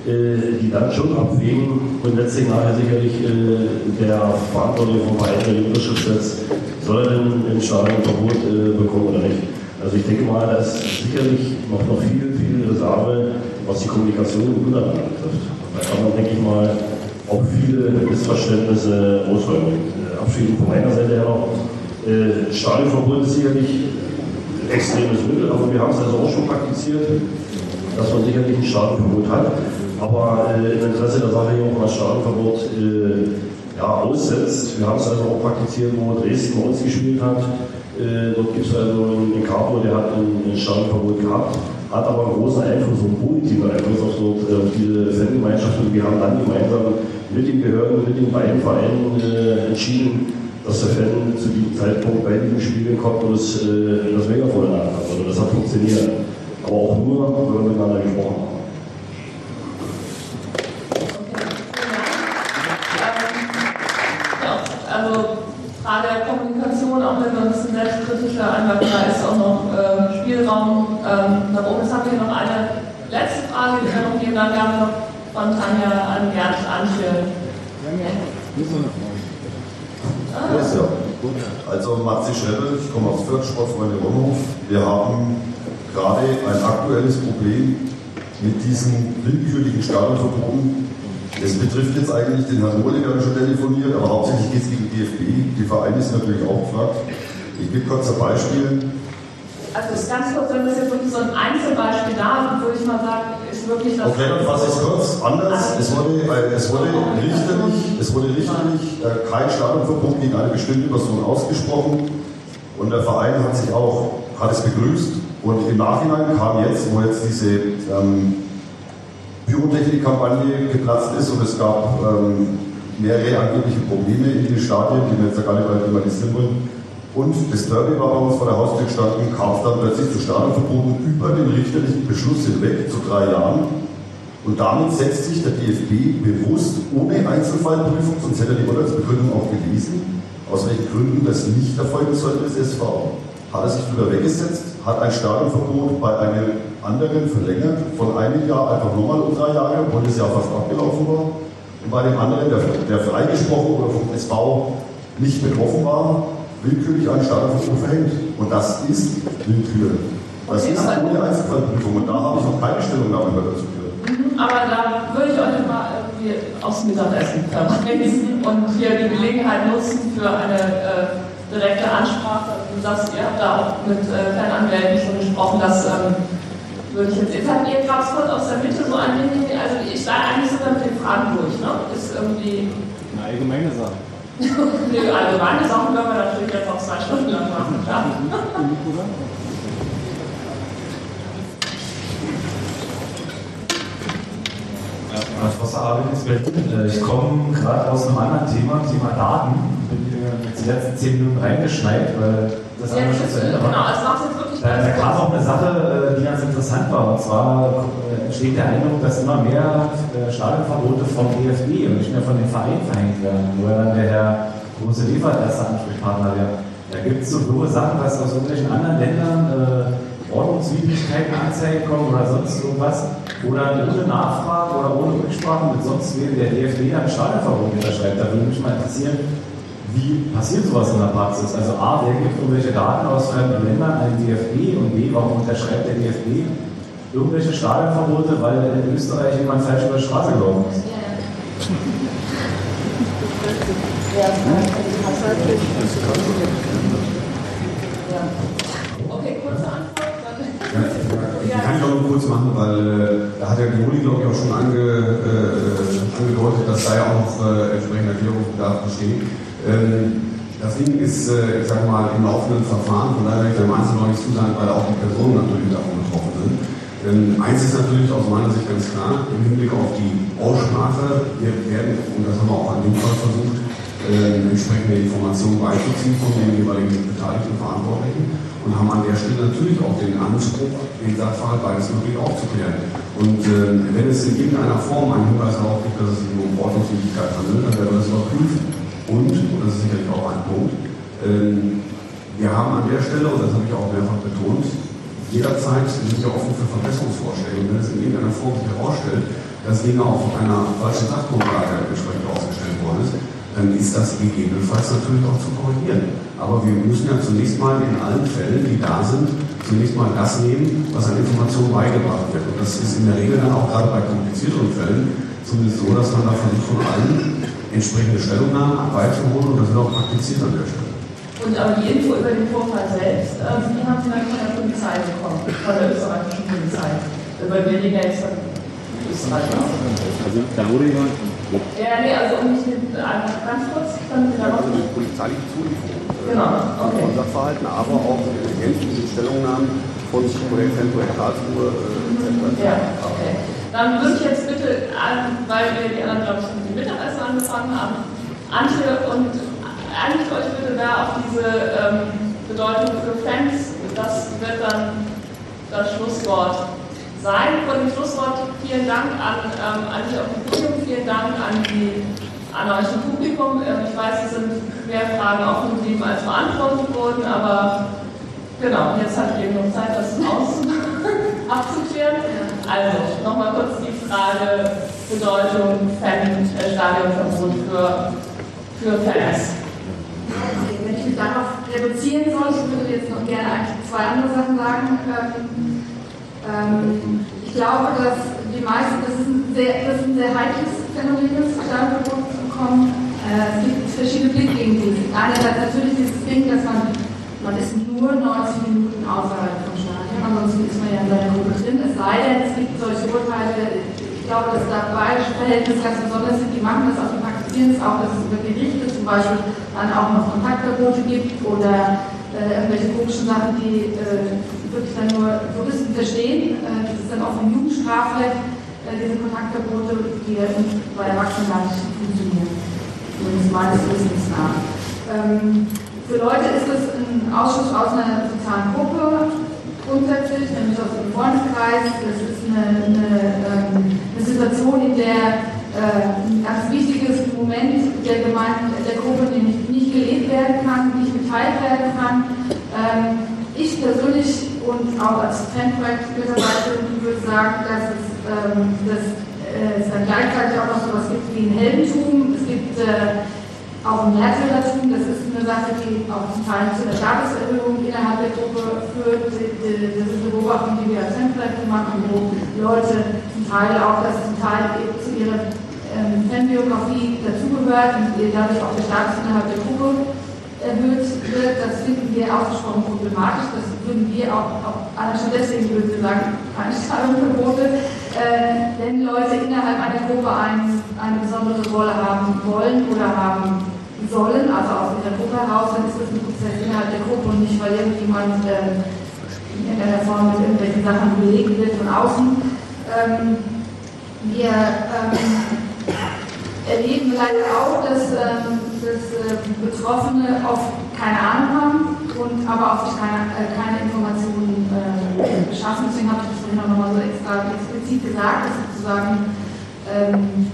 äh, die dann schon abwägen und letztlich nachher sicherlich äh, der Verantwortliche vom Verein der setzt, soll er denn ein Stadionverbot äh, bekommen oder nicht. Also ich denke mal, da ist sicherlich noch, noch viel, viel Reserve, was die Kommunikation untereinander betrifft. Da kann man, denke ich mal, auch viele Missverständnisse ausräumen. Abschließend von meiner Seite her noch, äh, Stadionverbot ist sicherlich ein extremes Mittel, aber wir haben es also auch schon praktiziert, dass man sicherlich ein Stadionverbot hat. Aber äh, im Interesse der Sache hier auch mal Stadionverbot äh, ja, aussetzt. Wir haben es also auch praktiziert, wo Dresden bei uns gespielt hat. Äh, dort gibt es also einen Capo, der hat ein, ein Stadionverbot gehabt, hat aber einen großen Einfluss, einen positiven Einfluss auf, dort, äh, auf diese Fangemeinschaft. Und wir haben dann gemeinsam mit den Behörden, mit den beiden Vereinen äh, entschieden, dass der Fan zu diesem Zeitpunkt bei diesen Spielen kommt und das, äh, das Megafon in der Hand hat. Also das hat funktioniert. Aber auch nur, weil wir miteinander gesprochen haben. Also Frage der Kommunikation, auch wenn man ein selbstkritischer einmal da ist auch noch äh, Spielraum ähm, nach oben. Jetzt haben wir noch eine letzte Frage, die wir dann gerne noch von Tanja an Gerd anstellen. Ja, ja. Also Matzi Schrebbel, ich komme aus Fürth, Sportfreunde Romhof. Wir haben gerade ein aktuelles Problem mit diesen willkürlichen Stadionverboten. Das betrifft jetzt eigentlich den Herrn Mohle, der schon telefoniert, aber hauptsächlich geht es gegen die DFB. Die Vereine sind natürlich auch gefragt. Ich gebe kurz ein Beispiel. Also ist ganz kurz, wenn das jetzt wirklich so ein Einzelbeispiel da würde ich mal sagen, ist wirklich das. Okay, fasse ich kurz anders. Es wurde, äh, es wurde richterlich, es wurde richterlich äh, kein Stadionverbot gegen eine bestimmte Person ausgesprochen und der Verein hat sich auch, hat es begrüßt und im Nachhinein kam jetzt, wo jetzt diese ähm, Pyrotechnik-Kampagne geplatzt ist und es gab ähm, mehrere angebliche Probleme in den Stadien, die wir jetzt gar nicht weiter thematisieren wollen. Und das Derby war bei uns vor der Haustür gestanden, kam dann plötzlich zu Stadionverboten über den richterlichen Beschluss hinweg zu drei Jahren. Und damit setzt sich der DFB bewusst ohne Einzelfallprüfung, sonst hätte die Urteilsbegründung auch gelesen, aus welchen Gründen das nicht erfolgen sollte des SV, hat er sich drüber weggesetzt, hat ein Stadionverbot bei einem anderen verlängert, von einem Jahr einfach nochmal um drei Jahre, obwohl das Jahr fast abgelaufen war. Und bei dem anderen, der, der freigesprochen oder vom SV nicht betroffen war, willkürlich ein Stadionverbot verhängt. Und das ist Willkür. Das ist ohne Einzelfallprüfung. Und da habe ich noch keine Stellungnahme dazu gehört. Mhm, Aber da würde ich euch mal irgendwie aufs Mittagessen verweisen und hier die Gelegenheit nutzen für eine äh, direkte Ansprache. Du sagst, ihr habt da auch mit äh, Fernanwälten schon gesprochen, das ähm, würde ich jetzt. Jetzt habt ihr gerade kurz aus der Mitte so ein Ding, also ich sage eigentlich sogar mit den Fragen durch, ne? Ist irgendwie. Eine allgemeine Sache. Nee, allgemeine Sachen können wir natürlich jetzt auch zwei Stunden lang machen, klar. Ist Berlin. Ich komme gerade aus einem anderen Thema, Thema Daten. Bin hier die letzten zehn Minuten reingeschneit, weil das Ja, andere schon zu Ende war. genau, es macht jetzt wirklich Da, da kam auch eine Sache, äh, die ganz interessant war. Und zwar äh, entsteht der Eindruck, dass immer mehr äh, Stadionverbote vom DFB und nicht mehr von den Vereinen verhängt werden. Wo ja dann der Herr Große Liefert erster Ansprechpartner wäre. Da gibt es so blöde Sachen, dass aus irgendwelchen anderen Ländern äh, Ordnungswidrigkeiten anzeigen kommen oder sonst irgendwas, wo dann ohne Nachfrage oder ohne Rücksprache mit sonst wem der DFB dann ein Stadionverbot unterschreibt. Da würde mich mal interessieren, wie passiert sowas in der Praxis? Also A, wer gibt irgendwelche Daten aus fremden Ländern an den DFB und B, warum unterschreibt der DFB irgendwelche Stadionverbote, weil in Österreich jemand falsch über die Straße gelaufen ist? Okay, kurze Antwort. Die kann ich auch nur kurz machen, weil äh, da hat ja die Uli, glaube ich, auch schon ange, äh, angedeutet, dass da ja auch noch äh, entsprechender Erklärungsbedarf besteht. Ähm, das Ding ist, äh, ich sage mal, im laufenden Verfahren, von daher werde ich im Einzelnen noch nicht zusagen, weil auch die Personen natürlich davon betroffen sind. Ähm, eins ist natürlich aus meiner Sicht ganz klar, im Hinblick auf die Aussprache, wir werden, und das haben wir auch an dem Fall versucht, äh, entsprechende Informationen beizuziehen von den jeweiligen beteiligten Verantwortlichen und haben an der Stelle natürlich auch den Anspruch, den Sachverhalt beides möglich aufzuklären. Und äh, wenn es in irgendeiner Form einen Hinweis darauf gibt, dass es sich um Ordnungswidrigkeit handelt, dann werden wir das überprüfen. Und, und das ist sicherlich auch ein Punkt, äh, wir haben an der Stelle, und das habe ich auch mehrfach betont, jederzeit sind wir offen für Verbesserungsvorschläge. Wenn es in irgendeiner Form sich herausstellt, dass Dinge auf einer falschen Sachgrundlage entsprechend ausgestellt worden ist, dann ist das gegebenenfalls natürlich auch zu korrigieren. Aber wir müssen ja zunächst mal in allen Fällen, die da sind, zunächst mal das nehmen, was an Informationen beigebracht wird. Und das ist in der Regel dann auch gerade bei komplizierteren Fällen zumindest so, dass man da versucht, von allen entsprechende Stellungnahmen beizuholen und das wird auch praktiziert an der Stelle. Und aber die Info über den Vorfall selbst, äh, die haben Sie dann von der Polizei bekommen, von der österreichischen Polizei. Weil wir liegen ja jetzt von Österreich. Also da wurde ja. Ja, nee, also um mich mit, äh, ganz kurz, dann wieder noch. Also polizeiliche Zulieferung. Genau, okay. Von Sachverhalten, aber auch ergänzend mit Stellungnahmen von Tempo Karlsruhe etc. Ja, okay. Dann würde ich jetzt bitte, an, weil wir die anderen, glaube ich, mit dem Mittagessen angefangen haben, Antje und einigt euch bitte da auf diese ähm, Bedeutung für Fans. Das wird dann das Schlusswort sein. Von dem Schlusswort vielen Dank an, ähm, an dich auf vielen Dank an, die, an euch im Publikum. Ähm, ich weiß, es sind mehr Fragen offen geblieben, als beantwortet wurden, aber genau, jetzt hat ihr noch Zeit, das aus abzuklären. Also, nochmal kurz die Frage Bedeutung Fan, äh, Stadionverbot für, für Fans. Mich darauf reduzieren soll, ich würde jetzt noch gerne eigentlich zwei andere Sachen sagen. Ähm, ähm, ich glaube, dass die meisten, das ist ein sehr, das ist ein sehr heikles Phänomen, das Stadionverbot zu bekommen. Äh, es gibt verschiedene Blickwinkel. Einerseits natürlich dieses Ding, dass man, man ist nur 90 Minuten außerhalb vom Stadion, ansonsten ist man ja in seiner Gruppe drin. Es sei denn, es gibt solche Urteile, ich glaube, dass da bayerische Verhältnisse ganz besonders sind, die machen das auch, die es auch, dass es über Gerichte zum Beispiel dann auch noch Kontaktverbote gibt oder äh, irgendwelche komischen Sachen, die äh, wirklich dann nur Juristen verstehen. Äh, das ist dann auch im Jugendstrafrecht, äh, diese Kontaktverbote, die bei Erwachsenen gar nicht funktionieren. Zumindest meines Wissens nach. Ähm, für Leute ist es ein Ausschuss aus einer sozialen Gruppe, grundsätzlich, nämlich aus dem Freundeskreis. Das ist eine, eine, ähm, eine Situation, in der ein ganz wichtiges Moment der Gemeinde, der Gruppe nämlich nicht gelebt werden kann, nicht geteilt werden kann. Ähm, ich persönlich und auch als Fanprojekt-Mitarbeiterin würde sagen, dass es, ähm, dass, äh, es dann gleichzeitig auch noch so etwas gibt wie ein Heldentum. Es gibt äh, auch ein Märtyrertum, das ist eine Sache, die auch zum Teil zu der Statuserhöhung innerhalb der Gruppe führt. Das ist eine Beobachtung, die wir als Fanprojekte machen, wo Leute zum Teil auch das zum Teil zu ihrer ähm, Fanbiografie dazugehört und dadurch auch der Status innerhalb der Gruppe erhöht wird. Das finden wir ausgesprochen problematisch. Das würden wir auch, auch allein schon deswegen würden wir sagen, keine Stadionverbote, äh, wenn Leute innerhalb einer Gruppe ein, eine besondere Rolle haben wollen oder haben sollen, also aus ihrer Gruppe heraus, dann ist das ein Prozess innerhalb der Gruppe und nicht, weil irgendjemand äh, in irgendeiner Form mit irgendwelchen Sachen belegt wird von außen. Ähm, wir ähm, erleben leider auch, dass, ähm, dass äh, Betroffene oft keine Ahnung haben und aber auch keine, äh, keine Informationen äh, beschaffen. Deswegen habe ich das vorhin auch nochmal so extra explizit gesagt, dass sozusagen ähm,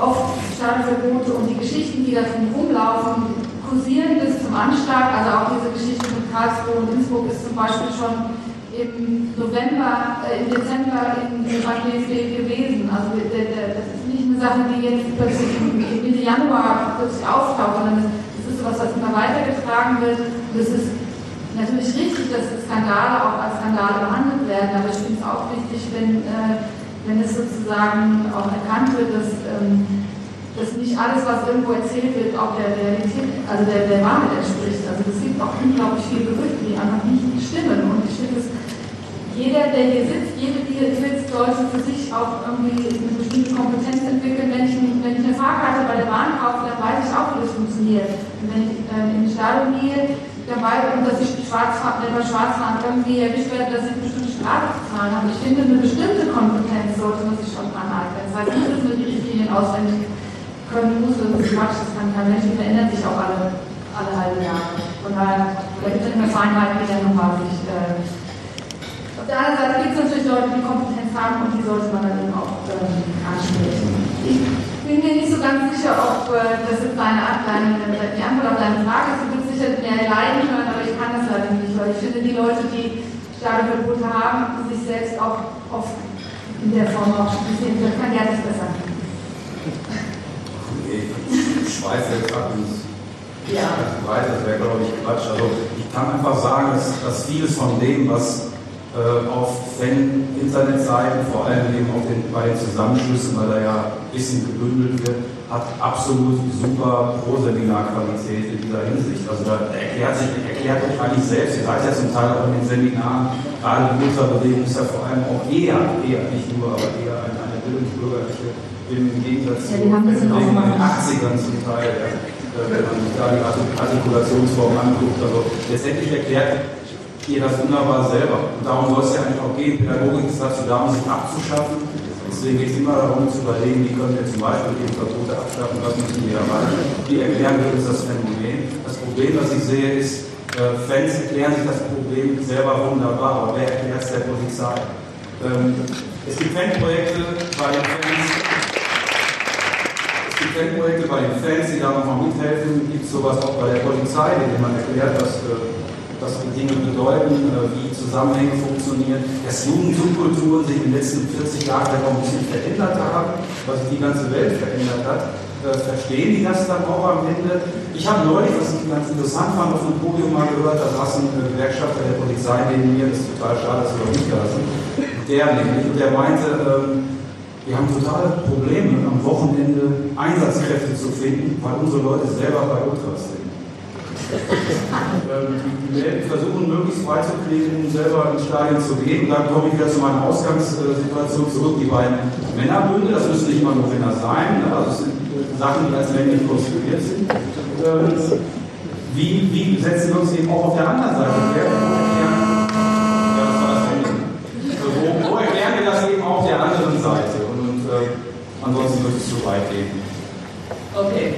oft Stadionverbote und die Geschichten, die da drum rumlaufen, kursieren bis zum Anschlag. Also auch diese Geschichte mit Karlsruhe und Innsbruck ist zum Beispiel schon im November, äh, im Dezember in, in DFB gewesen. Also der, der, das ist nicht eine Sache, die jetzt plötzlich Mitte Januar plötzlich auftaucht, sondern es immer weitergetragen wird. Und es ist natürlich richtig, dass Skandale auch als Skandale behandelt werden, aber ich finde es auch wichtig, wenn, äh, wenn es sozusagen auch erkannt wird, dass, ähm, dass nicht alles, was irgendwo erzählt wird, auch der Realität, also der, der Wahrheit entspricht. Also es gibt auch unglaublich viele Gerüchte, die einfach nicht stimmen. Und ich finde es jeder, der hier sitzt, jede, die hier sitzt, sollte für sich auch irgendwie eine bestimmte Kompetenz entwickeln. Wenn ich, wenn ich eine Fahrkarte bei der Bahn kaufe, dann weiß ich auch, wie das funktioniert. Und wenn ich äh, in den Stadion gehe, dann weiß dass ich Schwarzfahren, wenn man Schwarzfahren irgendwie erwischt werde, dass ich eine bestimmte Strafe bezahlen habe. Ich finde, eine bestimmte Kompetenz sollte man sich schon aneignen. Das heißt nicht, dass man die Richtlinien auswendig können muss, das ist Quatsch, das kann kein Mensch, die verändern sich auch alle, alle halbe Jahre. Von daher, da gibt es immer Feinheiten, die dann nochmal sich äh, Seite gibt es natürlich Leute, die Kompetenz haben und die sollte man dann eben auch ähm, ansprechen. Ich bin mir nicht so ganz sicher, ob äh, das jetzt deine, deine, die Antwort auf deine Frage ist. Du würdest sicher mehr leiden können, aber ich kann das leider nicht, weil ich finde, die Leute, die starke Verbote haben, sich selbst auch oft in der Form auch ein bisschen, das kann ja nicht besser. Ich schweife jetzt ab ins ja. Breite, das wäre, glaube ich, Quatsch. Also ich kann einfach sagen, dass, dass vieles von dem, was äh, auf Fan-Internetseiten, vor allem eben auf den, bei den Zusammenschlüssen, weil da ja ein bisschen gebündelt wird, hat absolut super Pro-Seminar-Qualität in dieser Hinsicht. Also da erklärt sich, erklärt euch eigentlich selbst, ihr seid ja zum Teil auch in den Seminaren, gerade die Ultrabewegung ist ja vor allem auch eher, eher, nicht nur, aber eher eine, eine bildungsbürgerliche, im Gegensatz ja, zu den 80ern zum Teil, ja, äh, wenn man sich da die Artikulationsform anguckt. Also letztendlich erklärt ihr das wunderbar selber. Und darum soll es ja eigentlich auch gehen. Pädagogik ist dazu da, um sich abzuschaffen. Deswegen geht es immer darum zu überlegen, wie können wir zum Beispiel eben Verbote abschaffen, was müssen wir erreichen. Wie erklären wir uns das Phänomen? Das Problem, was ich sehe, ist, äh, Fans erklären sich das Problem selber wunderbar, aber wer erklärt es der Polizei? Ähm, es gibt Fanprojekte bei den Fans. Fanprojekte bei den Fans, die da nochmal mithelfen. Gibt es sowas auch bei der Polizei, denen man erklärt, dass äh, was die Dinge bedeuten, äh, wie Zusammenhänge funktionieren, dass Jugendsubkulturen sich in den letzten 40 Jahren vielleicht auch ein bisschen verändert haben, was sich die ganze Welt verändert hat. Äh, verstehen die das dann auch am Ende? Ich habe neulich, was ich ganz interessant fand, auf dem Podium mal gehört, da saß ein Gewerkschafter der Polizei neben mir, das ist total schade, dass wir noch nicht da sind, der nämlich, und der meinte, ähm, wir haben totale Probleme, am Wochenende Einsatzkräfte zu finden, weil unsere Leute selber bei Ultras sind. Ähm, die versuchen möglichst freizukriegen, selber ins Stadion zu gehen. Und dann komme ich wieder zu meiner Ausgangssituation zurück. Die beiden Männerbünde, das müssen nicht mal nur Männer sein, also das sind Sachen, die als männlich konstruiert sind. Ähm, wie, wie setzen wir uns eben auch auf der anderen Seite her? Wo, wo erklären wir das eben auf der anderen Seite? Und, und äh, ansonsten wird es zu weit gehen. Okay.